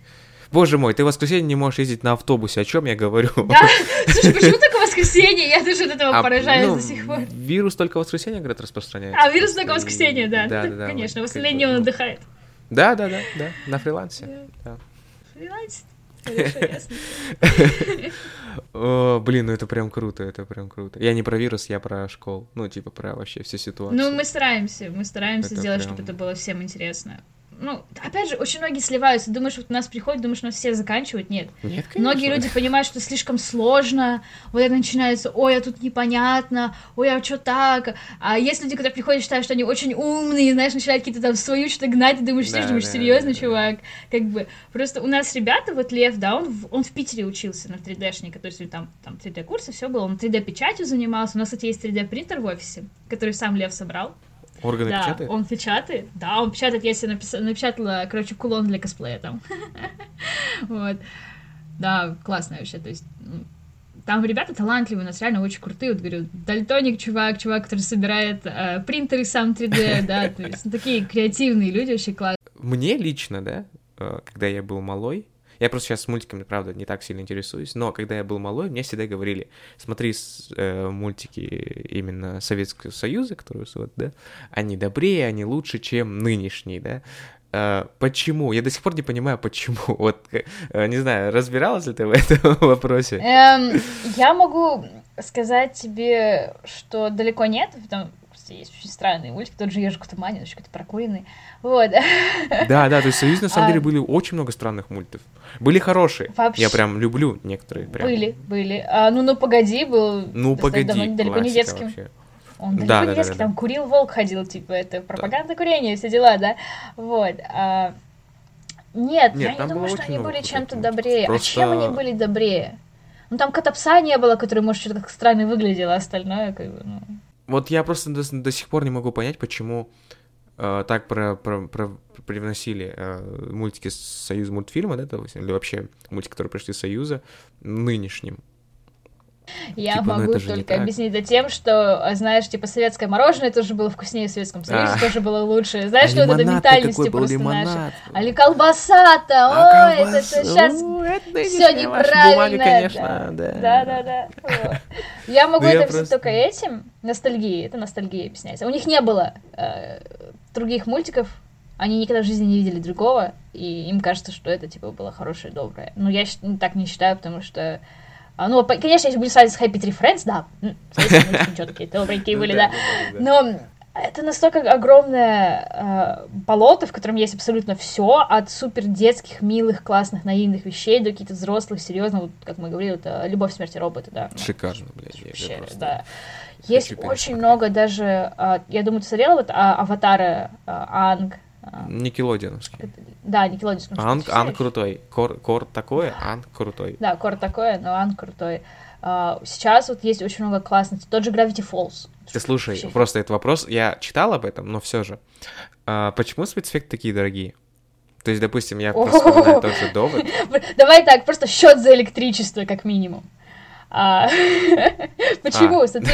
Боже мой, ты в воскресенье не можешь ездить на автобусе, о чем я говорю? Да, слушай, почему только воскресенье? Я даже от этого А, поражаюсь ну, до сих пор. Вирус только в воскресенье, говорят, распространяется. А, вирус только в и- воскресенье, да. Да, да, да, Конечно, в дни он отдыхает. Да, да, да, да, на фрилансе. да. Фриланс. Хорошо, ясно. О, блин, ну это прям круто, это прям круто. Я не про вирус, я про школу. Ну, типа, про вообще всю ситуацию. Ну, мы стараемся, мы стараемся Это сделать, прям- чтобы это было всем интересно. Ну, опять же, очень многие сливаются. Думаешь, вот у нас приходят, думаешь, нас все заканчивают. Нет. Нет, конечно. Многие люди понимают, что слишком сложно, вот это начинается, ой, а тут непонятно, ой, а что так? А есть люди, которые приходят, считают, что они очень умные, знаешь, начинают какие-то там свою что-то гнать, и думаешь, Да, ты думаешь, да, серьезно, да. чувак? Как бы, просто у нас ребята, вот Лев, да, он, в- он в Питере учился на 3D-шника, то есть там, там 3D-курсы, все было, он 3D-печатью занимался, у нас, кстати, есть 3D-принтер в офисе, который сам Лев собрал. Органы да, печатают? он печатает. Да, он печатает. Я себе напис- напечатала, короче, кулон для косплея там. Вот. Да, классно вообще. То есть, ну, там ребята талантливые, у нас реально очень крутые. Вот говорю, дальтоник чувак, чувак, который собирает э, принтеры сам 3D, да, то есть ну, такие креативные люди, очень классные. Мне лично, да, э, когда я был малой, Я просто сейчас с мультиками, правда, не так сильно интересуюсь, но когда я был малой, мне всегда говорили, смотри э, мультики именно Советского Союза, которые вот, да, они добрее, они лучше, чем нынешние, да, Uh, почему? Я до сих пор не понимаю, почему. Вот, uh, не знаю, разбиралась ли ты в этом вопросе? Um, я могу сказать тебе, что далеко нет, что есть очень странные мультики, тот же Ежик в тумане, очень какой-то прокуренный. Вот. Да, да, то есть в Союзе на самом деле были очень много странных мультов. Были хорошие. Вообще... Я прям люблю некоторые. Прям. Были, были. А, ну, ну, погоди, был. Ну, погоди. Давно, далеко не детским. Вообще. Он далеко да, не да, детский, да, да. там курил волк ходил, типа, это пропаганда да. курения, все дела, да? Вот. А... Нет, Нет, я не думаю, что они были чем-то добрее. Просто... А чем они были добрее? Ну, там Катапса не было, который, может, что-то как странно выглядело, а остальное, как бы, ну... Вот я просто до, до сих пор не могу понять, почему э, так про, про, про, привносили э, мультики с Союза мультфильма, да, или вообще мультики, которые пришли с Союза, нынешним. Я типа, ну, могу ну, только объяснить это тем, что, знаешь, типа, советское мороженое тоже было вкуснее в Советском Союзе, а. тоже было лучше. Знаешь, а что вот эта ментальность просто наша. А ли колбаса-то, а ой, колбас... это сейчас все неправильно. конечно, да. Да, да, да. Я могу это объяснить только этим. Ностальгии, это ностальгия объясняется. У них не было э, других мультиков, они никогда в жизни не видели другого, и им кажется, что это, типа, было хорошее, доброе. Но я так не считаю, потому что а, ну, конечно, если были связаны с Happy Tree Friends, да, что такие добренькие были, да, но это настолько огромное э, болото, в котором есть абсолютно все, от супер детских, милых, классных, наивных вещей до каких-то взрослых, серьезных, вот, как мы говорили, это «Любовь, смерти роботы», да. Шикарно, блядь. Вообще, просто... да. Есть очень много даже, э, я думаю, ты смотрела вот а, «Аватара», э, «Анг», Никелодиановский. Да, Никелодиановский. Анг, Анг крутой. Кор, кор такое, Анг крутой. Да, Кор такое, но Анг крутой. Uh, сейчас вот есть очень много классных. Тот же Gravity Falls. Ты слушай, Вообще. просто этот вопрос, я читал об этом, но все же. Uh, почему спецэффекты такие дорогие? То есть, допустим, я вспоминаю тот же довод. Давай так, просто счет за электричество, как минимум. А, почему? А. Смотри,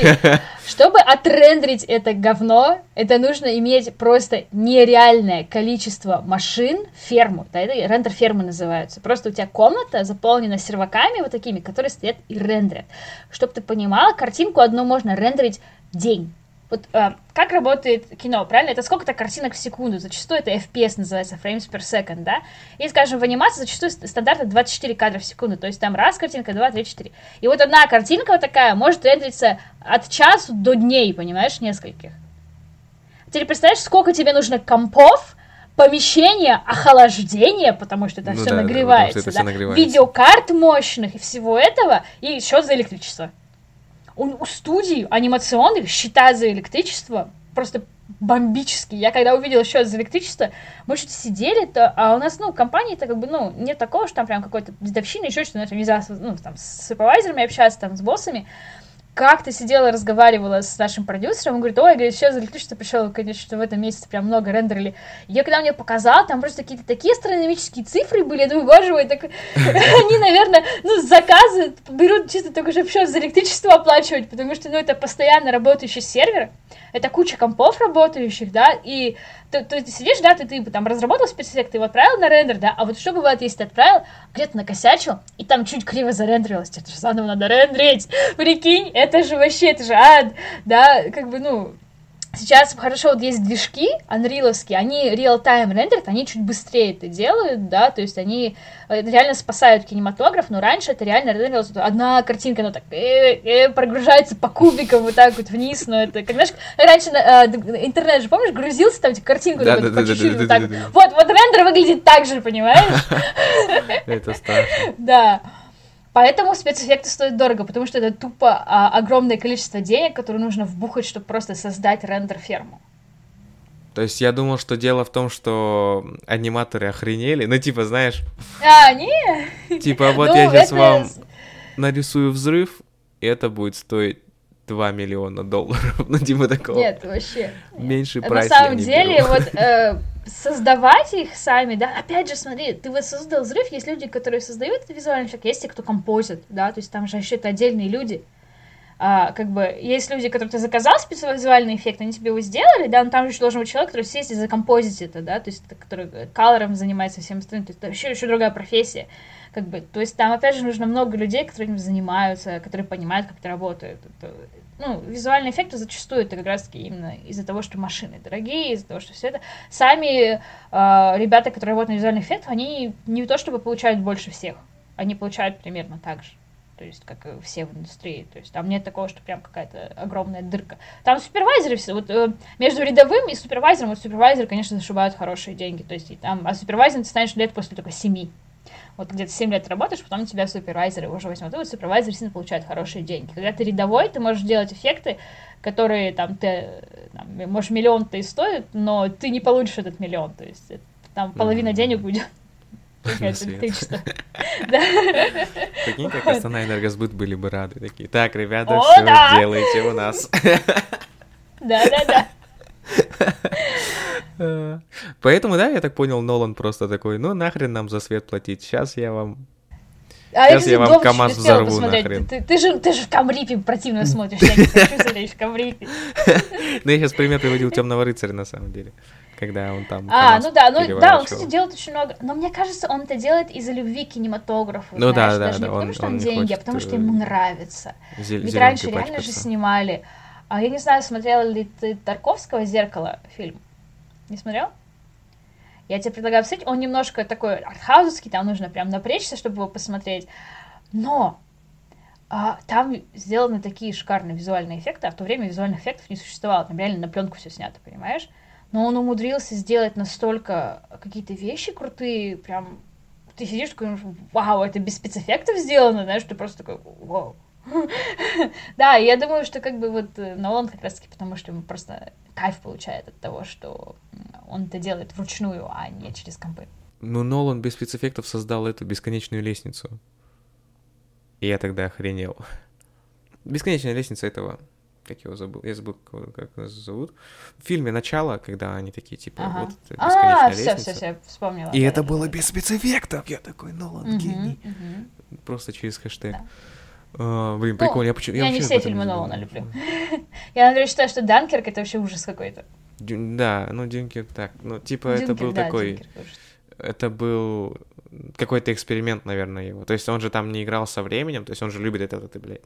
чтобы отрендерить это говно, это нужно иметь просто нереальное количество машин, ферму, да, это рендер фермы называются. Просто у тебя комната заполнена серваками вот такими, которые стоят и рендерят. Чтобы ты понимала, картинку одну можно рендерить день. Вот э, как работает кино, правильно? Это сколько-то картинок в секунду. Зачастую это FPS называется, frames per second, да? И, скажем, в анимации зачастую стандартно 24 кадра в секунду. То есть там раз картинка, два, три, четыре. И вот одна картинка вот такая может рендериться от часу до дней, понимаешь, нескольких. Теперь представляешь, сколько тебе нужно компов, помещения, охлаждения, потому что это ну все да, нагревается, да, это да? Все нагревается. видеокарт мощных и всего этого, и еще за электричество у, у студий анимационных считать за электричество просто бомбический. Я когда увидела счет за электричество, мы что-то сидели, то, а у нас, ну, компании-то как бы, ну, нет такого, что там прям какой-то дедовщина, еще что-то, нельзя, ну, там, с супервайзерами общаться, там, с боссами, как-то сидела, разговаривала с нашим продюсером, он говорит, ой, говорит, сейчас электричество пришло, конечно, что в этом месяце прям много рендерили. Я когда мне показал, там просто какие-то такие астрономические цифры были, я думаю, боже мой, так они, наверное, ну, заказы берут чисто только, чтобы счет за электричество оплачивать, потому что, ну, это постоянно работающий сервер, это куча компов работающих, да, и то, то ты сидишь, да, ты, ты там разработал спецэффект, ты его отправил на рендер, да, а вот что бывает, если ты отправил, где-то накосячил, и там чуть криво зарендерилось, же заново надо рендерить, прикинь, это же вообще, это же ад, да, как бы, ну, Сейчас хорошо, вот есть движки анриловские, они real-time рендерят, они чуть быстрее это делают, да, то есть они э, реально спасают кинематограф, но раньше это реально рендерилось, одна картинка, ну так, э, э, прогружается по кубикам вот так вот вниз, но это, как, знаешь, раньше э, интернет же, помнишь, грузился там, картинку да, да, да, по чуть-чуть вот так, вот, вот рендер выглядит так же, понимаешь? Это страшно. Да. Поэтому спецэффекты стоят дорого, потому что это тупо а, огромное количество денег, которые нужно вбухать, чтобы просто создать рендер-ферму. То есть я думал, что дело в том, что аниматоры охренели. Ну, типа, знаешь... А, не? Типа, вот ну, я сейчас это... вам нарисую взрыв, и это будет стоить 2 миллиона долларов. Ну, типа такого. Нет, вообще. Меньше прайс На самом деле, вот э, создавать их сами, да, опять же, смотри, ты вот создал взрыв, есть люди, которые создают это визуальный эффект, есть те, кто композит, да, то есть там же еще это отдельные люди. а, как бы, есть люди, которые ты заказал специальный эффект, они тебе его сделали, да, но там же еще должен быть человек, который сесть и закомпозить это, да, то есть, который колором занимается всем остальным, то есть, это еще, еще другая профессия, как бы, то есть, там, опять же, нужно много людей, которые этим занимаются, которые понимают, как это работает, это, ну, визуальные эффекты зачастую это как раз-таки именно из-за того, что машины дорогие, из-за того, что все это. Сами э, ребята, которые работают на визуальных эффектах, они не то чтобы получают больше всех, они получают примерно так же то есть как и все в индустрии, то есть там нет такого, что прям какая-то огромная дырка. Там супервайзеры все, вот э, между рядовым и супервайзером, вот супервайзеры, конечно, зашибают хорошие деньги, то есть и там, а супервайзером ты станешь лет после только семи. Вот где-то 7 лет работаешь, потом тебя супервайзеры уже возьмут. И вот супервайзер сильно получает хорошие деньги. Когда ты рядовой, ты можешь делать эффекты, которые там ты, там, может, миллион-то и стоит, но ты не получишь этот миллион. То есть там половина mm-hmm. денег уйдет электричество. Прикинь, как Астана Энергосбыт были бы рады. Такие, так, ребята, все делайте у нас. Да-да-да. Поэтому, да, я так понял, Нолан просто такой, ну нахрен нам за свет платить, сейчас я вам а Сейчас я, я вам КамАЗ взорву нахрен. Ты, ты, же, ты же в Камрипе противно смотришь, я не хочу смотреть в Камрипе. Ну, я сейчас пример приводил Темного рыцаря, на самом деле когда он там. А, ну да, ну да, он, кстати, делает очень много. Но мне кажется, он это делает из-за любви к кинематографу. Ну знаешь, да, да, даже да. Не потому, он, что он, он деньги, а потому что ему э, нравится. Зел- Ведь раньше реально пачкаться. же снимали. А я не знаю, смотрела ли ты Тарковского зеркало фильм? Не смотрел? Я тебе предлагаю посмотреть. Он немножко такой артхаузовский, там нужно прям напрячься, чтобы его посмотреть. Но а, там сделаны такие шикарные визуальные эффекты, а в то время визуальных эффектов не существовало. Там реально на пленку все снято, понимаешь? но он умудрился сделать настолько какие-то вещи крутые, прям ты сидишь такой, вау, это без спецэффектов сделано, знаешь, ты просто такой, вау. Да, я думаю, что как бы вот э, Нолан как раз-таки потому, что ему просто кайф получает от того, что он это делает вручную, а не через компы. Ну, Нолан без спецэффектов создал эту бесконечную лестницу. И я тогда охренел. Бесконечная лестница этого как его забыл, я забыл, как его зовут. В фильме «Начало», когда они такие, типа, ага. вот бесконечная а, лестница. все, все, все, вспомнила. И да, это было без спецэффектов. Я такой, ладно, угу, гений. Угу. Просто через хэштег. Да. Uh, блин, прикольно. Ну, я, почему, я, я не все фильмы Нолана люблю. я, например, считаю, что Данкерк это вообще ужас какой-то. Да, ну Дюнкерк так. Ну, типа, Дюнкерк, это был да, такой... Это был какой-то эксперимент, наверное, его. То есть он же там не играл со временем, то есть он же любит это, это, блядь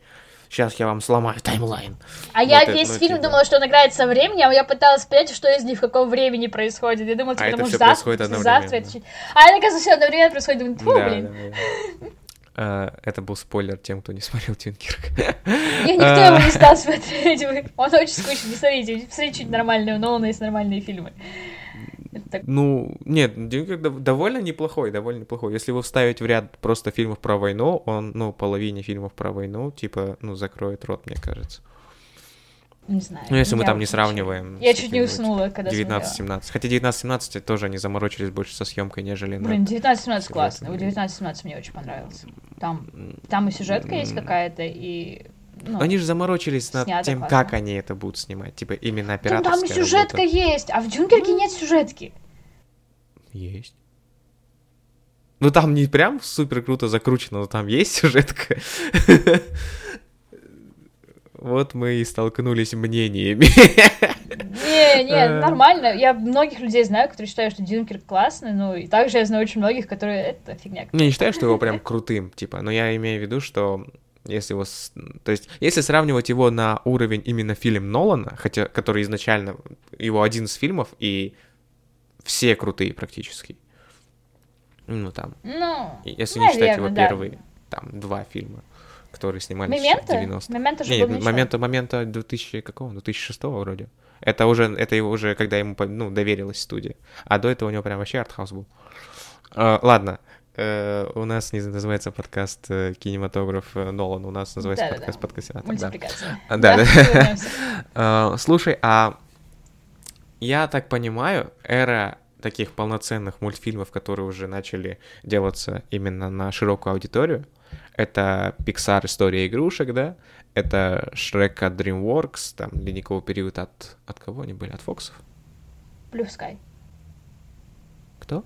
сейчас я вам сломаю таймлайн. А вот я это, весь ну, фильм типа... думала, что он играет со временем, а я пыталась понять, что из них в каком времени происходит. Я думала, типа, а потому что завтра, завтра это... А это, оказывается, все одновременно происходит. Думаю, Фу, да, блин. Да, да. Uh, это был спойлер тем, кто не смотрел Тюнкерк. Я никто его не стал смотреть. Он очень скучный, не смотрите. Посмотрите что-нибудь нормальное, но у нас есть нормальные фильмы. Так... Ну, нет, Дюнкерк довольно неплохой, довольно неплохой. Если его вставить в ряд просто фильмов про войну, он, ну, половине фильмов про войну, типа, ну, закроет рот, мне кажется. Не знаю. Ну, если мы там не сравниваем. Я чуть не уснула, когда 19-17. Хотя 19-17 тоже они заморочились больше со съемкой, нежели. Блин, 19-17 классно. 19-17 мне очень понравился. Там, там и сюжетка есть какая-то, и ну, они же заморочились над тем, классно. как они это будут снимать. Типа именно операторская Ну, там и сюжетка работа. есть, а в Дюнкерке нет сюжетки. Есть. Ну, там не прям супер круто закручено, но там есть сюжетка. Вот мы и столкнулись мнениями. Не, не, а. нормально. Я многих людей знаю, которые считают, что Дюнкерк классный, ну и также я знаю очень многих, которые это фигня. Не, не считаю, что его прям крутым, типа, но я имею в виду, что если его, то есть, если сравнивать его на уровень именно фильм Нолана, хотя, который изначально его один из фильмов и все крутые практически, ну там, ну, если наверное, не считать его да. первые там два фильма, которые снимались Момента? в 90 Момента же Нет, момента, момента 2000 какого? 2006 вроде. Это уже, это его уже, когда ему, ну, доверилась студия. А до этого у него прям вообще артхаус был. Uh, ладно, Э, у нас не называется подкаст э, кинематограф э, Нолан, у нас называется да, подкаст да, подкастинатор. Мультипликация. Да, да. да. да. Слушай, а я так понимаю, эра таких полноценных мультфильмов, которые уже начали делаться именно на широкую аудиторию, это Pixar История игрушек, да, это Шрек от DreamWorks, там, ледниковый период от... От кого они были? От Фоксов? Blue Sky. Кто?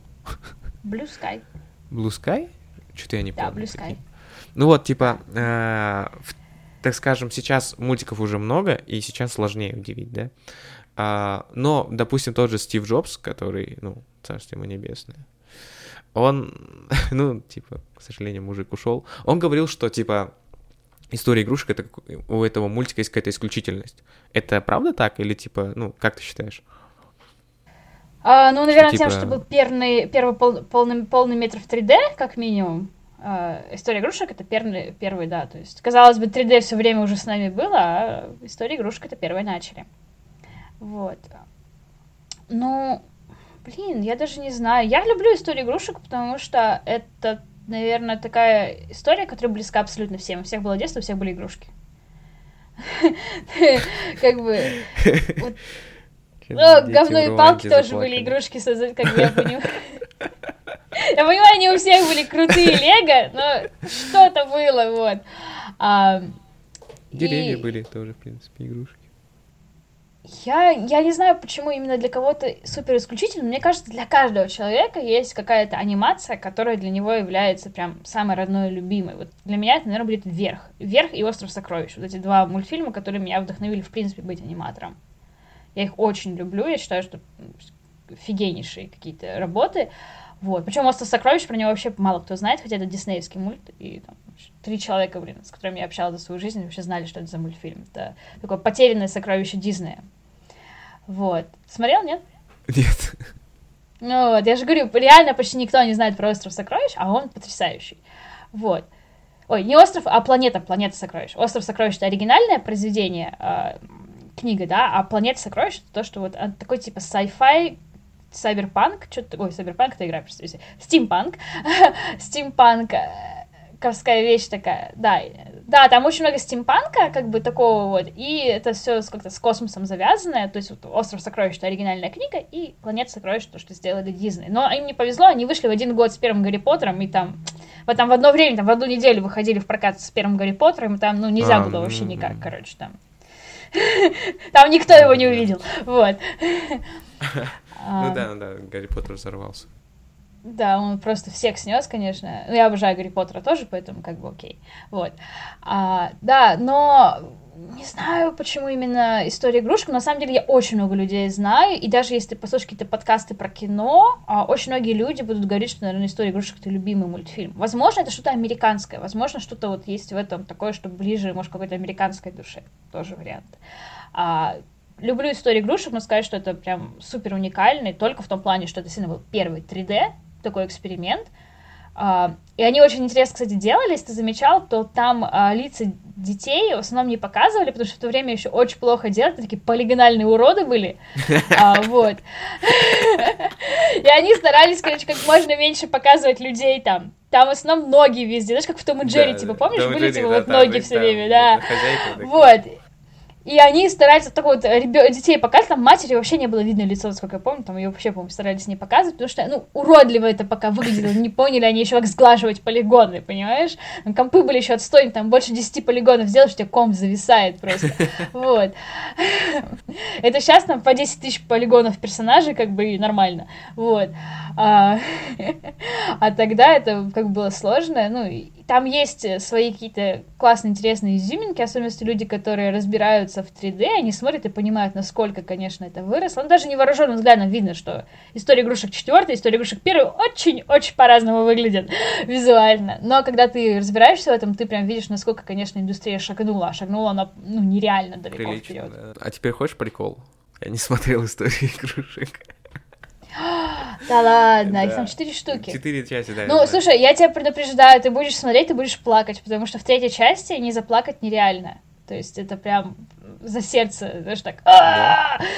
Blue Sky. Blue Sky? Что-то я не да, помню. Да, Blue Sky. Ну вот, типа, э, так скажем, сейчас мультиков уже много, и сейчас сложнее удивить, да? А, но, допустим, тот же Стив Джобс, который, ну, царство ему небесное, он, ну, типа, к сожалению, мужик ушел, он говорил, что, типа, история игрушек, это у этого мультика есть какая-то исключительность. Это правда так? Или, типа, ну, как ты считаешь? А, ну, наверное, что, тем, типа... что был первый, первый пол, полный, полный метр в 3D, как минимум. А, история игрушек это первый, первый, да. То есть, казалось бы, 3D все время уже с нами было, а история игрушек это первые начали. Вот. Ну, блин, я даже не знаю. Я люблю историю игрушек, потому что это, наверное, такая история, которая близка абсолютно всем. У всех было детство, у всех были игрушки. Как бы... Ну, говно и палки тоже были игрушки, как я понимаю. Я понимаю, не у всех были крутые лего, но что-то было, вот. Деревья были тоже, в принципе, игрушки. Я, я не знаю, почему именно для кого-то супер исключительно. Мне кажется, для каждого человека есть какая-то анимация, которая для него является прям самой родной и любимой. Вот для меня это, наверное, будет «Вверх». «Вверх» и «Остров сокровищ». Вот эти два мультфильма, которые меня вдохновили, в принципе, быть аниматором. Я их очень люблю, я считаю, что офигеннейшие какие-то работы. Вот. Причем «Остров сокровищ» про него вообще мало кто знает, хотя это диснеевский мульт, и там, три человека, блин, с которыми я общалась за свою жизнь, вообще знали, что это за мультфильм. Это такое потерянное сокровище Диснея. Вот. Смотрел, нет? Нет. Ну вот, я же говорю, реально почти никто не знает про остров сокровищ, а он потрясающий. Вот. Ой, не остров, а планета, планета сокровищ. Остров сокровищ это оригинальное произведение, э, книга, да, а планета сокровищ это то, что вот такой типа sci-fi сайберпанк, что-то, ой, сайберпанк это игра, представьте, стимпанк, стимпанк, ковская вещь такая, да, да, там очень много стимпанка, как бы такого вот, и это все как-то с космосом завязанное, то есть вот «Остров сокровищ» — это оригинальная книга, и «Планета сокровищ» — то, что сделали Дисней. Но им не повезло, они вышли в один год с первым Гарри Поттером, и там, вот там в одно время, там в одну неделю выходили в прокат с первым Гарри Поттером, и там, ну, нельзя а, было вообще никак, короче, там. Там никто его не увидел, вот. Ну да, ну да, Гарри Поттер взорвался. Да, он просто всех снес, конечно. Ну, я обожаю Гарри Поттера тоже, поэтому как бы окей. Вот. А, да, но не знаю, почему именно история игрушек. На самом деле я очень много людей знаю, и даже если ты послушаешь какие-то подкасты про кино, а, очень многие люди будут говорить, что, наверное, история игрушек это любимый мультфильм. Возможно, это что-то американское, возможно, что-то вот есть в этом такое, что ближе, может, какой-то американской душе. Тоже вариант. А, люблю историю игрушек, но сказать, что это прям супер уникальный, только в том плане, что это действительно был первый 3D, такой эксперимент. Uh, и они очень интересно, кстати, делали, если ты замечал, то там uh, лица детей в основном не показывали, потому что в то время еще очень плохо делать, такие полигональные уроды были, uh, вот. И они старались, короче, как можно меньше показывать людей там. Там в основном ноги везде, знаешь, как в Том и Джерри, типа, помнишь, были типа вот ноги все время, да. Вот. И они стараются так вот ребё... детей показывать, там матери вообще не было видно лицо, сколько я помню, там ее вообще, по-моему, старались не показывать, потому что, ну, уродливо это пока выглядело, не поняли они еще, как сглаживать полигоны, понимаешь? Компы были еще отстойны, там больше 10 полигонов сделаешь, у тебя комп зависает просто, вот. Это сейчас там по 10 тысяч полигонов персонажей, как бы, нормально, вот. А, а тогда это как бы было сложно, ну, там есть э, свои какие-то классные, интересные изюминки, особенно если люди, которые разбираются в 3D, они смотрят и понимают, насколько, конечно, это выросло. Но даже невооруженным взглядом видно, что история игрушек 4, история игрушек 1 очень-очень по-разному выглядят визуально. Но когда ты разбираешься в этом, ты прям видишь, насколько, конечно, индустрия шагнула. Шагнула она ну, нереально далеко Прилично, вперед. Да. А теперь хочешь прикол? Я не смотрел историю игрушек. Да ладно, их там четыре штуки. Четыре части, да. Ну, слушай, я тебя предупреждаю, ты будешь смотреть, ты будешь плакать, потому что в третьей части не заплакать нереально. То есть это прям за сердце, знаешь, так,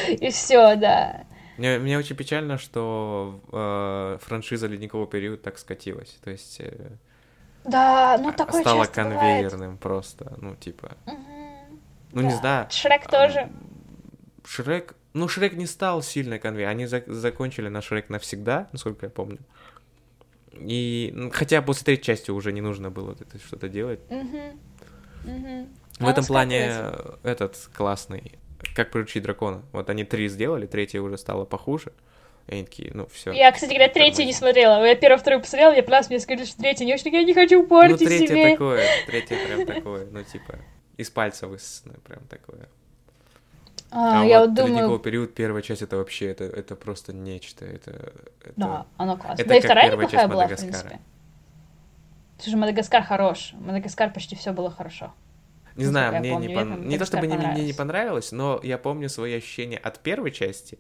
и все, да. Мне, мне очень печально, что э, франшиза «Ледниковый период» так скатилась. То есть... Э, да, ну такое Стало конвейерным бывает. просто, ну типа... Угу. Ну да. не знаю. Шрек тоже. Шрек, ну, Шрек не стал сильной конвейер. Они за- закончили на Шрек навсегда, насколько я помню. И ну, хотя после третьей части уже не нужно было это что-то делать. Mm-hmm. Mm-hmm. В а этом плане этот классный. Как приручить дракона. Вот они три сделали, третья уже стала похуже. И они такие, ну, все. Я, кстати говоря, третью не смотрела. Я первую, вторую посмотрела, мне раз мне сказали, что третья не очень, я не хочу портить ну, третья себе. такое, третья прям такое, ну, типа, из пальца высосанное, прям такое. А, А, я вот думаю, «Ледниковый период», первая часть, это вообще, это, это просто нечто, это... это- да, оно классно. это Да и как вторая первая часть неплохая была, в принципе. Слушай, Мадагаскар хорош. Мадагаскар почти все было хорошо. Не Насколько знаю, я мне помню, не, пон- не то чтобы не- мне не понравилось, но я помню свои ощущения от первой части,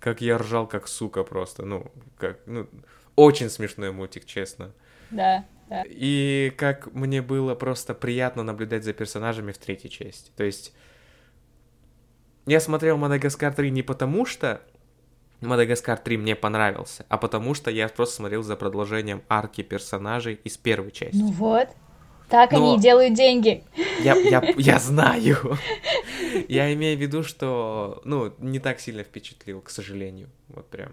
как я ржал как сука просто, ну, как, ну, очень смешной мультик, честно. Да, да. И как мне было просто приятно наблюдать за персонажами в третьей части. То есть я смотрел Мадагаскар 3 не потому, что Мадагаскар 3 мне понравился, а потому что я просто смотрел за продолжением арки персонажей из первой части. Ну вот. Так Но- они и делают деньги. Я, я, я знаю. Я имею в виду, что, ну, не так сильно впечатлил, к сожалению. Вот прям.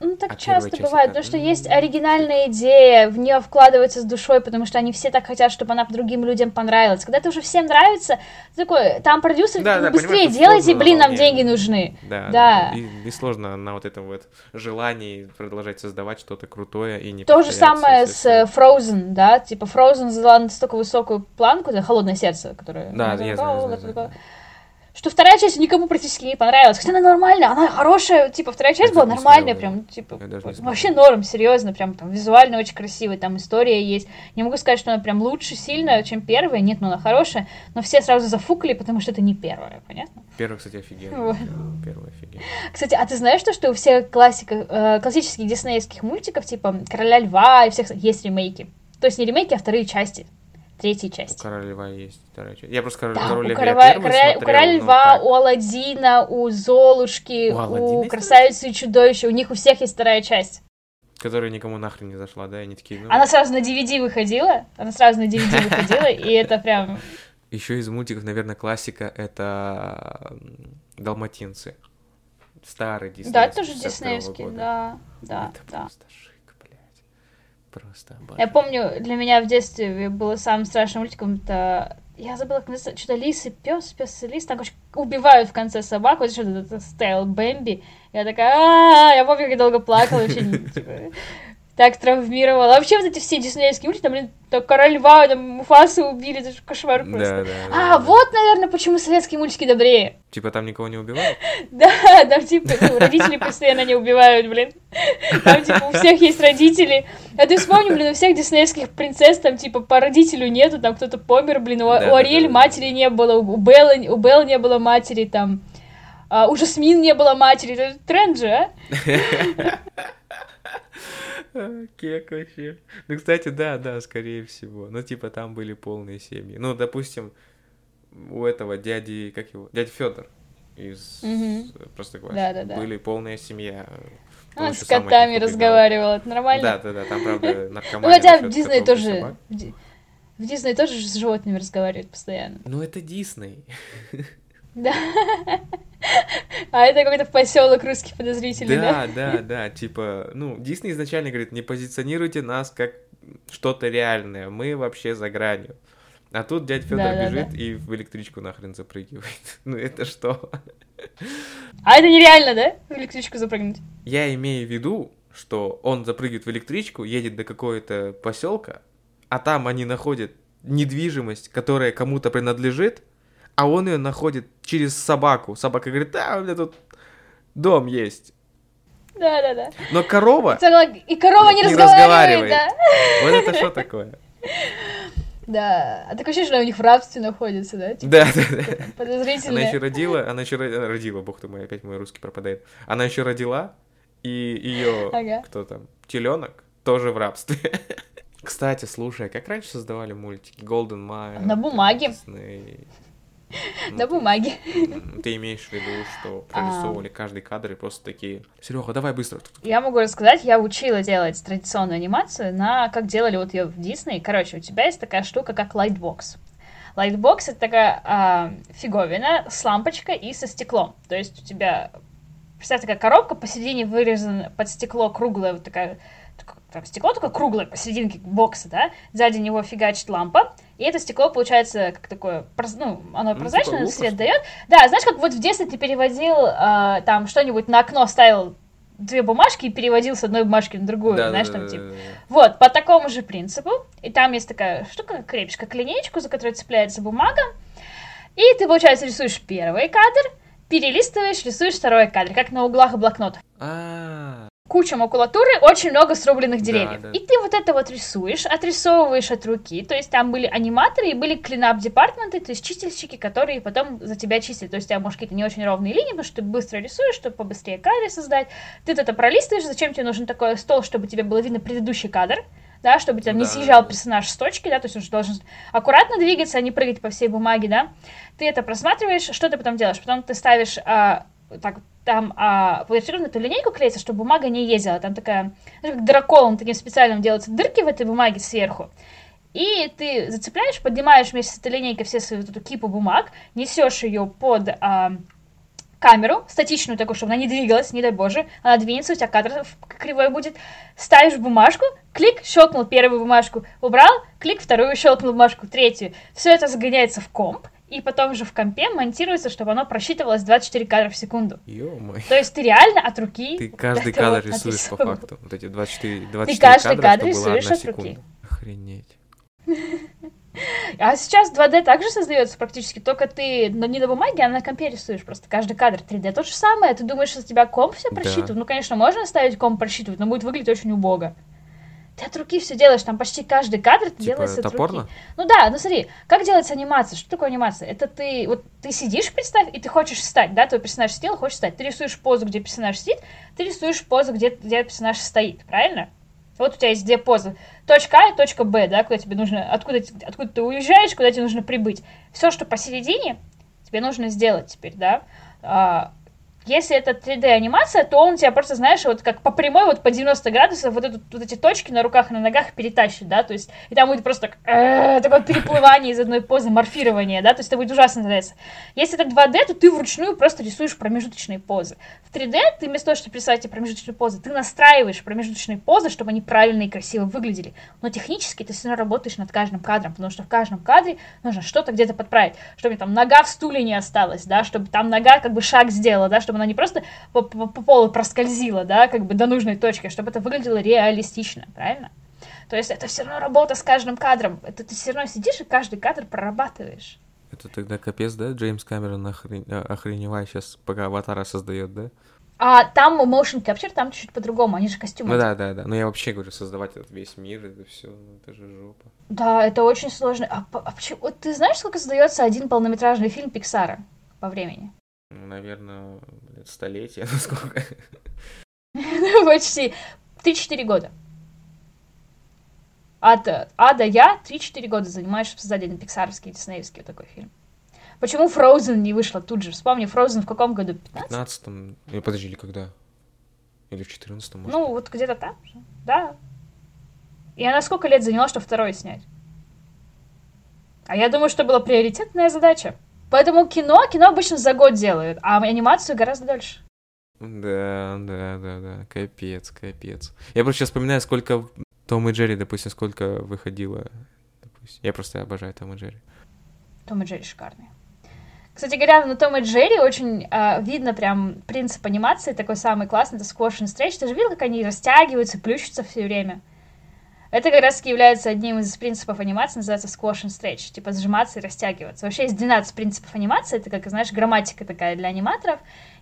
Ну, так А часто бывает, потому что есть оригинальная идея, в нее вкладывается с душой, потому что они все так хотят, чтобы она другим людям понравилась. Когда это уже всем нравится, ты такой, там продюсер, Да, да, быстрее делайте, блин, нам деньги нужны. Да, Да. И, и сложно на вот этом вот желании продолжать создавать что-то крутое и не То же самое с э, Frozen, да, типа Frozen задала настолько высокую планку, это холодное сердце, которое... Да, я знаю, знаю, знаю. Что вторая часть никому практически не понравилась. Хотя она нормальная, она хорошая, типа, вторая часть Я была нормальная, прям, типа, вообще норм, серьезно, прям там визуально очень красивая, там история есть. Не могу сказать, что она прям лучше сильно, чем первая, нет, но она хорошая, но все сразу зафукали, потому что это не первая, понятно? Первый, кстати, офигенный. Вот. Первый офигенный. Кстати, а ты знаешь то, что у всех классиков, э, классических диснеевских мультиков, типа Короля Льва и всех, есть ремейки? То есть не ремейки, а вторые части, третьи У части. Короля Льва есть вторая часть. Я просто Король, Да, Король у, Лев Корова- я первый Короля, у смотрел, Короля но Льва, так. у Аладдина, у Золушки, У у Красавицы и Чудовища, у них у всех есть вторая часть. Которая никому нахрен не зашла, да, и они такие, ну... Она сразу на DVD выходила, она сразу на DVD выходила, и это прям... Еще из мультиков, наверное, классика это Далматинцы. Старый Дисней. Да, тоже диснеевский, да, да, да. Просто. Просто Я обожаю. помню, для меня в детстве было самым страшным мультиком, это... Я забыла, как называется, что-то лис и пес, пес и лис, там, короче, убивают в конце собаку, это что-то это стайл Бэмби. Я такая, «А-а-а!» я помню, как долго плакала, типа, так травмировала. А вообще вот эти все диснеевские мультики, там, блин, так Король Льва, там, Муфасы убили, это же кошмар просто. да, да, А, да. вот, наверное, почему советские мультики добрее. Типа там никого не убивают? Да, там типа ну, родители постоянно не убивают, блин. Там типа у всех есть родители. А ты вспомни, блин, у всех диснеевских принцесс там типа по родителю нету, там кто-то помер, блин, у, Да, у да, Ариэль да, да. матери не было, у Беллы, у Беллы не было матери, там а, у Жасмин не было матери. Это тренд же, а? Кек вообще. Ну, кстати, да, да, скорее всего. Ну, типа, там были полные семьи. Ну, допустим, у этого дяди, как его, дядя Федор из Мгм. Простоквашино. Да-да-да. Были полная семья. Он с котами разговаривал, это нормально? Да, да, да, там, правда, Ну, наркомания хотя в Дисней тоже... в Дисней тоже с животными разговаривают постоянно. Ну, это Дисней. Да. А это какой-то поселок русский подозрительный, да? Да, да, да, типа, ну, Дисней изначально говорит, не позиционируйте нас как что-то реальное, мы вообще за гранью. А тут дядь Федор Да-да-да. бежит и в электричку нахрен запрыгивает. Ну это что? А это нереально, да? В электричку запрыгнуть. Я имею в виду, что он запрыгивает в электричку, едет до какого-то поселка, а там они находят недвижимость, которая кому-то принадлежит, а он ее находит через собаку. Собака говорит, да, у меня тут дом есть. Да-да-да. Но корова. И корова не, Не разговаривает, разговаривает. да? вот это что такое? Да. А такое ощущение, что она у них в рабстве находится, да? Типа, Да, да, да. Она подозрительно. еще родила, она еще родила, бог ты мой, опять мой русский пропадает. Она еще родила, и ее, Ага. кто там, теленок, тоже в рабстве. Кстати, слушай, а как раньше создавали мультики? Golden Mile. На бумаге. Disney. Ну, На ты- бумаге. Ты имеешь в виду, что прорисовывали каждый кадр и просто такие, Серега, давай быстро. Я могу рассказать, я учила делать традиционную анимацию на как делали вот ее в Дисней. Короче, у тебя есть такая штука, как Lightbox. Lightbox это такая а, фиговина с лампочкой и со стеклом. То есть у тебя, представь, такая коробка, посередине вырезана под стекло круглая вот такая, так- там стекло такое круглое посерединке бокса, да, сзади него фигачит лампа, и это стекло получается как такое, ну, оно Ну, прозрачное, типа свет дает. Да, знаешь, как вот в детстве ты переводил а, там что-нибудь на окно, ставил две бумажки и переводил с одной бумажки на другую, знаешь, там типа. Вот, по такому же принципу и там есть такая штука, крепишь как линейку, за которой цепляется бумага, и ты, получается, рисуешь первый кадр, перелистываешь, рисуешь второй кадр, как на углах блокнотов. А, Куча макулатуры, очень много срубленных деревьев. да. И ты вот это вот рисуешь, отрисовываешь от руки. То есть там были аниматоры и были клинап департменты, то есть чистильщики, которые потом за тебя чистят. То есть у тебя, может, какие-то не очень ровные линии, потому что ты быстро рисуешь, чтобы побыстрее кадры создать. Ты это пролистываешь, зачем тебе нужен такой стол, чтобы тебе было видно предыдущий кадр, да, чтобы там не Да, съезжал да. персонаж с точки, да, то есть он же должен аккуратно двигаться, а не прыгать по всей бумаге, да. Ты это просматриваешь, что ты потом делаешь? Потом ты ставишь а, так там а, на эту линейку клеится, чтобы бумага не ездила. Там такая, ну, как драколом таким специальным делаются дырки в этой бумаге сверху. И ты зацепляешь, поднимаешь вместе с этой линейкой все свою вот эту кипу бумаг, несешь ее под а, камеру, статичную такую, чтобы она не двигалась, не дай боже, она двинется, у тебя кадр кривой будет, ставишь бумажку, клик, щелкнул первую бумажку, убрал, клик, вторую, щелкнул бумажку, третью. Все это загоняется в комп, и потом же в компе монтируется, чтобы оно просчитывалось 24 кадра в секунду. ё-моё. То есть ты реально от руки... Ты каждый кадр вот рисуешь по отрисовывал. факту. Вот эти 24, 24 каждый кадра, кадр рисуешь от руки. секунда. Охренеть. А сейчас 2D также создается практически, только ты но не на бумаге, а на компе рисуешь просто каждый кадр 3D. То же самое, ты думаешь, что у тебя комп все Да. просчитывает? Ну, конечно, можно ставить комп просчитывать, но будет выглядеть очень убого. Ты от руки все делаешь, там почти каждый кадр ты Типа делается от топорно? руки. Ну да, ну смотри, как делается анимация? Что такое анимация? Это ты, вот ты сидишь, представь, и ты хочешь встать, да, твой персонаж сидел, хочешь встать. Ты рисуешь позу, где персонаж сидит, ты рисуешь позу, где, где персонаж стоит, правильно? Вот у тебя есть две позы. Точка А и точка Б, да, куда тебе нужно, откуда, откуда ты уезжаешь, куда тебе нужно прибыть. Все, что посередине, тебе нужно сделать теперь, да. А, если это 3D-анимация, то он тебя просто, знаешь, вот как по прямой, вот по 90 градусов вот, эту, вот эти точки на руках и на ногах перетащит, да, то есть, и там будет просто так, э, такое переплывание из одной позы, морфирование, да, то есть это будет ужасно нравиться. Если это 2D, то ты вручную просто рисуешь промежуточные позы. В 3D ты вместо того, чтобы рисовать эти промежуточные позы, ты настраиваешь промежуточные позы, чтобы они правильно и красиво выглядели. Но технически ты все равно работаешь над каждым кадром, потому что в каждом кадре нужно что-то где-то подправить, чтобы там нога в стуле не осталась, да, чтобы там нога как бы шаг сделала, да, чтобы она не просто по, по- по полу проскользила, да, как бы до нужной точки, а чтобы это выглядело реалистично, правильно? То есть это все равно работа с каждым кадром. Это ты все равно сидишь и каждый кадр прорабатываешь. Это тогда капец, да? Джеймс Камерон охрен... а, охреневает сейчас, пока аватара создает, да? А там motion capture, там чуть-чуть по-другому, они же костюмы. Ну да, да, да. Но я вообще говорю, создавать этот весь мир, это все, это же жопа. Да, это очень сложно. А, а почему? Вот ты знаешь, сколько создается один полнометражный фильм Пиксара по времени? Наверное, лет столетия, насколько. Почти 3-4 года. От э, А до Я 3-4 года занимаешь, чтобы создать один пиксаровский, диснеевский вот такой фильм. Почему Frozen не вышла тут же? Вспомни, Frozen в каком году? В 15? 15-м... Или подожди, или когда? Или в 14-м, может? Ну, вот где-то там же, да. И она сколько лет заняла, чтобы второй снять? А я думаю, что была приоритетная задача. Поэтому кино, кино обычно за год делают, а анимацию гораздо дольше. Да, да, да, да. Капец, капец. Я просто сейчас вспоминаю, сколько Том и Джерри, допустим, сколько выходило. Допустим. Я просто обожаю Том и Джерри. Том и Джерри шикарные. Кстати говоря, на Том и Джерри очень а, видно прям принцип анимации такой самый классный, это squash and stretch. Ты же видел, как они растягиваются, плющатся все время? Это как раз таки является одним из принципов анимации, называется squash and stretch, типа сжиматься и растягиваться. Вообще есть 12 принципов анимации, это как, знаешь, грамматика такая для аниматоров.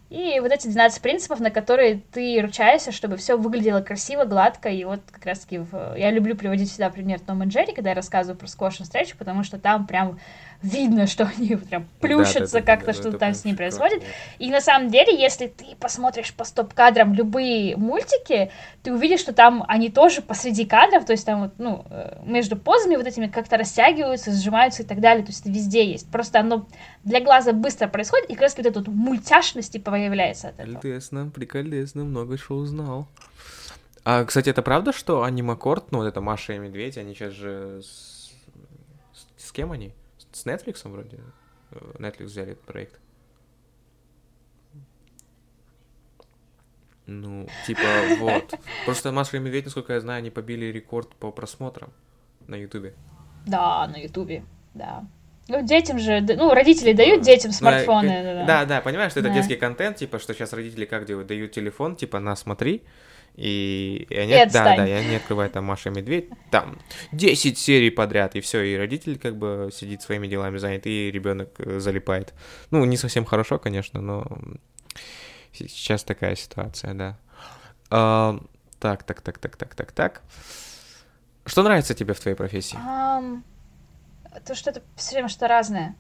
И вот эти 12 принципов, на которые ты ручаешься, чтобы все выглядело красиво, гладко. И вот как раз таки в... я люблю приводить всегда пример Том и Джерри, когда я рассказываю про squash and stretch, потому что там прям видно, что они прям плющатся Да-да-да-да-да, как-то, что это там с ним происходит. И на самом деле, если ты посмотришь по стоп-кадрам любые мультики, ты увидишь, что там они тоже посреди кадров, то есть там вот, ну, э, между позами вот этими как-то растягиваются, сжимаются и так далее, то есть это везде есть. Просто оно для глаза быстро происходит, и как раз вот эта вот мультяшность типа появляется от этого. Прикольно, прикольно, много что узнал. А, кстати, это правда, что Анимакорд, ну, вот это Маша и Медведь, они сейчас же с... с- с кем они? С Netflix вроде? Э, Netflix взяли этот проект. Ну, типа, вот. Просто Маша и Медведь, насколько я знаю, они побили рекорд по просмотрам на Ютубе. Да, на Ютубе, да. Ну, детям же, ну, родители дают детям смартфоны. Ну, да, Да, да, понимаешь, что это Да. детский контент, типа, что сейчас родители как делают, дают телефон, типа, на, смотри, И, и они, и да, да, и они открывают там Маша и Медведь, там 10 серий подряд, и все, и родитель как бы сидит своими делами занят, и ребенок э, залипает. Ну, не совсем хорошо, конечно, но сейчас такая ситуация, да. А, так, так, так, так, так, так, так. Что нравится тебе в твоей профессии? Um, то, что это все время что разное.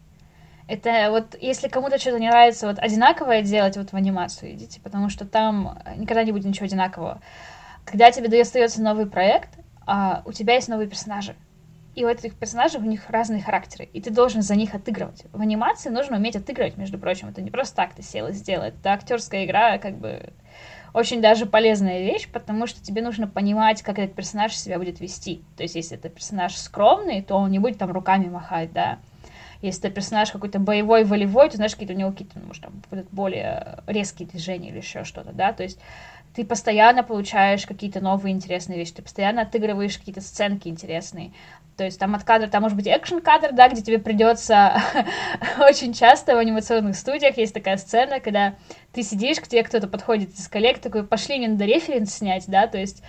Это вот, если кому-то что-то не нравится вот одинаковое делать, вот в анимацию идите, потому что там никогда не будет ничего одинакового. Когда тебе достается новый проект, а, у тебя есть новые персонажи. И у этих персонажей у них разные характеры, и ты должен за них отыгрывать. В анимации нужно уметь отыгрывать, между прочим. Это не просто так ты сел и сделал. Это актерская игра, как бы очень даже полезная вещь, потому что тебе нужно понимать, как этот персонаж себя будет вести. То есть, если это персонаж скромный, то он не будет там руками махать, да. Если это персонаж какой-то боевой, волевой, то знаешь, какие-то у него какие-то, ну, может, там будут более резкие движения или еще что-то, да, то есть ты постоянно получаешь какие-то новые интересные вещи, ты постоянно отыгрываешь какие-то сценки интересные. То есть там от кадра, там может быть экшен кадр, да, где тебе придется очень часто в анимационных студиях есть такая сцена, когда ты сидишь, к тебе кто-то подходит из коллег, такой, пошли, мне надо референс снять, да, то есть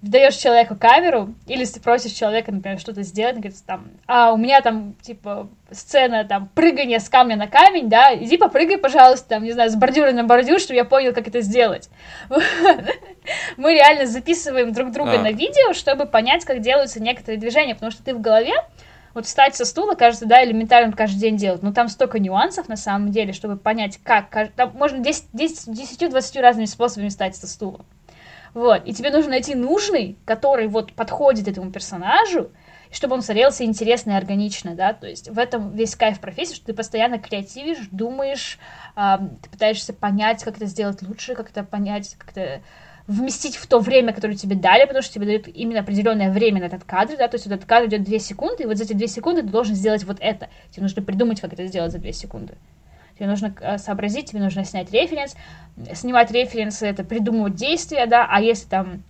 даешь человеку камеру, или ты просишь человека, например, что-то сделать, он говорит, там, а, у меня там, типа, сцена, там, прыгания с камня на камень, да, иди попрыгай, пожалуйста, там, не знаю, с бордюра на бордюр, чтобы я понял, как это сделать. Мы реально записываем друг друга а. на видео, чтобы понять, как делаются некоторые движения, потому что ты в голове вот встать со стула, кажется, да, элементарно каждый день делать, но там столько нюансов на самом деле, чтобы понять, как, там можно 10-20 разными способами встать со стула. Вот, и тебе нужно найти нужный, который вот подходит этому персонажу, чтобы он смотрелся интересно и органично, да, то есть в этом весь кайф профессии, что ты постоянно креативишь, думаешь, э, ты пытаешься понять, как это сделать лучше, как это понять, как это вместить в то время, которое тебе дали, потому что тебе дают именно определенное время на этот кадр, да, то есть вот этот кадр идет 2 секунды, и вот за эти 2 секунды ты должен сделать вот это. Тебе нужно придумать, как это сделать за 2 секунды. Тебе нужно э, сообразить, тебе нужно снять референс. Снимать референсы — это придумывать действия, да, а если там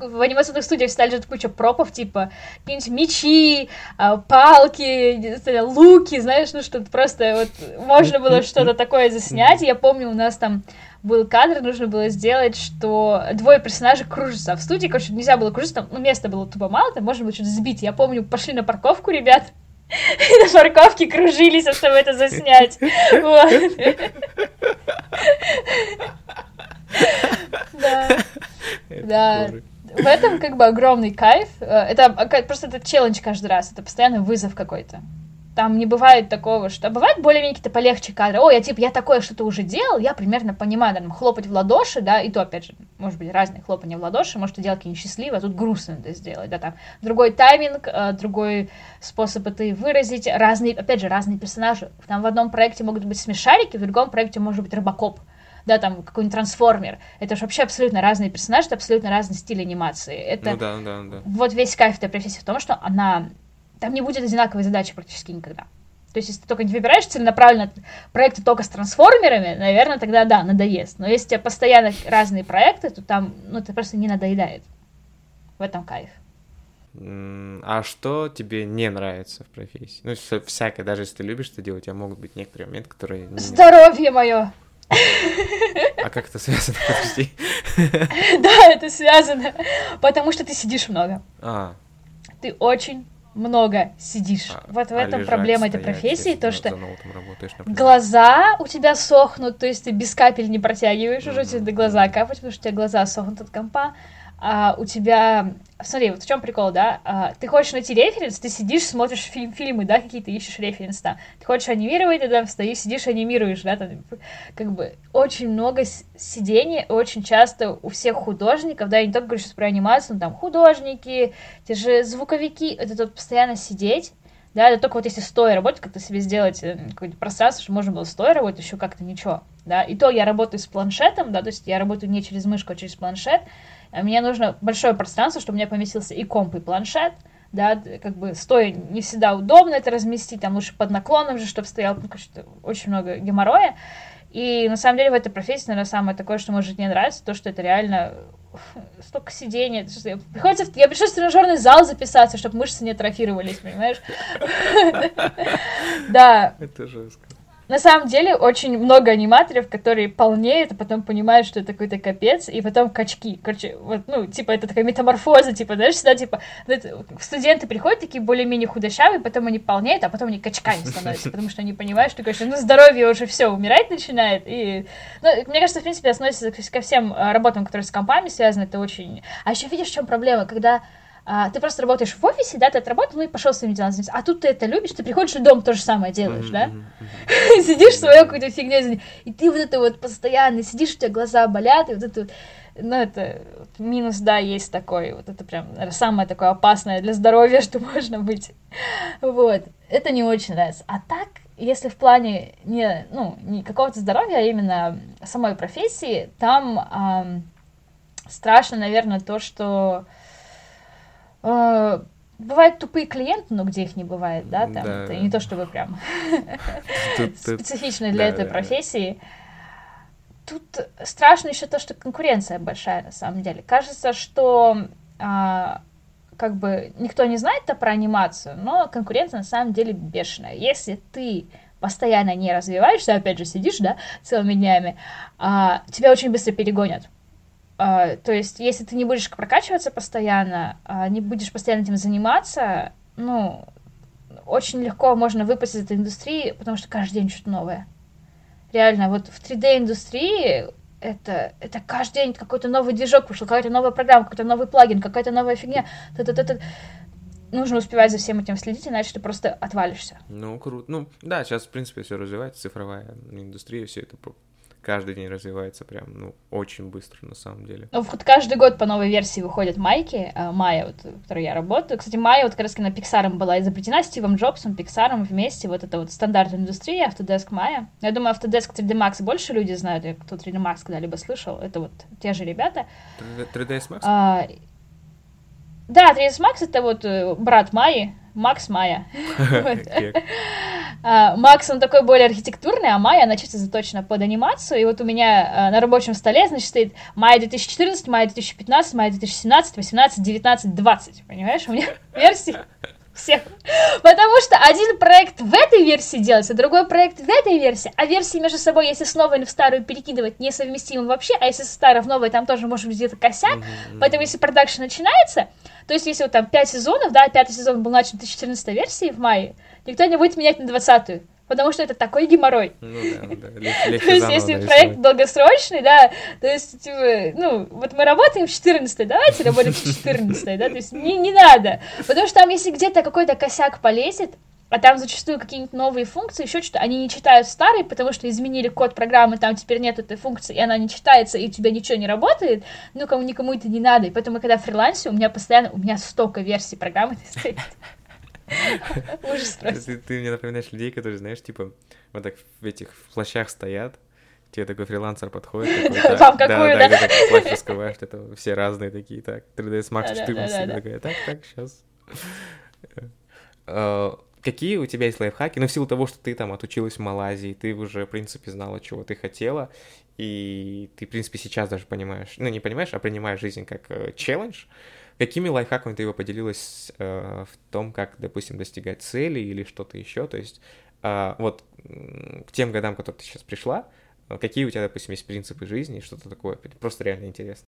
в анимационных студиях всегда лежит куча пропов, типа какие-нибудь мечи, а, палки, луки, знаешь, ну что-то просто вот можно было что-то такое заснять. Я помню, у нас там был кадр, нужно было сделать, что двое персонажей кружатся. А в студии, короче, нельзя было кружиться, там, ну, места было тупо мало, там можно было что-то сбить. Я помню, пошли на парковку, ребят, и на парковке кружились, чтобы это заснять. Да. Да. В этом как бы огромный кайф. Э, это просто это челлендж каждый раз. Это постоянно вызов какой-то. Там не бывает такого, что... Бывает более-менее какие-то полегче кадры. О, я типа, я такое что-то уже делал, я примерно понимаю, там, хлопать в ладоши, да, и то, опять же, может быть, разные хлопания в ладоши, может, ты делал какие-нибудь а тут грустно это сделать, да, там, другой тайминг, э, другой способ это выразить, разные, опять же, разные персонажи. Там в одном проекте могут быть смешарики, в другом проекте может быть рыбакоп да, там какой-нибудь трансформер. Это же вообще абсолютно разные персонажи, это абсолютно разный стиль анимации. Это ну, да, да, да. вот весь кайф этой профессии в том, что она там не будет одинаковой задачи практически никогда. То есть, если ты только не выбираешь целенаправленно проекты только с трансформерами, наверное, тогда да, надоест. Но если у тебя постоянно разные проекты, то там, ну, это просто не надоедает. В этом кайф. А что тебе не нравится в профессии? Ну, всякое, даже если ты любишь это делать, у тебя могут быть некоторые моменты, которые... Здоровье мое! А как это связано? Подожди. Да, это связано, потому что ты сидишь много. А. Ты очень много сидишь. А, вот в а этом проблема этой профессии, то, что глаза у тебя сохнут, то есть ты без капель не протягиваешь, уже тебе глаза капать, потому что у тебя глаза сохнут от компа, а у тебя... Смотри, вот в чем прикол, да? А, ты хочешь найти референс, ты сидишь, смотришь фильм, фильмы, да, какие-то ищешь референс там. Ты хочешь анимировать, ты там стоишь, сидишь, анимируешь, да, там, как бы очень много сидений, очень часто у всех художников, да, я не только говорю сейчас про анимацию, но там художники, те же звуковики, это тут постоянно сидеть, да, это только вот если стоя работать, как-то себе сделать э, какое-то пространство, чтобы можно было стоя работать, еще как-то ничего, да, и то я работаю с планшетом, да, то есть я работаю не через мышку, а через планшет, мне нужно большое пространство, чтобы у меня поместился и комп, и планшет, да, как бы стоя не всегда удобно это разместить, там лучше под наклоном же, чтобы стоял, ну, короче, очень много геморроя, и на самом деле в этой профессии, наверное, самое такое, что может не нравится, то, что это реально столько сидений. Приходится, я пришлось в тренажерный зал записаться, чтобы мышцы не атрофировались, понимаешь? Да. Это жестко. На самом деле очень много аниматоров, которые полнеют, а потом понимают, что это какой-то капец, и потом качки. Короче, вот, ну, типа, это такая метаморфоза, типа, знаешь, всегда, типа, студенты приходят такие более-менее худощавые, потом они полнеют, а потом они качками становятся, потому что они понимают, что, конечно, ну, здоровье уже все умирать начинает, и, ну, мне кажется, в принципе, относится ко всем а, работам, которые с компами связаны, это очень... А еще видишь, в чем проблема, когда а, ты просто работаешь в офисе, да, ты отработал, ну и пошел своими делами заниматься. А тут ты это любишь, ты приходишь в дом, то же самое делаешь, да? Сидишь своей какой-то фигней, и ты вот это вот постоянно сидишь, у тебя глаза болят, и вот это вот ну, это минус, да, есть такой. Вот это прям самое такое опасное для здоровья, что можно быть. Вот. Это не очень нравится. А так, если в плане не, ну, не какого-то здоровья, а именно самой профессии, там эм, страшно, наверное, то, что Э, бывают тупые клиенты, но где их не бывает, да, там, да. это не то чтобы прям специфично для этой профессии. Тут страшно еще то, что конкуренция большая на самом деле. Кажется, что а, как бы никто не знает -то про анимацию, но конкуренция на самом деле бешеная. Если ты постоянно не развиваешься, опять же сидишь, да, целыми днями, а, тебя очень быстро перегонят. Uh, то есть, если ты не будешь прокачиваться постоянно, uh, не будешь постоянно этим заниматься, ну, очень легко можно выпасть из этой индустрии, потому что каждый день что-то новое. Реально, вот в 3D-индустрии это, это каждый день какой-то новый движок вышел, какая-то новая программа, какой-то новый плагин, какая-то новая фигня. Т -т -т -т. Нужно успевать за всем этим следить, иначе ты просто отвалишься. Ну, круто. Ну, да, сейчас, в принципе, все развивается, цифровая индустрия, все это каждый день развивается прям, ну, очень быстро на самом деле. Ну, вот каждый год по новой версии выходят майки, а, Майя, вот, в которой я работаю. Кстати, Майя вот как раз на Pixar была изобретена Стивом Джобсом, Pixar вместе, вот это вот стандарт индустрии, Autodesk Майя. Я думаю, Autodesk 3D Max больше люди знают, я кто 3D Max когда-либо слышал, это вот те же ребята. 3ds Max? А, да, 3ds Max это вот э, брат Майи, Макс Майя. А, Макс, он такой более архитектурный, а Майя, она чисто заточена под анимацию. И вот у меня а, на рабочем столе, значит, стоит Майя 2014, Майя 2015, Майя 2017, 18, 19, 20. Понимаешь? У меня версии всех. Потому что один проект в этой версии делается, другой проект в этой версии, а версии между собой, если с новой в старую перекидывать, несовместимы вообще, а если с старой в новой, там тоже может быть где-то косяк. Mm-hmm. Поэтому если продакшн начинается, то есть если вот там 5 сезонов, да, пятый сезон был начат в 2014 версии в мае, никто не будет менять на 20-ю. Потому что это такой геморрой. Ну да, ну да. То есть, если проект долгосрочный, да, то есть, типа, ну, вот мы работаем в 14 давайте работаем в 14 да, то есть не, не надо. Потому что там, если где-то какой-то косяк полезет, а там зачастую какие-нибудь новые функции, еще что-то, они не читают старые, потому что изменили код программы, там теперь нет этой функции, и она не читается, и у тебя ничего не работает, ну, кому никому это не надо. И поэтому, когда фрилансе, у меня постоянно, у меня столько версий программы стоит. Ужас просто. Ты, мне напоминаешь людей, которые, знаешь, типа, вот так в этих плащах стоят, тебе такой фрилансер подходит, такой, Там какую, да? Да, так плащ раскрываешь, это все разные такие, так, 3ds Max 14, такая, так, так, сейчас. Какие у тебя есть лайфхаки? Ну, в силу того, что ты там отучилась в Малайзии, ты уже, в принципе, знала, чего ты хотела, и ты, в принципе, сейчас даже понимаешь, ну, не понимаешь, а принимаешь жизнь как э, челлендж, Какими лайфхаками ты его поделилась э, в том, как, допустим, достигать цели или что-то еще? То есть э, вот к тем годам, которые ты сейчас пришла, какие у тебя, допустим, есть принципы жизни, что-то такое? Просто реально интересно.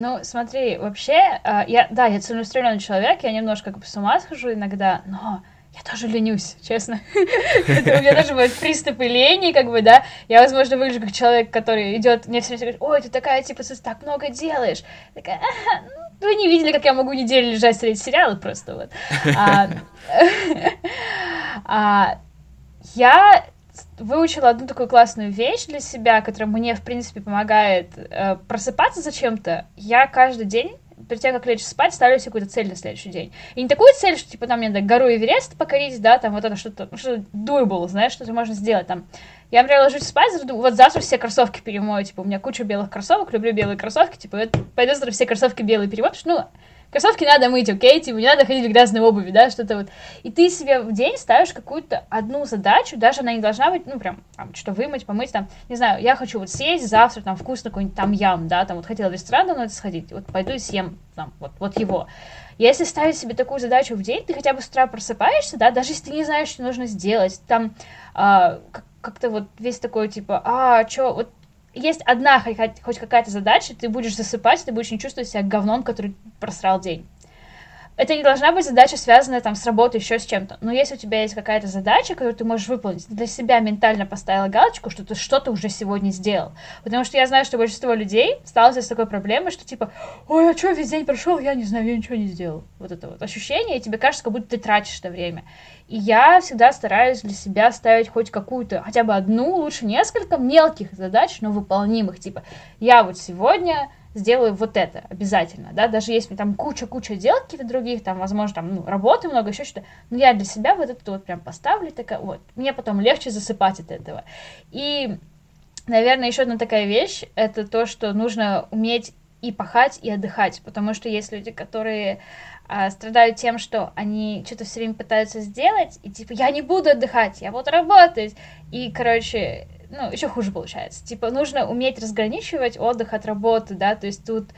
Ну, смотри, вообще, э, я, да, я целеустремленный человек, я немножко как бы с ума схожу иногда, но я тоже ленюсь, честно. У меня тоже бывают приступы лени, как бы, да. Я, возможно, выгляжу как человек, который идет, мне все время говорят, ой, ты такая, типа, ты так много делаешь. Такая, ну, вы не видели, как я могу неделю лежать смотреть сериалы просто, вот. А, а, я выучила одну такую классную вещь для себя, которая мне, в принципе, помогает э, просыпаться зачем-то. Я каждый день перед тем, как лечь спать, ставлю себе какую-то цель на следующий день. И не такую цель, что, типа, там мне надо гору Эверест покорить, да, там вот это что-то, ну, что doable, знаешь, что-то можно сделать, там. Я, например, ложусь спать, вот завтра все кроссовки перемою, типа, у меня куча белых кроссовок, люблю белые кроссовки, типа, пойду завтра все кроссовки белые перемою, потому что, ну, кроссовки надо мыть, окей, типа, не надо ходить в грязной обуви, да, что-то вот. И ты себе в день ставишь какую-то одну задачу, даже она не должна быть, ну, прям, там, что вымыть, помыть, там, не знаю, я хочу вот съесть завтра, там, вкусно какой-нибудь там ям, да, там, вот хотела в ресторан давно сходить, вот пойду и съем, там, вот, вот его. Если ставить себе такую задачу в день, ты хотя бы с утра просыпаешься, да, даже если ты не знаешь, что нужно сделать, там, а, как-то вот весь такой, типа, а, что, вот есть одна хоть, какая-то задача, ты будешь засыпать, ты будешь не чувствовать себя говном, который просрал день. Это не должна быть задача, связанная там с работой, еще с чем-то. Но если у тебя есть какая-то задача, которую ты можешь выполнить, ты для себя ментально поставила галочку, что ты что-то уже сегодня сделал. Потому что я знаю, что большинство людей сталкиваются с такой проблемой, что типа, ой, а что, весь день прошел, я не знаю, я ничего не сделал. Вот это вот ощущение, и тебе кажется, как будто ты тратишь это время. И я всегда стараюсь для себя ставить хоть какую-то, хотя бы одну, лучше несколько мелких задач, но выполнимых. Типа, я вот сегодня сделаю вот это обязательно, да, даже если там куча-куча дел каких-то других, там, возможно, там, ну, работы много, еще что-то, но я для себя вот это вот прям поставлю, такая, вот, мне потом легче засыпать от этого. И, наверное, еще одна такая вещь, это то, что нужно уметь и пахать, и отдыхать, потому что есть люди, которые а, страдают тем, что они что-то все время пытаются сделать, и типа, я не буду отдыхать, я буду работать. И, короче, ну, еще хуже получается. Типа, нужно уметь разграничивать отдых от работы, да, то есть тут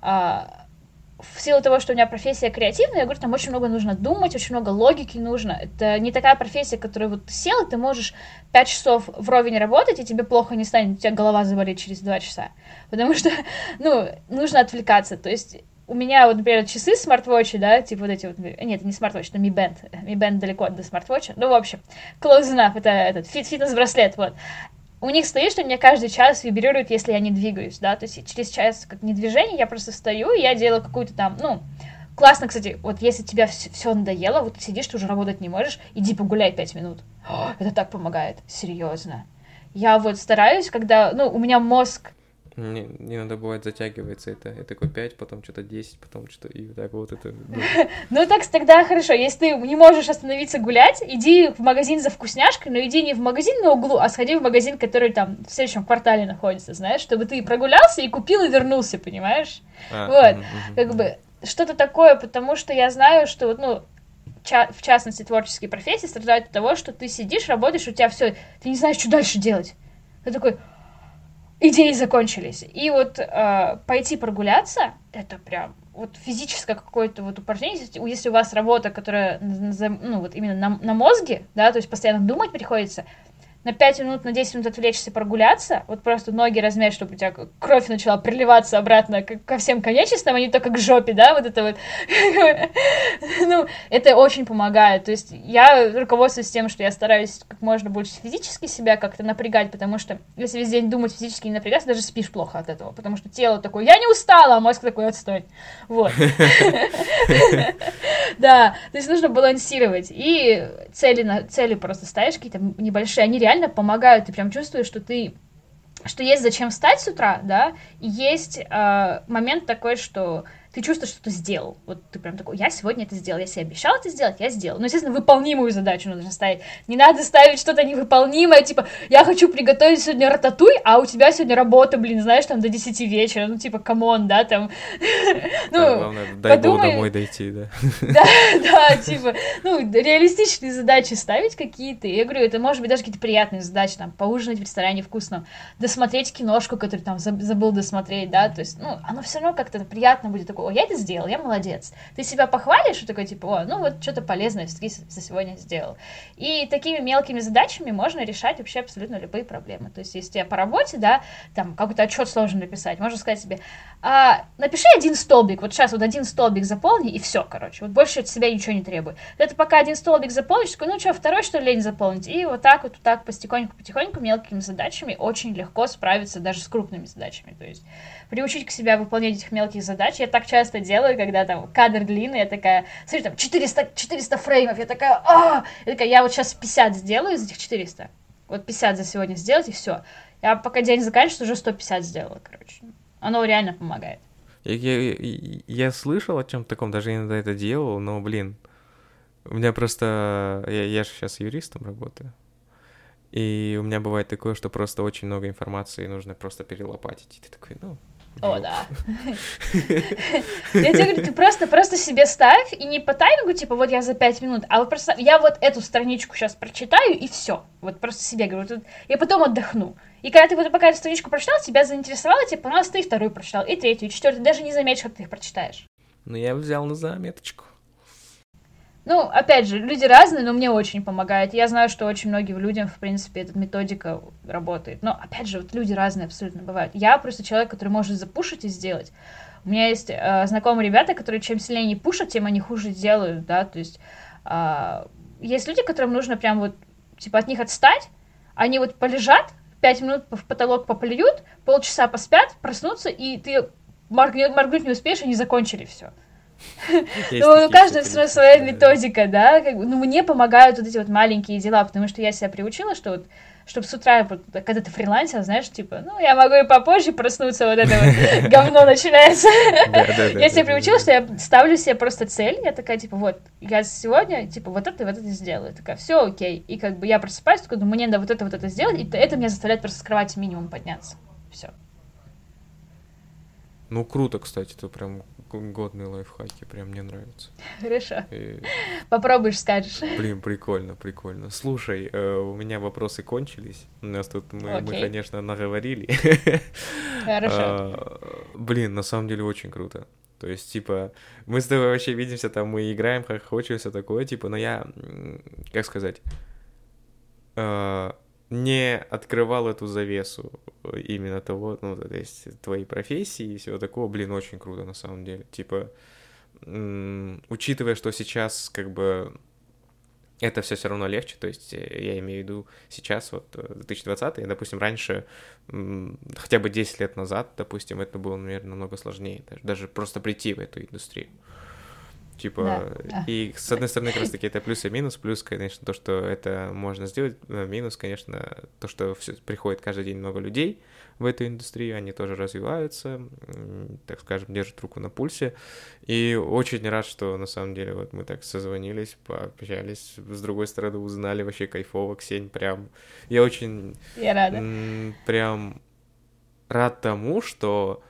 а, в силу того, что у меня профессия креативная, я говорю, там очень много нужно думать, очень много логики нужно. Это не такая профессия, которая вот ты сел, и ты можешь 5 часов вровень работать, и тебе плохо не станет, у тебя голова заболит через 2 часа. Потому что, ну, нужно отвлекаться. То есть у меня, вот, например, часы smart watch и, да, типа вот эти вот, нет, не smart watch, это Mi Band, Mi Band далеко до smart watch а, ну, в общем, close enough, это этот фит фитнес-браслет, вот. У них стоит, что меня каждый час вибрирует, если я не двигаюсь, да, то есть через час как не движение, я просто стою, и я делаю какую-то там, ну, классно, кстати, вот если тебе все надоело, вот сидишь, ты уже работать не можешь, иди погуляй пять минут. О, это так помогает, серьезно. Я вот стараюсь, когда, ну, у меня мозг не, надо бывает затягивается это. Я такой 5, потом что-то 10, потом что-то и так вот это. Ну так тогда хорошо, если ты не можешь остановиться гулять, иди в магазин за вкусняшкой, но иди не в магазин на углу, а сходи в магазин, который там в следующем квартале находится, знаешь, чтобы ты прогулялся и купил и вернулся, понимаешь? А, вот, как бы что-то такое, потому что я знаю, что вот, ну, в частности, творческие профессии страдают от того, что ты сидишь, работаешь, у тебя все, ты не знаешь, что дальше делать. Ты такой, идеи закончились. И вот э, пойти прогуляться, это прям вот физическое какое-то вот упражнение, если у вас работа, которая, ну, вот именно на, на мозге, да, то есть постоянно думать приходится, на 5 минут, на 10 минут отвлечься, прогуляться, вот просто ноги размять, чтобы у тебя кровь начала приливаться обратно ко всем конечностям, а не только к жопе, да, вот это вот. ну, это очень помогает. То есть я руководствуюсь тем, что я стараюсь как можно больше физически себя как-то напрягать, потому что если весь день думать физически не напрягаться, даже спишь плохо от этого, потому что тело такое, я не устала, а мозг такой, отстой. Вот. Да, то есть нужно балансировать. И цели, цели просто ставишь какие-то небольшие, они реально реально помогают, ты прям чувствуешь, что ты что есть зачем встать с утра, да, и есть э, момент такой, что ты чувствуешь, что ты сделал. Вот ты прям такой, я сегодня это сделал, я себе обещал это сделать, я сделал. Ну, естественно, выполнимую задачу нужно ставить. Не надо ставить что-то невыполнимое, типа, я хочу приготовить сегодня рататуй, а у тебя сегодня работа, блин, знаешь, там до 10 вечера, ну, типа, come on, да, там. Ну, главное, дай бог домой дойти, да. Да, да, типа, ну, реалистичные задачи ставить какие-то. Я говорю, это может быть даже какие-то приятные задачи, там, поужинать в ресторане вкусно, досмотреть киношку, которую там забыл досмотреть, да, то есть, ну, оно все равно как-то приятно будет такое такой, о, я это сделал, я молодец. Ты себя похвалишь и такой, типа, о, ну вот что-то полезное все-таки за сегодня сделал. И такими мелкими задачами можно решать вообще абсолютно любые проблемы. То есть, если тебе по работе, да, там какой-то отчет сложно написать, можно сказать себе, а, напиши один столбик, вот сейчас вот один столбик заполни, и все, короче, вот больше от себя ничего не требуй. Это пока один столбик заполнишь, такой, ну что, второй что ли лень заполнить? И вот так вот, вот так потихоньку-потихоньку мелкими задачами очень легко справиться даже с крупными задачами. То есть приучить к себя выполнять этих мелких задач. Я так часто делаю, когда там кадр длинный, я такая, смотри, там 400, 400 фреймов, я такая, а, я такая, я вот сейчас 50 сделаю из этих 400, вот 50 за сегодня сделать, и все. Я пока день заканчивается, уже 150 сделала, короче. Оно реально помогает. Я, я, я слышал о чем таком, даже иногда это делал, но, блин, у меня просто... Я, я же сейчас юристом работаю. И у меня бывает такое, что просто очень много информации нужно просто перелопатить. И ты такой, ну, О, да. Я тебе говорю, ты просто, просто себе ставь, и не по таймингу, типа, вот я за пять минут, а вот просто, я вот эту страничку сейчас прочитаю, и все. Вот просто себе говорю, я потом отдохну. И когда ты вот пока эту страничку прочитал, тебя заинтересовало, тебе понравилось, ты и вторую прочитал, и третью, и четвертую, даже не заметишь, как ты их прочитаешь. Ну, я взял на заметочку. Ну, опять же, люди разные, но мне очень помогает. Я знаю, что очень многим людям, в принципе, эта методика работает. Но, опять же, вот люди разные абсолютно бывают. Я просто человек, который может запушить и сделать. У меня есть э, знакомые ребята, которые чем сильнее не пушат, тем они хуже делают, да, то есть э, есть люди, которым нужно прям вот, типа, от них отстать, они вот полежат, пять минут в потолок поплюют, полчаса поспят, проснутся, и ты моргнуть не успеешь, они закончили все. Ну, у каждого все равно своя методика, да, ну, мне помогают вот эти вот маленькие дела, потому что я себя приучила, что вот чтобы с утра, когда ты фрилансер, знаешь, типа, ну, я могу и попозже проснуться, вот это вот говно начинается. Я себя приучила, что я ставлю себе просто цель, я такая, типа, вот, я сегодня, типа, вот это и вот это сделаю. Такая, все окей. И как бы я просыпаюсь, думаю, мне надо вот это, вот это сделать, и это меня заставляет просто с кровати минимум подняться. Все. Ну, круто, кстати, это прям годные лайфхаки, прям мне нравится. Хорошо. И... Попробуешь, скажешь. Блин, прикольно, прикольно. Слушай, э, у меня вопросы кончились. У нас тут мы, мы конечно, наговорили. Хорошо. А, блин, на самом деле очень круто. То есть, типа, мы с тобой вообще видимся, там мы играем, как хочешь, все такое, типа, но я, как сказать, э, не открывал эту завесу именно того, ну, то есть твоей профессии и всего такого, блин, очень круто на самом деле. Типа, учитывая, что сейчас как бы это все все равно легче, то есть э, я имею в виду сейчас, вот 2020, э, допустим, раньше, хотя бы 10 лет назад, допустим, это было, наверное, намного сложнее, даже просто прийти в эту индустрию. Типа, да, и с одной стороны, как раз таки это плюс и минус. Плюс, конечно, то, что это можно сделать. Минус, конечно, то, что все, приходит каждый день много людей в эту индустрию, они тоже развиваются, так скажем, держат руку на пульсе. И очень рад, что на самом деле вот мы так созвонились, пообщались, с другой стороны узнали вообще кайфово, Ксень, прям... Я очень... Я рада. Прям рад тому, что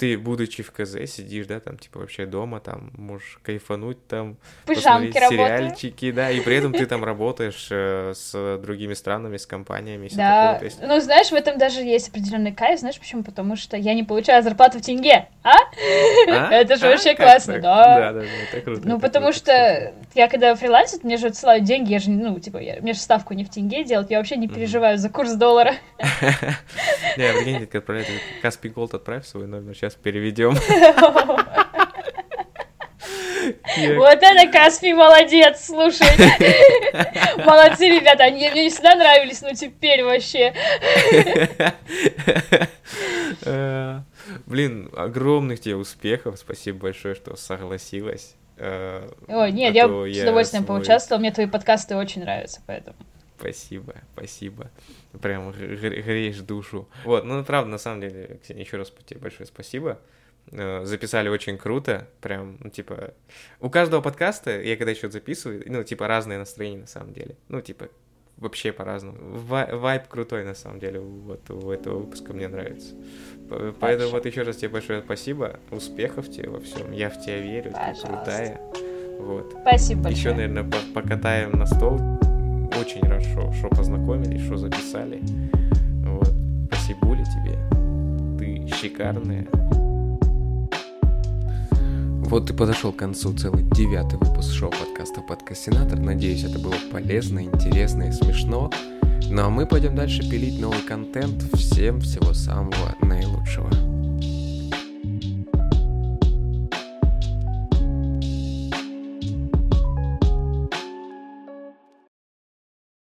ты, будучи в КЗ, сидишь, да, там, типа, вообще дома, там, можешь кайфануть, там, посмотреть сериальчики, да, и при этом ты там работаешь э, с другими странами, с компаниями, и да. такое. Есть... Ну, знаешь, в этом даже есть определенный кайф, знаешь почему? Потому что я не получаю зарплату в тенге, а? а? Это же а? вообще как классно, так? да. Да, да, это круто. Ну, это потому круто, что кстати. я когда фрилансит, мне же отсылают деньги, я же, ну, типа, я, мне же ставку не в тенге делать, я вообще не переживаю за курс доллара. Не, прикинь, как отправляют, Каспий Голд отправь свой номер, сейчас переведем. Вот это Каспий молодец, слушай. Молодцы, ребята, они мне не всегда нравились, но теперь вообще. Блин, огромных тебе успехов, спасибо большое, что согласилась. Э, Ой, нет, я с удовольствием поучаствовала, мне твои подкасты очень нравятся, поэтому. Спасибо, спасибо. Прям греешь душу. Вот, ну правда, на самом деле, Ксения, еще раз тебе большое спасибо. Э, записали очень круто, прям, ну, типа, у каждого подкаста, я когда еще записываю, ну, типа, разные настроения на самом деле, ну, типа, вообще по-разному. Вайб крутой, на самом деле, вот у этого выпуска мне нравится. Поэтому вот еще раз тебе большое спасибо, успехов тебе во всем, я в тебя верю, Пожалуйста. ты крутая. Вот. Спасибо большое. Еще, наверное, покатаем на стол. Очень хорошо, что познакомились, что записали. Вот. Спасибо тебе. Ты шикарная. Вот и подошел к концу целый девятый выпуск шоу-подкаста «Подкастинатор». Надеюсь, это было полезно, интересно и смешно. Ну а мы пойдем дальше пилить новый контент. Всем всего самого наилучшего.